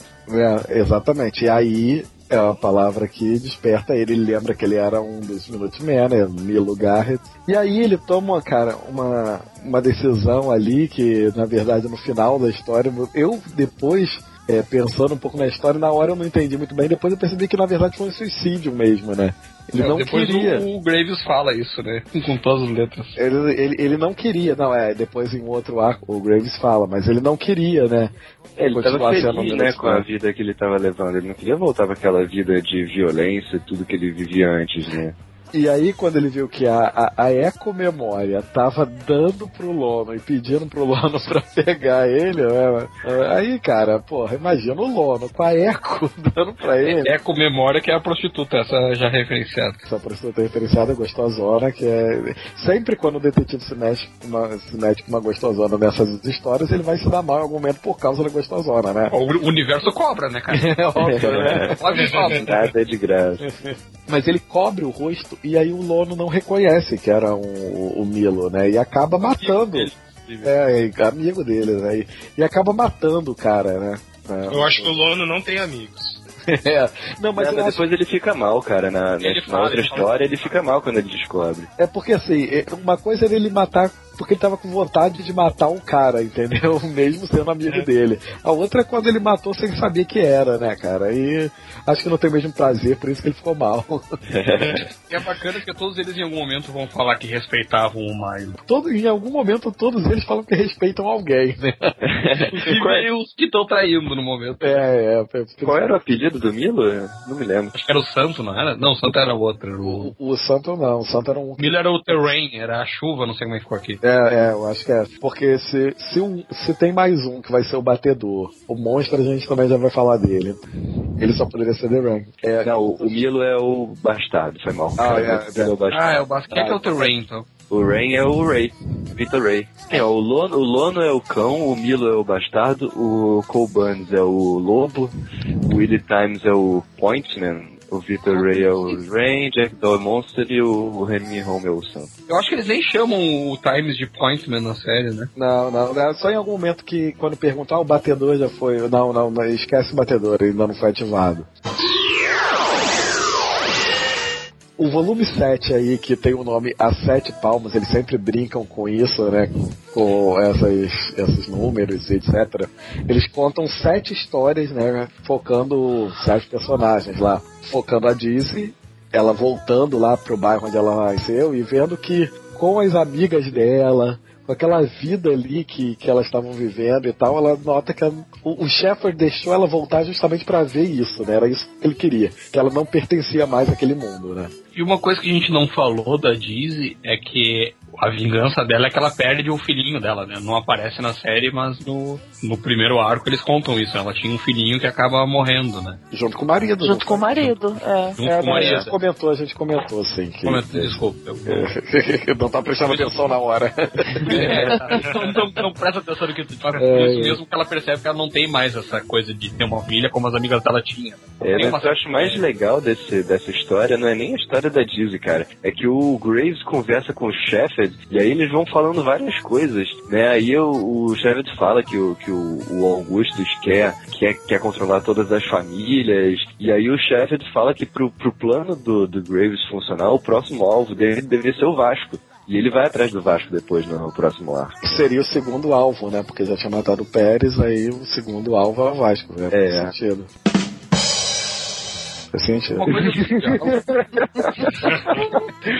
É, exatamente. E aí é a palavra que desperta ele. Ele lembra que ele era um dos Minutemen, né? Milo Garrett. E aí ele toma, cara, uma, uma decisão ali que, na verdade, no final da história, eu depois. é, pensando um pouco na história, na hora eu não entendi muito bem, depois eu percebi que na verdade foi um suicídio mesmo, né? Ele É, não Depois queria. O, o Graves fala isso, né? Com todas as letras. Ele, ele, ele não queria, não, é, depois em outro arco o Graves fala, mas ele não queria, né? Ele tava continuar sendo feliz, né, com a vida que ele tava levando. Ele não queria voltar pra aquela vida de violência e tudo que ele vivia antes, né? E aí, quando ele viu que a, a, a eco-memória tava dando pro Lono e pedindo pro Lono pra pegar ele, né? aí, cara, porra, imagina o Lono com a eco dando pra ele. É com memória que é a prostituta, essa já referenciada. Essa prostituta referenciada gostosona, que é. Sempre quando o detetive se mexe com uma, se mete com uma gostosona nessas histórias, ele vai se dar mal em algum momento por causa da gostosona, né? O universo cobra, né, cara? É óbvio, né? Pode falar. Nada é de graça. Mas ele cobre o rosto e aí o Lono não reconhece que era um- o Milo, né? E acaba matando. É, é, amigo dele, né? E, e acaba matando o cara, né? É. Eu acho que o Lono não tem amigos. É. Não, mas eu mas acho- depois ele fica mal, cara. Na, na, fala, outra ele fala. história, ele fica mal quando ele descobre. É porque assim, é- uma coisa era ele matar porque ele tava com vontade de matar um cara, entendeu? Mesmo sendo amigo dele. A outra é quando ele matou sem saber que era, né, cara? E acho que não tem o mesmo prazer, por isso que ele ficou mal. E é bacana porque todos eles em algum momento vão falar que respeitavam o Milo. Todo, em algum momento, todos eles falam que respeitam alguém, né? Inclusive os que estão traindo no momento. É, é. Qual era o apelido do Milo? Não me lembro. Acho que era o Santo, não era? Não, o Santo era outro. O, O, o Santo não, o Santo era um. o Milo era o Terrain, era a chuva, não sei como é que ficou aqui. É, é, eu acho que é. Porque se, se, um- se tem mais um que vai ser o batedor, o monstro a gente também já vai falar dele. Ele só poderia ser The Rank. É, Não, o, o Milo é o bastardo, foi mal. Ah, é, o Milo é o bastardo. Ah, é o basquete é o Terrain, então. O Rain é o Ray, Victor Ray. É, o Lono, o Lono é o cão, o Milo é o bastardo, o Cole Burns é o lobo, o Willie Times é o Pointman, o Victor Ray é o Rain, Jack Doll é o Monster e o Remy Home é o Santo. Eu acho que eles nem chamam o Times de Pointman na série, né? Não, não, é só em algum momento que quando perguntar o batedor já foi. Não, não, não, esquece o batedor, ele ainda não foi ativado. O volume 7 aí, que tem o nome A Sete Palmas, eles sempre brincam com isso, né? Com essas, esses números, etc. Eles contam sete histórias, né? Focando sete personagens lá. Focando a Dizzy, ela voltando lá pro bairro onde ela nasceu e vendo que com as amigas dela, aquela vida ali que, que elas estavam vivendo e tal, ela nota que a, o, o Shepard deixou ela voltar justamente para ver isso, né? Era isso que ele queria, que ela não pertencia mais àquele mundo, né? E uma coisa que a gente não falou da Dizzy é que a vingança dela é que ela perde o filhinho dela, né? Não aparece na série, mas no, no primeiro arco eles contam isso. Ela tinha um filhinho que acaba morrendo, né? Junto com o marido. Junto com o marido, é. Junto É, com o mas a marido. gente comentou, a gente comentou, assim. Que, Comenta- Desculpa. Eu, eu não tá prestando atenção na hora. É, não, não, não presta atenção no que tu fala. É, Por isso é. mesmo que ela percebe que ela não tem mais essa coisa de ter uma filha como as amigas dela tinham. É, mas uma- o que eu acho mais legal desse, dessa história não é nem a história da Dizzy, cara. É que o Graves conversa com o Shepard e aí eles vão falando várias coisas, né? Aí o, o Shepard fala que o, que o, o Augustus quer, quer, quer controlar todas as famílias e aí o Shepard fala que pro, pro plano do, do Graves funcionar, o próximo alvo dele deveria ser o Vasco. E ele vai atrás do Vasco depois no próximo arco. Seria o segundo alvo, né? Porque já tinha matado o Pérez, aí o segundo alvo é o Vasco, né? É. Faz sentido. Sentido. Uma coisa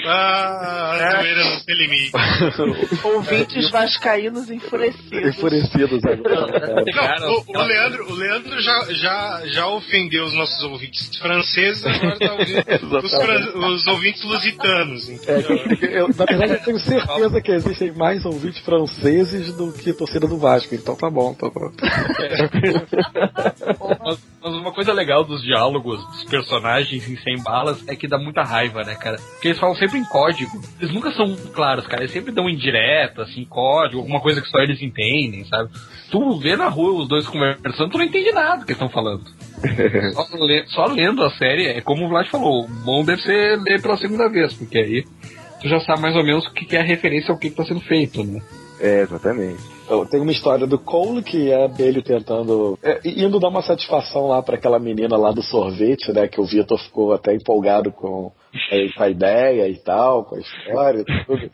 Ah, a zoeira não tem limite. Ouvintes vascaínos enfurecidos. Enfurecidos agora. Não, o, o Leandro, o Leandro já, já, já ofendeu os nossos ouvintes franceses, agora tá ouvindo os, fran- os ouvintes lusitanos. É, eu, na verdade, eu tenho certeza que existem mais ouvintes franceses do que torcida do Vasco, então tá bom, tá bom. Mas, mas uma coisa legal dos diálogos dos personagens em Sem Balas é que dá muita raiva, né, cara? Porque eles falam sempre em código. Eles nunca são claros, cara. Eles sempre dão indireta, assim, código, alguma coisa que só eles entendem, sabe? Tu vê na rua os dois conversando, tu não entende nada do que eles estão falando. Só, le- só lendo a série, é como o Vlad falou, o bom deve ser ler pela segunda vez, porque aí tu já sabe mais ou menos o que que é a referência ao que está sendo feito, né? É, exatamente. Tem uma história do Cole que é dele tentando. é, indo dar uma satisfação lá pra aquela menina lá do sorvete, né? Que o Vitor ficou até empolgado com, é, com a ideia e tal, com a história e tudo.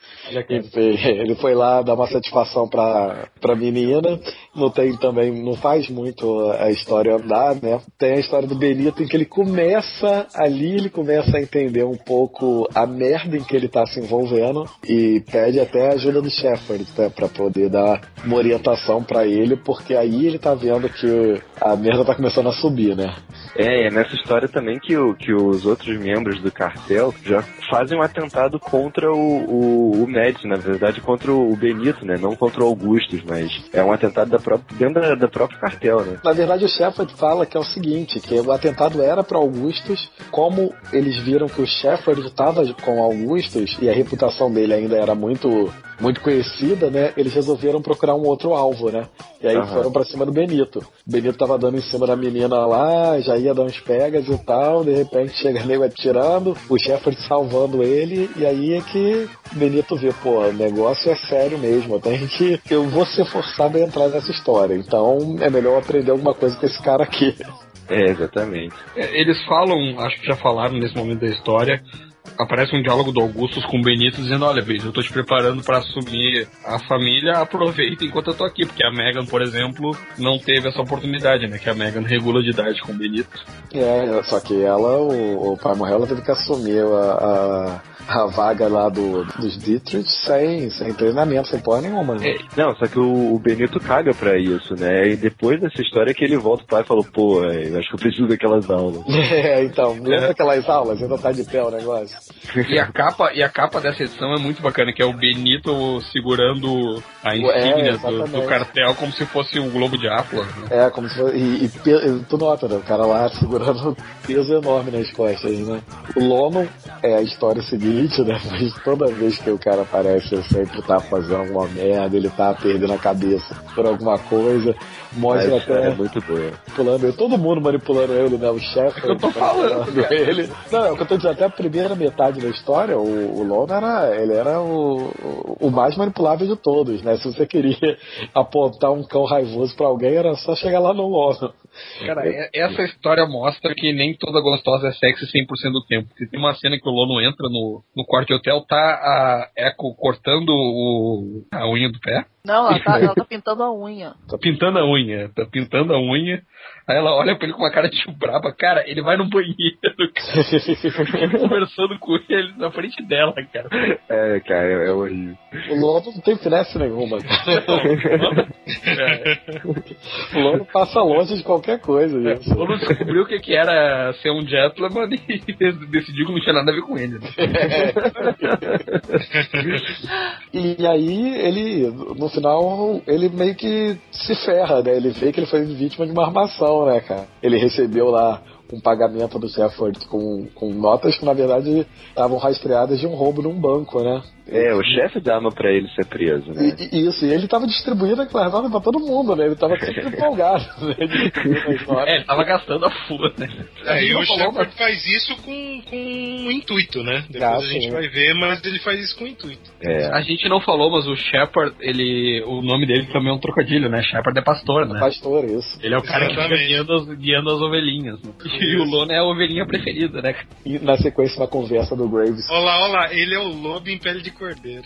Enfim, ele foi lá dar uma satisfação pra, pra menina. Não tem também, não faz muito a história andar, né? Tem a história do Benito em que ele começa ali, ele começa a entender um pouco a merda em que ele tá se envolvendo e pede até a ajuda do Shepard, né? Pra poder dar uma orientação pra ele, porque aí ele tá vendo que a merda tá começando a subir, né? É, é nessa história também que, o, que os outros membros do já fazem um atentado contra o, o, o Médici, na verdade contra o Benito, né? Não contra o Augustus, mas é um atentado da própria, dentro da, da própria cartel, né? Na verdade, o Shepard fala que é o seguinte, que o atentado era para Augustus, como eles viram que o Shepard estava com Augustus e a reputação dele ainda era muito muito conhecida, né? Eles resolveram procurar um outro alvo, né? E aí Aham. foram pra cima do Benito. O Benito tava dando em cima da menina lá, já ia dar uns pegas e tal, de repente chega nego atirando, o Shepard salvando ele, e aí é que o Benito vê, pô, o negócio é sério mesmo, eu tenho que. Eu vou ser forçado a entrar nessa história. Então é melhor aprender alguma coisa com esse cara aqui. É, exatamente. É, Eles falam, acho que já falaram nesse momento da história. Aparece um diálogo do Augustus com o Benito dizendo: Olha, Benito, eu tô te preparando pra assumir a família, aproveita enquanto eu tô aqui. Porque a Megan, por exemplo, não teve essa oportunidade, né? Que a Megan regula de idade com o Benito. É, só que ela, o, o pai morreu, ela teve que assumir a, a, a vaga lá do, dos Dietrich sem, sem treinamento, sem porra nenhuma. Né? Não, só que o, o Benito caga pra isso, né? E depois dessa história que ele volta pro pai e falou, pô, é, eu acho que eu preciso daquelas aulas. É, então, lembra aquelas aulas? Ainda tá de pé o negócio? E a capa, e a capa dessa edição é muito bacana, que é o Benito segurando a É, insígnia do, exatamente. do cartel como se fosse o Globo de Atlas. Né? É, como se fosse. E, e tu nota, né? O cara lá segurando um peso enorme nas costas, né? O Lono é a história seguinte, né? Mas toda vez que o cara aparece, ele sempre tá fazendo alguma merda, ele tá perdendo a cabeça por alguma coisa. Mostra até. é muito boa. manipulando ele, todo mundo manipulando ele, né? O chefe. eu tô falando, ele. Não, é o que eu tô dizendo, até a primeira metade da história, o, o Lon era, ele era o, o mais manipulável de todos, né? Se você queria apontar um cão raivoso pra alguém, era só chegar lá no Lon. Cara, é- essa história mostra que nem toda gostosa é sexy 100% do tempo. Porque tem uma cena que o Lono entra no, no quarto de hotel, tá a Echo cortando o, a unha do pé. Não, ela tá, ela tá pintando a unha. Tá pintando a unha, tá pintando a unha. Aí ela olha pra ele com uma cara de braba. Cara, ele vai no banheiro, cara. Fica conversando com ele na frente dela, cara. É, cara, é, é horrível. O Lono não tem finesse nenhuma. O Lono passa longe de qualquer coisa. Isso. O Lono descobriu o que, que era ser um gentleman e decidiu que não tinha nada a ver com ele. Né? E aí ele, no final, ele meio que se ferra, né? Ele vê que ele foi vítima de uma armação, né, cara? Ele recebeu lá um pagamento do Shepard com, com notas que na verdade estavam rastreadas de um roubo num banco, né? É, o chefe dava pra ele ser preso, né? E, e isso, e ele tava distribuindo aquelas notas pra todo mundo, né? Ele tava sempre empolgado, né? É, ele tava gastando a full, né? É, e o Shepard faz isso com, com um intuito, né? Depois Ah, a gente sim. vai ver, mas ele faz isso com intuito. É. A gente não falou, mas o Shepard, ele. O nome dele também é um trocadilho, né? Shepard é pastor, né? Pastor, isso. Ele é o cara que fica Exatamente. guiando as, guiando as ovelhinhas. né? E o Lono é a ovelhinha preferida, né? E na sequência, uma conversa do Graves. Olá, olá, ele é o lobo em pele de cordeiro.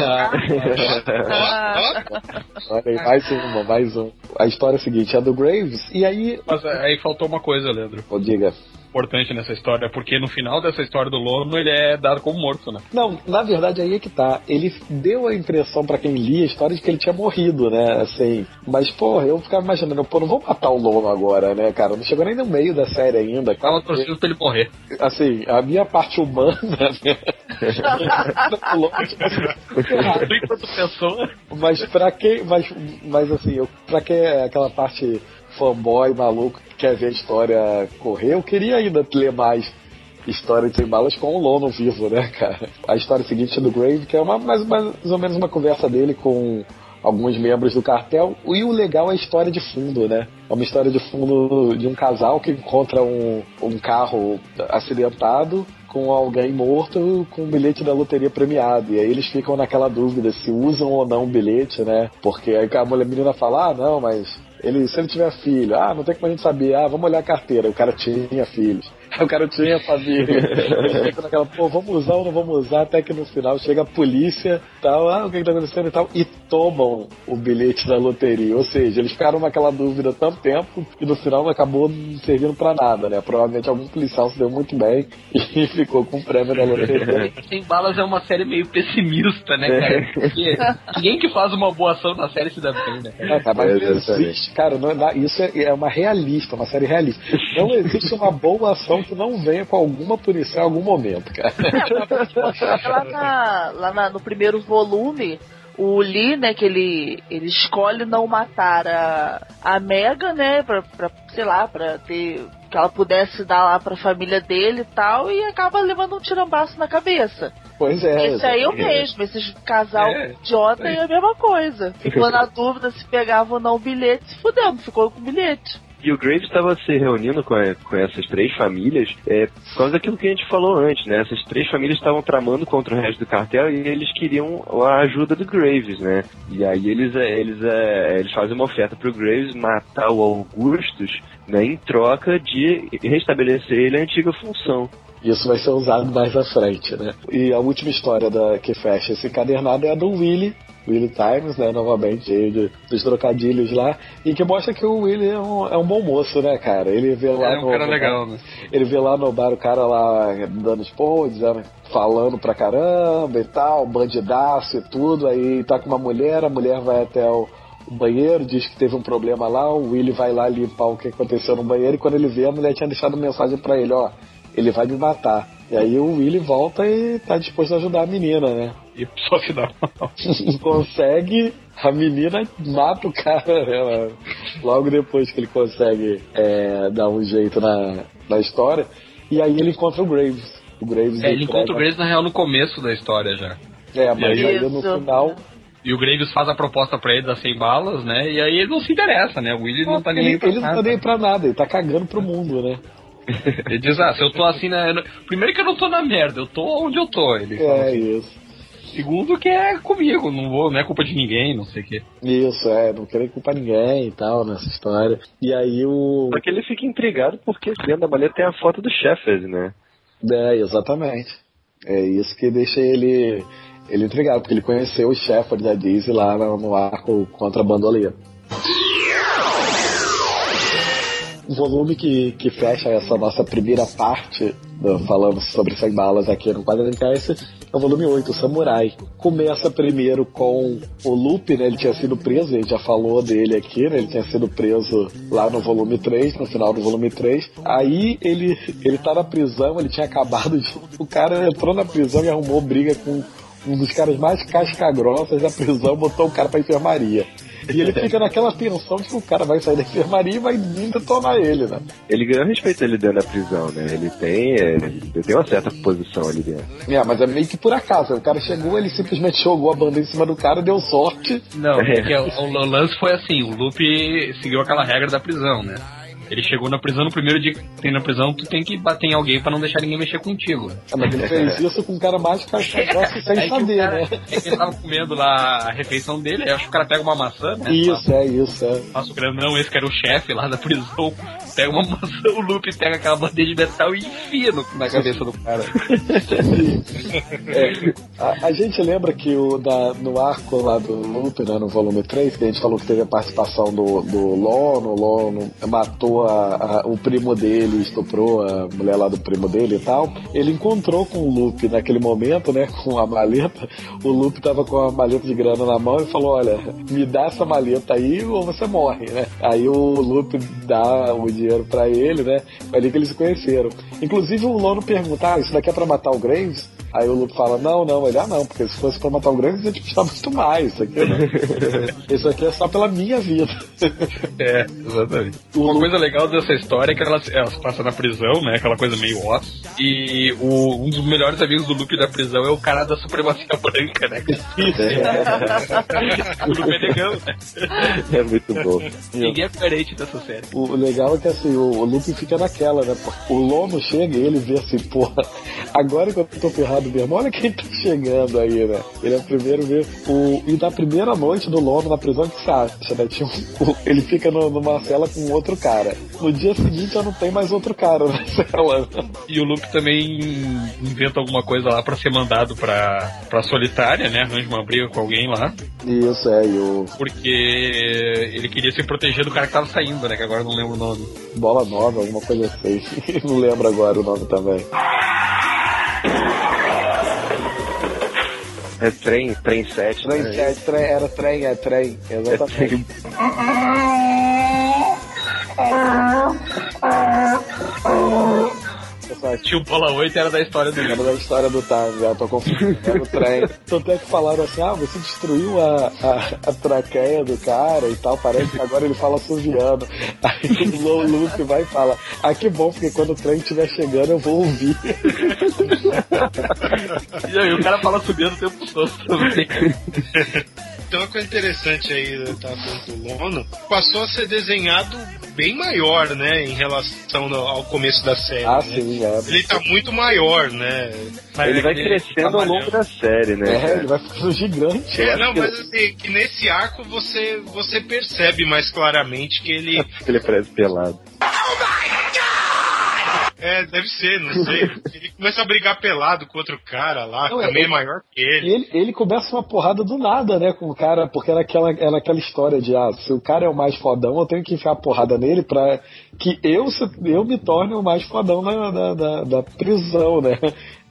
Ah, Olha aí, mais uma, mais um. A história é a seguinte, a do Graves, e aí. Mas aí faltou uma coisa, Leandro. Diga. Importante nessa história, porque no final dessa história do Lono ele é dado como morto, né? Não, na verdade aí é que tá. Ele deu a impressão pra quem lia a história de que ele tinha morrido, né? Assim. Mas, porra, eu ficava imaginando, pô, não vou matar o Lono agora, né, cara? Não chegou nem no meio da série ainda. Tava torcendo pra ele morrer. Assim, a minha parte humana, né? Enquanto pessoa. Mas pra quem. Mas, mas assim, eu, pra quem é aquela parte fanboy maluco que quer ver a história correr, eu queria ainda ler mais história de Balas com o Lono vivo, né, cara? A história seguinte é do Grave, que é uma, mais, mais ou menos uma conversa dele com alguns membros do cartel. E o legal é a história de fundo, né? É uma história de fundo de um casal que encontra um, um carro acidentado com alguém morto com um bilhete da loteria premiado. E aí eles ficam naquela dúvida se usam ou não o bilhete, né? Porque aí a mulher menina fala, ah, não, mas ele, se ele tiver filho, ah, não tem como a gente saber, ah, vamos olhar a carteira. O cara tinha filhos. Aí o cara tinha família. Eles ficam naquela, pô, vamos usar ou não vamos usar, até que no final chega a polícia, tal, ah, o que, que tá acontecendo e tal, e tomam o bilhete da loteria. Ou seja, eles ficaram naquela dúvida tanto tempo e no final acabou não servindo pra nada, né? Provavelmente algum policial se deu muito bem e ficou com o prêmio da loteria. Sem Balas é uma série meio pessimista, né, cara? Porque ninguém que faz uma boa ação na série se dá bem, né? É, cara, mas É, não exatamente. existe, cara, não, não- isso é, é uma realista, uma série realista. Não existe uma boa ação não venha com alguma punição em algum momento, cara. lá na- lá na- no primeiro volume, o Lee, né, que ele, ele escolhe não matar a, a Mega, né, pra, pra, sei lá, pra ter. que ela pudesse dar lá pra família dele e tal, e acaba levando um tirambaço na cabeça. Pois é. Esse aí eu exatamente. mesmo, esse casal É, idiota é a mesma coisa. Ficou na dúvida se pegava ou não o bilhete, se fudeu, não ficou com o bilhete. E o Graves estava se reunindo com, a- com essas três famílias é, por causa daquilo que a gente falou antes, né? Essas três famílias estavam tramando contra o resto do cartel e eles queriam a ajuda do Graves, né? E aí eles, é, eles, é, eles fazem uma oferta pro Graves matar o Augustus, né? Em troca de restabelecer ele a antiga função. Isso vai ser usado mais à frente, né? E a última história da, que fecha esse encadernado é a do Willy, Willy Times, né? Novamente, cheio de, dos trocadilhos lá, e que mostra que o Willy é um, é um bom moço, né, cara? Ele vê lá É um no, cara legal, né? Ele vê lá no bar o cara lá dando expor, dizendo, falando pra caramba e tal, bandidaço e tudo, aí tá com uma mulher, a mulher vai até o, o banheiro, diz que teve um problema lá, o Willy vai lá limpar o que aconteceu no banheiro e quando ele vê a mulher tinha deixado mensagem pra ele, ó, ele vai me matar. E aí o Willy volta e tá disposto a ajudar a menina, né? E só se dá mal. consegue, a menina mata o cara, né? Logo depois que ele consegue é, dar um jeito na, na história. E aí ele encontra o Graves. O Graves É, ele encontra o Graves na real no começo da história já. É, mas aí- aí no final. E o Graves faz a proposta pra ele das 100 balas, né? E aí ele não se interessa, né? O Willy não tá nem ele, aí pra ele não tá nada. nem aí pra nada, ele tá cagando pro mundo, né? Ele diz, ah, se eu tô assim, né? Primeiro que eu não tô na merda, eu tô onde eu tô. Ele É assim. isso. Segundo que é comigo, não vou, não é culpa de ninguém, não sei o quê. Isso, é, não querer culpar ninguém e tal nessa história. E aí o. Só que ele fica intrigado porque dentro da maleta tem a foto do Sheffield, né? É, exatamente. É isso que deixa ele, ele intrigado, porque ele conheceu o Shepard da Daisy lá no, no arco contra a bandoleira. Volume que, que fecha essa nossa primeira parte, do- falando sobre 100 balas aqui no Quadrincast, é o volume 8, o Samurai. Começa primeiro com o Lupe, né? Ele tinha sido preso, a gente já falou dele aqui, né? Ele tinha sido preso lá no volume 3, no final do volume 3. Aí ele, ele tá na prisão, ele tinha acabado de. O cara entrou na prisão e arrumou briga com um dos caras mais casca-grossas da prisão, botou o cara pra enfermaria. E ele fica naquela tensão de que o cara vai sair da enfermaria e vai vir detonar ele, né? Ele ganhou respeito ali dentro da prisão, né? Ele tem, é, ele tem uma certa posição ali dentro. É, mas é meio que por acaso. O cara chegou, ele simplesmente jogou a banda em cima do cara, deu sorte. Não, porque o, o lance foi assim, o Lupe seguiu aquela regra da prisão, né? Ele chegou na prisão no primeiro dia que tem na prisão, tu tem que bater em alguém pra não deixar ninguém mexer contigo. É, mas ele fez isso com o cara mais casca-grossa sem Aí que o saber, cara- né? É que ele tava comendo lá a refeição dele, aí acho que o cara pega uma maçã, né? Isso, é isso, é. Passa o grandão, esse que era o chefe lá da prisão, pega uma maçã, o Lupe pega aquela bandeja de metal e enfia no- na cabeça do cara. É, a, a gente lembra que o, da, no arco lá do Lupe, né, no volume 3, que a gente falou que teve a participação do, do Lono, o Lono matou a, a- o primo dele, estuprou a mulher lá do primo dele e tal. Ele encontrou com o Lupe naquele momento, né, com a maleta. O Lupe tava com a maleta de grana na mão e falou: Olha, me dá essa maleta aí ou você morre, né? Aí o Lupe dá o dinheiro pra ele, né? Foi ali que eles se conheceram. Inclusive o Lono pergunta: Ah, isso daqui é pra matar o Graves? Aí o Luke fala, não, não, ele, ah não, porque se fosse pra matar o Graves, ia te custar muito mais. Isso aqui, né? isso aqui é só pela minha vida. É, exatamente. Uma coisa legal dessa história é que elas, elas passam na prisão, né? Aquela coisa meio osso. E o, um dos melhores amigos do Lupe da prisão é o cara da supremacia branca, né? o é negão, né? É muito bom. Ninguém é coerente dessa série. O legal é que assim, o, o Luke fica naquela, né? O Lono chega e ele vê assim, porra, agora que eu tô ferrado mesmo, olha quem tá chegando aí, né? Ele é o primeiro ver. O, e na primeira noite do Lono na prisão, o que você acha, né? Tinha um- ele fica no- numa cela com outro cara. No dia seguinte já não tem mais outro cara na cela. E o Lupe também inventa alguma coisa lá pra ser mandado pra, pra solitária, né? Arranja uma briga com alguém lá. Isso, é, e o Porque ele queria se proteger do cara que tava saindo, né? Que agora eu não lembro o nome. Bola Nova, alguma coisa assim. não lembro agora o nome também. É trem, trem 7. Trem, né? é, trem, era trem, é trem, exatamente. Tinha o Bola 8 era da história do Era da história do Time, já tô confundindo. Era o trem. Tanto é que falaram assim: ah, você destruiu a, a, a traqueia do cara e tal. Parece que agora ele fala suviano. Aí o Low Luke vai e fala: ah, que bom, porque quando o trem estiver chegando eu vou ouvir. E aí o cara fala subindo o tempo todo também. Então, uma coisa interessante aí, tá falando do Lono, passou a ser desenhado bem maior, né, em relação ao ao começo da série. Ah, né? sim, é. Ele tá muito maior, né? Ele vai crescendo ao longo da série, né? É, ele vai ficando gigante. É, não, mas assim, que nesse arco você, você percebe mais claramente que ele. Ele parece pelado. É, deve ser, não sei. Ele começa a brigar pelado com outro cara lá, Não, que é- também é maior que ele. ele, ele começa uma porrada do nada, né, com o cara, porque era aquela, era aquela história de, ah, se o cara é o mais fodão, eu tenho que enfiar a porrada nele pra que eu, eu me torne o mais fodão da, da, da, da prisão, né?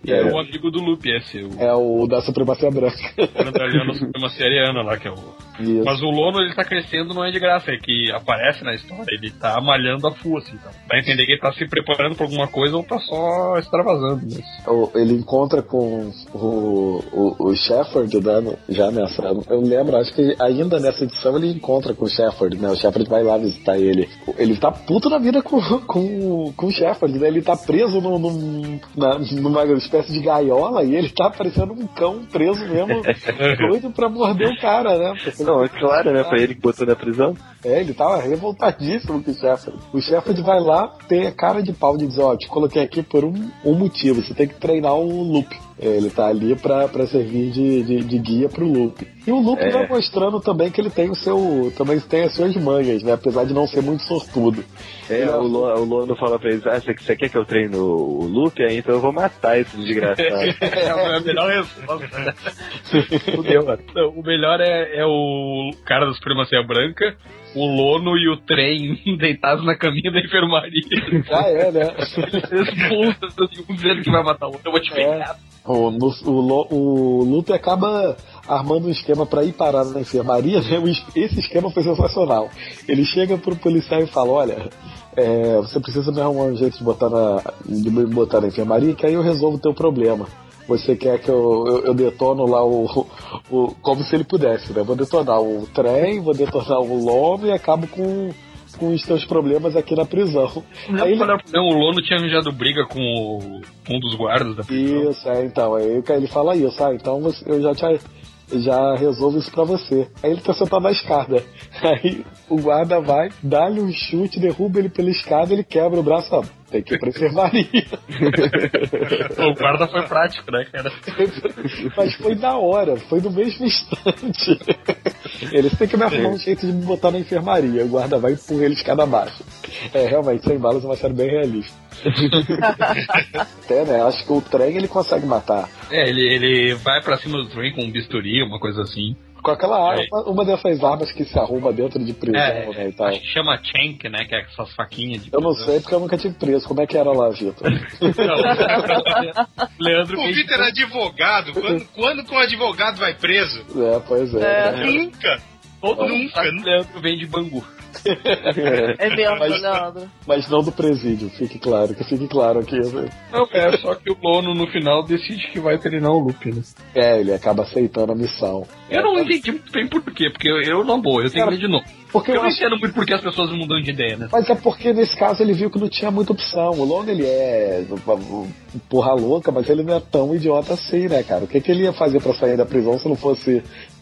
E é o amigo do Lupe, esse. O É o da supremacia branca. cara da Supremacia Ariana lá, que é o. Isso. Mas o Lono ele tá crescendo não é de graça, é que aparece na história, ele tá malhando a full, assim, então. Dá a entender que ele tá se preparando pra alguma coisa ou tá só extravasando. O- Ele encontra com o, o, o Shepard, né, no- já nessa. Eu lembro, acho que ainda nessa edição ele encontra com o Shepard, né? O Shepard vai lá visitar ele. Ele tá puto na vida com, com, com o Shepard, né? Ele tá preso num, num- na- numa espécie de gaiola e ele tá parecendo um cão preso mesmo, doido pra morder o cara, né? Porque- Não, é claro, né? Foi ele que botou na prisão. É, ele tava revoltadíssimo com o Shepard. O Shepard vai lá, tem a cara de pau de dizer, ó, te coloquei aqui por um, um motivo, você tem que treinar o Loop. Ele tá ali pra, pra servir de, de, de guia pro Luke. E o Luke É. vai mostrando também que ele tem o seu. também tem as suas manhas, né? Apesar de não ser muito sortudo. É, o, Lo, o Lono fala pra eles, ah, você, quer que eu treine o Luke? Aí, então eu vou matar esse desgraçado. É a melhor resposta. né? Fudeu, mano. Não, O melhor é, é o cara da Supremacia Branca, o Lono e o trem deitados na caminha da enfermaria. Ah, é, né? Eles expulsam, assim, um dizendo que vai matar o outro. Eu vou te pegar. O, Lu- o, Lo- o Luke acaba armando um esquema pra ir parar na enfermaria, né? O es- Esse esquema foi sensacional. Ele chega pro policial e fala, olha, é, você precisa me arrumar um jeito de botar na, de me botar na enfermaria, que aí eu resolvo o teu problema. Você quer que eu, eu, eu detono lá o, o. Como se ele pudesse, né? Vou detonar o trem, vou detonar o lobo e acabo com, com os teus problemas aqui na prisão. Aí ele, Não, o Lono tinha arranjado briga com o- um dos guardas da prisão. Isso, é, então. Aí ele fala isso, ah, então eu já te já resolvo isso pra você. Aí ele tá sentado na escada. Aí o guarda vai, dá-lhe um chute, derruba ele pela escada, ele quebra o braço. Ó, tem que ir pra enfermaria. o guarda foi prático, né, cara? Mas foi na hora, foi no mesmo instante. Eles têm que me arrumar um jeito de me botar na enfermaria. O guarda vai e empurra ele escada abaixo. É, realmente, sem balas é uma série bem realista. Até, né? Acho que o trem ele consegue matar. É, ele, ele vai pra cima do trem com um bisturi, uma coisa assim. Com aquela arma, uma dessas armas que se arruma dentro de prisão, É, né? E tal. acho que chama Chank, né? Que é essas faquinhas de Eu não prisão. sei porque eu nunca tive preso. Como é que era lá, Vitor? Leandro O Vitor era advogado. Quando, quando que um advogado vai preso? É, pois é. É. né? Nunca. Todo Nunca. mundo Leandro vem de Bangu. É mesmo, Mas- Leandro. Mas não do presídio, fique claro, que fique claro aqui. né? Não, é só que o Lono no final decide que vai treinar o Luke, né? É, ele acaba aceitando a missão. Eu não entendi muito bem por quê, porque eu, eu não vou, eu tenho que ler de novo. Porque eu eu não acho- entendo muito por que as pessoas mudam de ideia, né? Mas é porque nesse caso ele viu que não tinha muita opção. O Lone ele é porra louca, mas ele não é tão idiota assim, né, cara? O que, que ele ia fazer pra sair da prisão se não fosse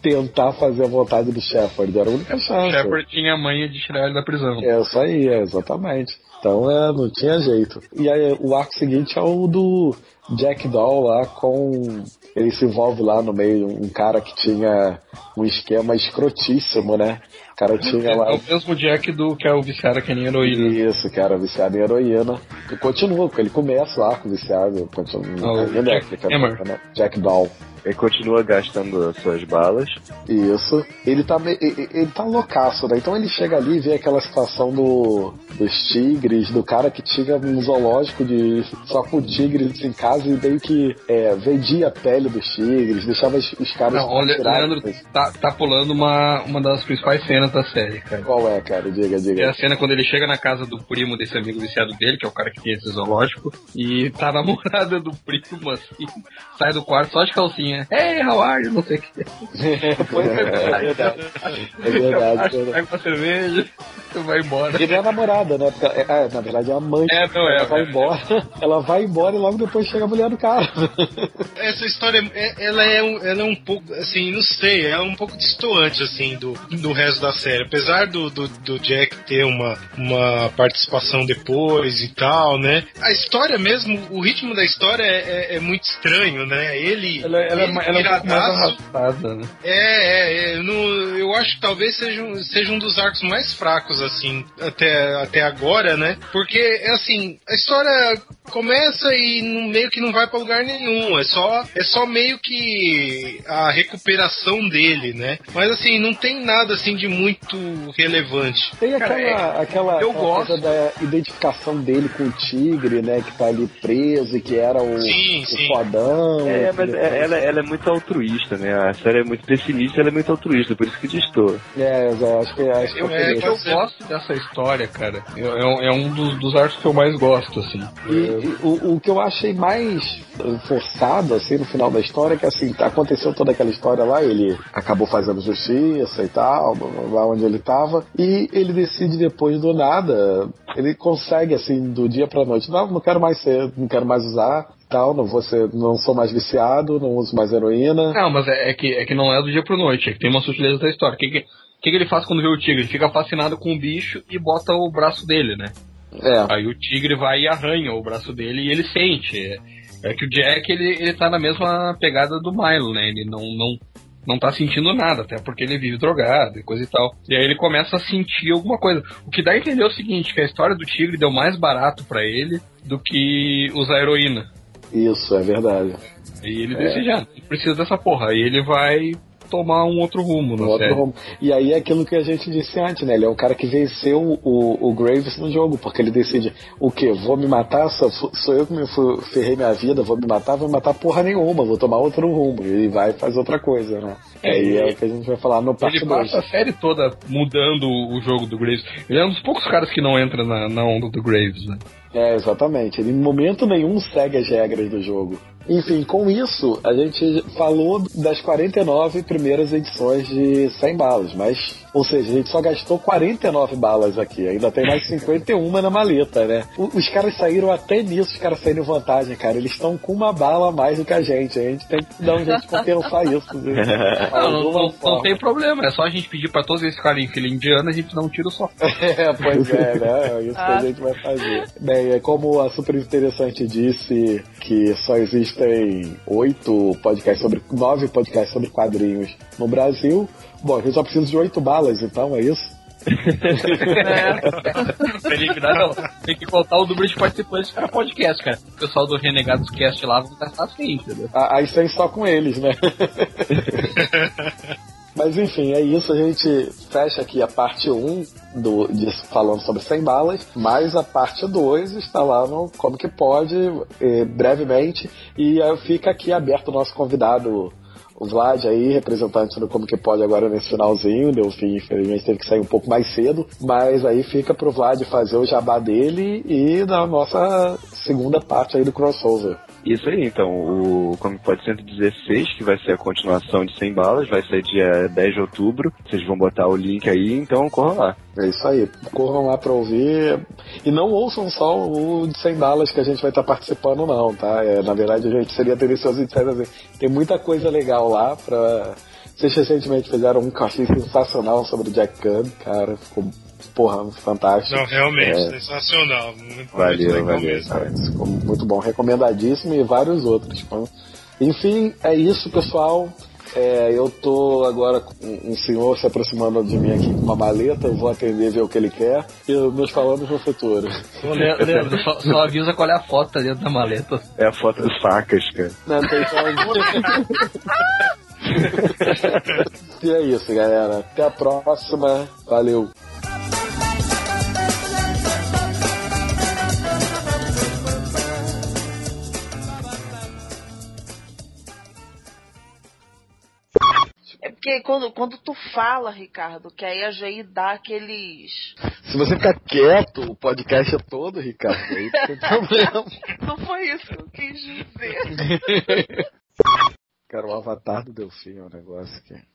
tentar fazer a vontade do Shepard? Era a única O chance. Shepard tinha a manha de tirar ele da prisão. É isso aí, é, exatamente. Então é, não tinha jeito. E aí o arco seguinte é o do Jack Doll lá com. Ele se envolve lá no meio, um cara que tinha um esquema escrotíssimo, né? O cara tinha É lá. o mesmo Jack do que é o viciado que nem heroína. Isso, que era viciado em heroína. E continua, porque ele começa o arco viciado. Continua, o ainda Jack fica- Hammer. né? Jack Doll. Ele continua gastando as suas balas. Isso. Ele tá, me- ele, tá loucaço, né? Então ele chega ali e vê aquela situação do, dos tigres, do cara que tinha um zoológico de só com tigres em casa e meio que é, vendia a pele dos tigres, deixava os, os caras. Não, olha, tirarem- Leandro tá, tá pulando uma, uma das principais cenas da série, cara. Qual é, cara? Diga, É diga. a cena quando ele chega na casa do primo desse amigo viciado dele, que é o cara que tem esse zoológico, e tá a namorada do primo, assim, sai do quarto só de calcinha. Hey, how are you? Não sei o que. É, é verdade. É verdade. Pega uma cerveja, tu vai embora. Ele é a namorada, né? Porque, é, é, na verdade é a mãe. É, não é, Ela vai é. embora. Ela vai embora e logo depois chega a mulher do cara. Essa história, é- ela é, um, ela é um pouco, assim, não sei, ela é um pouco distoante, assim, do, do resto da série. Apesar do, do, do Jack ter uma, uma participação depois e tal, né? A história mesmo, o ritmo da história é, é- é muito estranho, né? Ele. Ela, ela, é ele ela é um pouco mais arrastada, né? É, é, é, eu, não- eu acho que talvez seja, um- seja um dos arcos mais fracos, assim, até, até agora, né? Porque, é assim, a história começa e não- meio que não vai pra lugar nenhum, é só, é só meio que a recuperação dele, né? Mas, assim, não tem nada, assim, de muito relevante. Tem aquela, Cara, é- aquela, eu aquela gosto. coisa da identificação dele com o tigre, né? Que tá ali preso e que era o, Sim, o sim. fodão. É, mas depois- ela, ela é muito altruísta, né? A série é muito pessimista, ela é muito altruísta, por isso que distorce. É, eu acho que, acho que Eu, é é que eu isso. Gosto dessa história, cara. É, um- é um dos, dos arcos que eu mais gosto, assim. E, e o, o que eu achei mais forçado, assim, no final da história, é que, assim, aconteceu toda aquela história lá, ele acabou fazendo justiça e tal, lá onde ele tava, e ele decide depois do nada, ele consegue, assim, do dia pra noite, não, não quero mais ser, não quero mais usar, tal, não vou ser, não sou mais viciado, não uso mais heroína. Não, mas é, é que, é que não é do dia pro noite, é que tem uma sutileza da história. O que, que, o que, que ele faz quando vê o tigre? Ele fica fascinado com o bicho e bota o braço dele, né? É. Aí o tigre vai e arranha o braço dele e ele sente. É, É que o Jack, ele, ele tá na mesma pegada do Milo, né? Ele não, não, não tá sentindo nada, até porque ele vive drogado e coisa e tal. E aí ele começa a sentir alguma coisa. O que dá a entender é o seguinte, que a história do tigre deu mais barato para ele do que usar heroína. Isso, é verdade. E ele É. decide, ah, precisa dessa porra. Aí ele vai tomar um outro rumo na Um outro rumo. E aí é aquilo que a gente disse antes, né? Ele é um cara que venceu o, o Graves no jogo, porque ele decide o quê? Vou me matar? Sou, sou eu que me ferrei minha vida, vou me matar, vou me matar porra nenhuma, vou tomar outro rumo. E vai faz outra coisa, né? É, aí é o que a gente vai falar no parte Ele 2. passa a série toda mudando o jogo do Graves. Ele é um dos poucos caras que não entra na, na onda do Graves, né? É, exatamente. Ele em momento nenhum segue as regras do jogo. Enfim, com isso, a gente falou das 49 primeiras edições de 100 balas, mas, ou seja, a gente só gastou 49 balas aqui, ainda tem mais 51 na maleta, né? Os caras saíram até nisso, os caras saíram em vantagem, cara. Eles estão com uma bala a mais do que a gente. A gente tem que dar um jeito de compensar isso. né? Não, não, não- não tem problema, é só a gente pedir pra todos eles ficarem em fila indiana, a gente dá um tiro só. É, pois é, né? É isso que Ah. a gente vai fazer. Bem, é como a super interessante disse que só existem oito podcasts sobre. nove podcasts sobre quadrinhos no Brasil. Bom, gente só precisa de oito balas, então, é isso? Pra eliminar, não. Tem que contar o número de participantes para podcast, cara. O pessoal do Renegados Cast lá vai gastar assim, entendeu? Ah, Aí sem só com eles, né? Mas enfim, é isso. A gente fecha aqui a parte 1 do, de, falando sobre 100 balas, mas a parte 2 está lá no Como Que Pode, eh, brevemente. E fica aqui aberto o nosso convidado, o Vlad aí, representante do Como Que Pode agora nesse finalzinho. Deu fim, infelizmente teve que sair um pouco mais cedo. Mas aí fica pro Vlad fazer o jabá dele e da nossa segunda parte aí do crossover. Isso aí, então, o Comic Pod 116, que vai ser a continuação de 100 balas, vai ser dia 10 de outubro. Vocês vão botar o link aí, então corra lá. É isso aí. Corram lá pra ouvir. E não ouçam só o de 100 balas que a gente vai estar participando, não, tá? É, na verdade, a gente seria tendencioso em dizer assim, tem muita coisa legal lá pra. Vocês recentemente fizeram um que sensacional sobre o Jack Gunn, cara. Ficou, porra, fantástico. Não, realmente, É, sensacional. Muito, muito Valeu, legal valeu. ficou muito bom, recomendadíssimo e vários outros. Então, enfim, é isso, pessoal. É, eu tô agora com um senhor se aproximando de mim aqui com uma maleta, eu vou atender ver o que ele quer e nos falamos no futuro. Leandro, só, só avisa qual é a foto tá dentro da maleta. É a foto das facas, cara. Não, tem só E é isso, galera. Até a próxima. Valeu. Porque quando, quando tu fala, Ricardo, que aí a GI dá aqueles. Se você ficar quieto, o podcast é todo, Ricardo. Aí não tem problema. Não foi isso que eu quis dizer. Cara, o avatar do Delfim é um negócio que.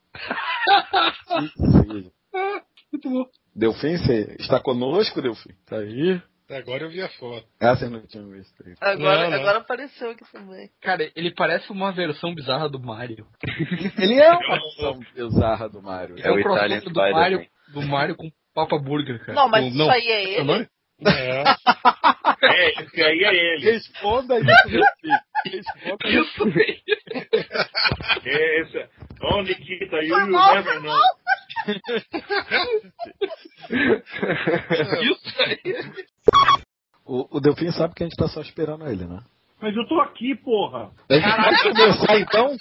Muito bom. Delfim, você está conosco, Delfim? Tá aí? Agora eu vi a foto. Ah, vocês não tinham visto aí. Agora, Não, não. agora apareceu aqui também. Cara, ele parece uma versão bizarra do Mario. Ele é uma versão bizarra do Mario. É, o crossover do Mario, do Mario com Papa Burger, cara. Não, mas Com- isso aí é o ele? É. É, esse aí é ele. Responda isso, Delfim. Responda isso. É esse. Onde que tá? You never know. Isso aí. O, o Delfim sabe que a gente tá só esperando ele, né? Mas eu tô aqui, porra. A gente pode começar então?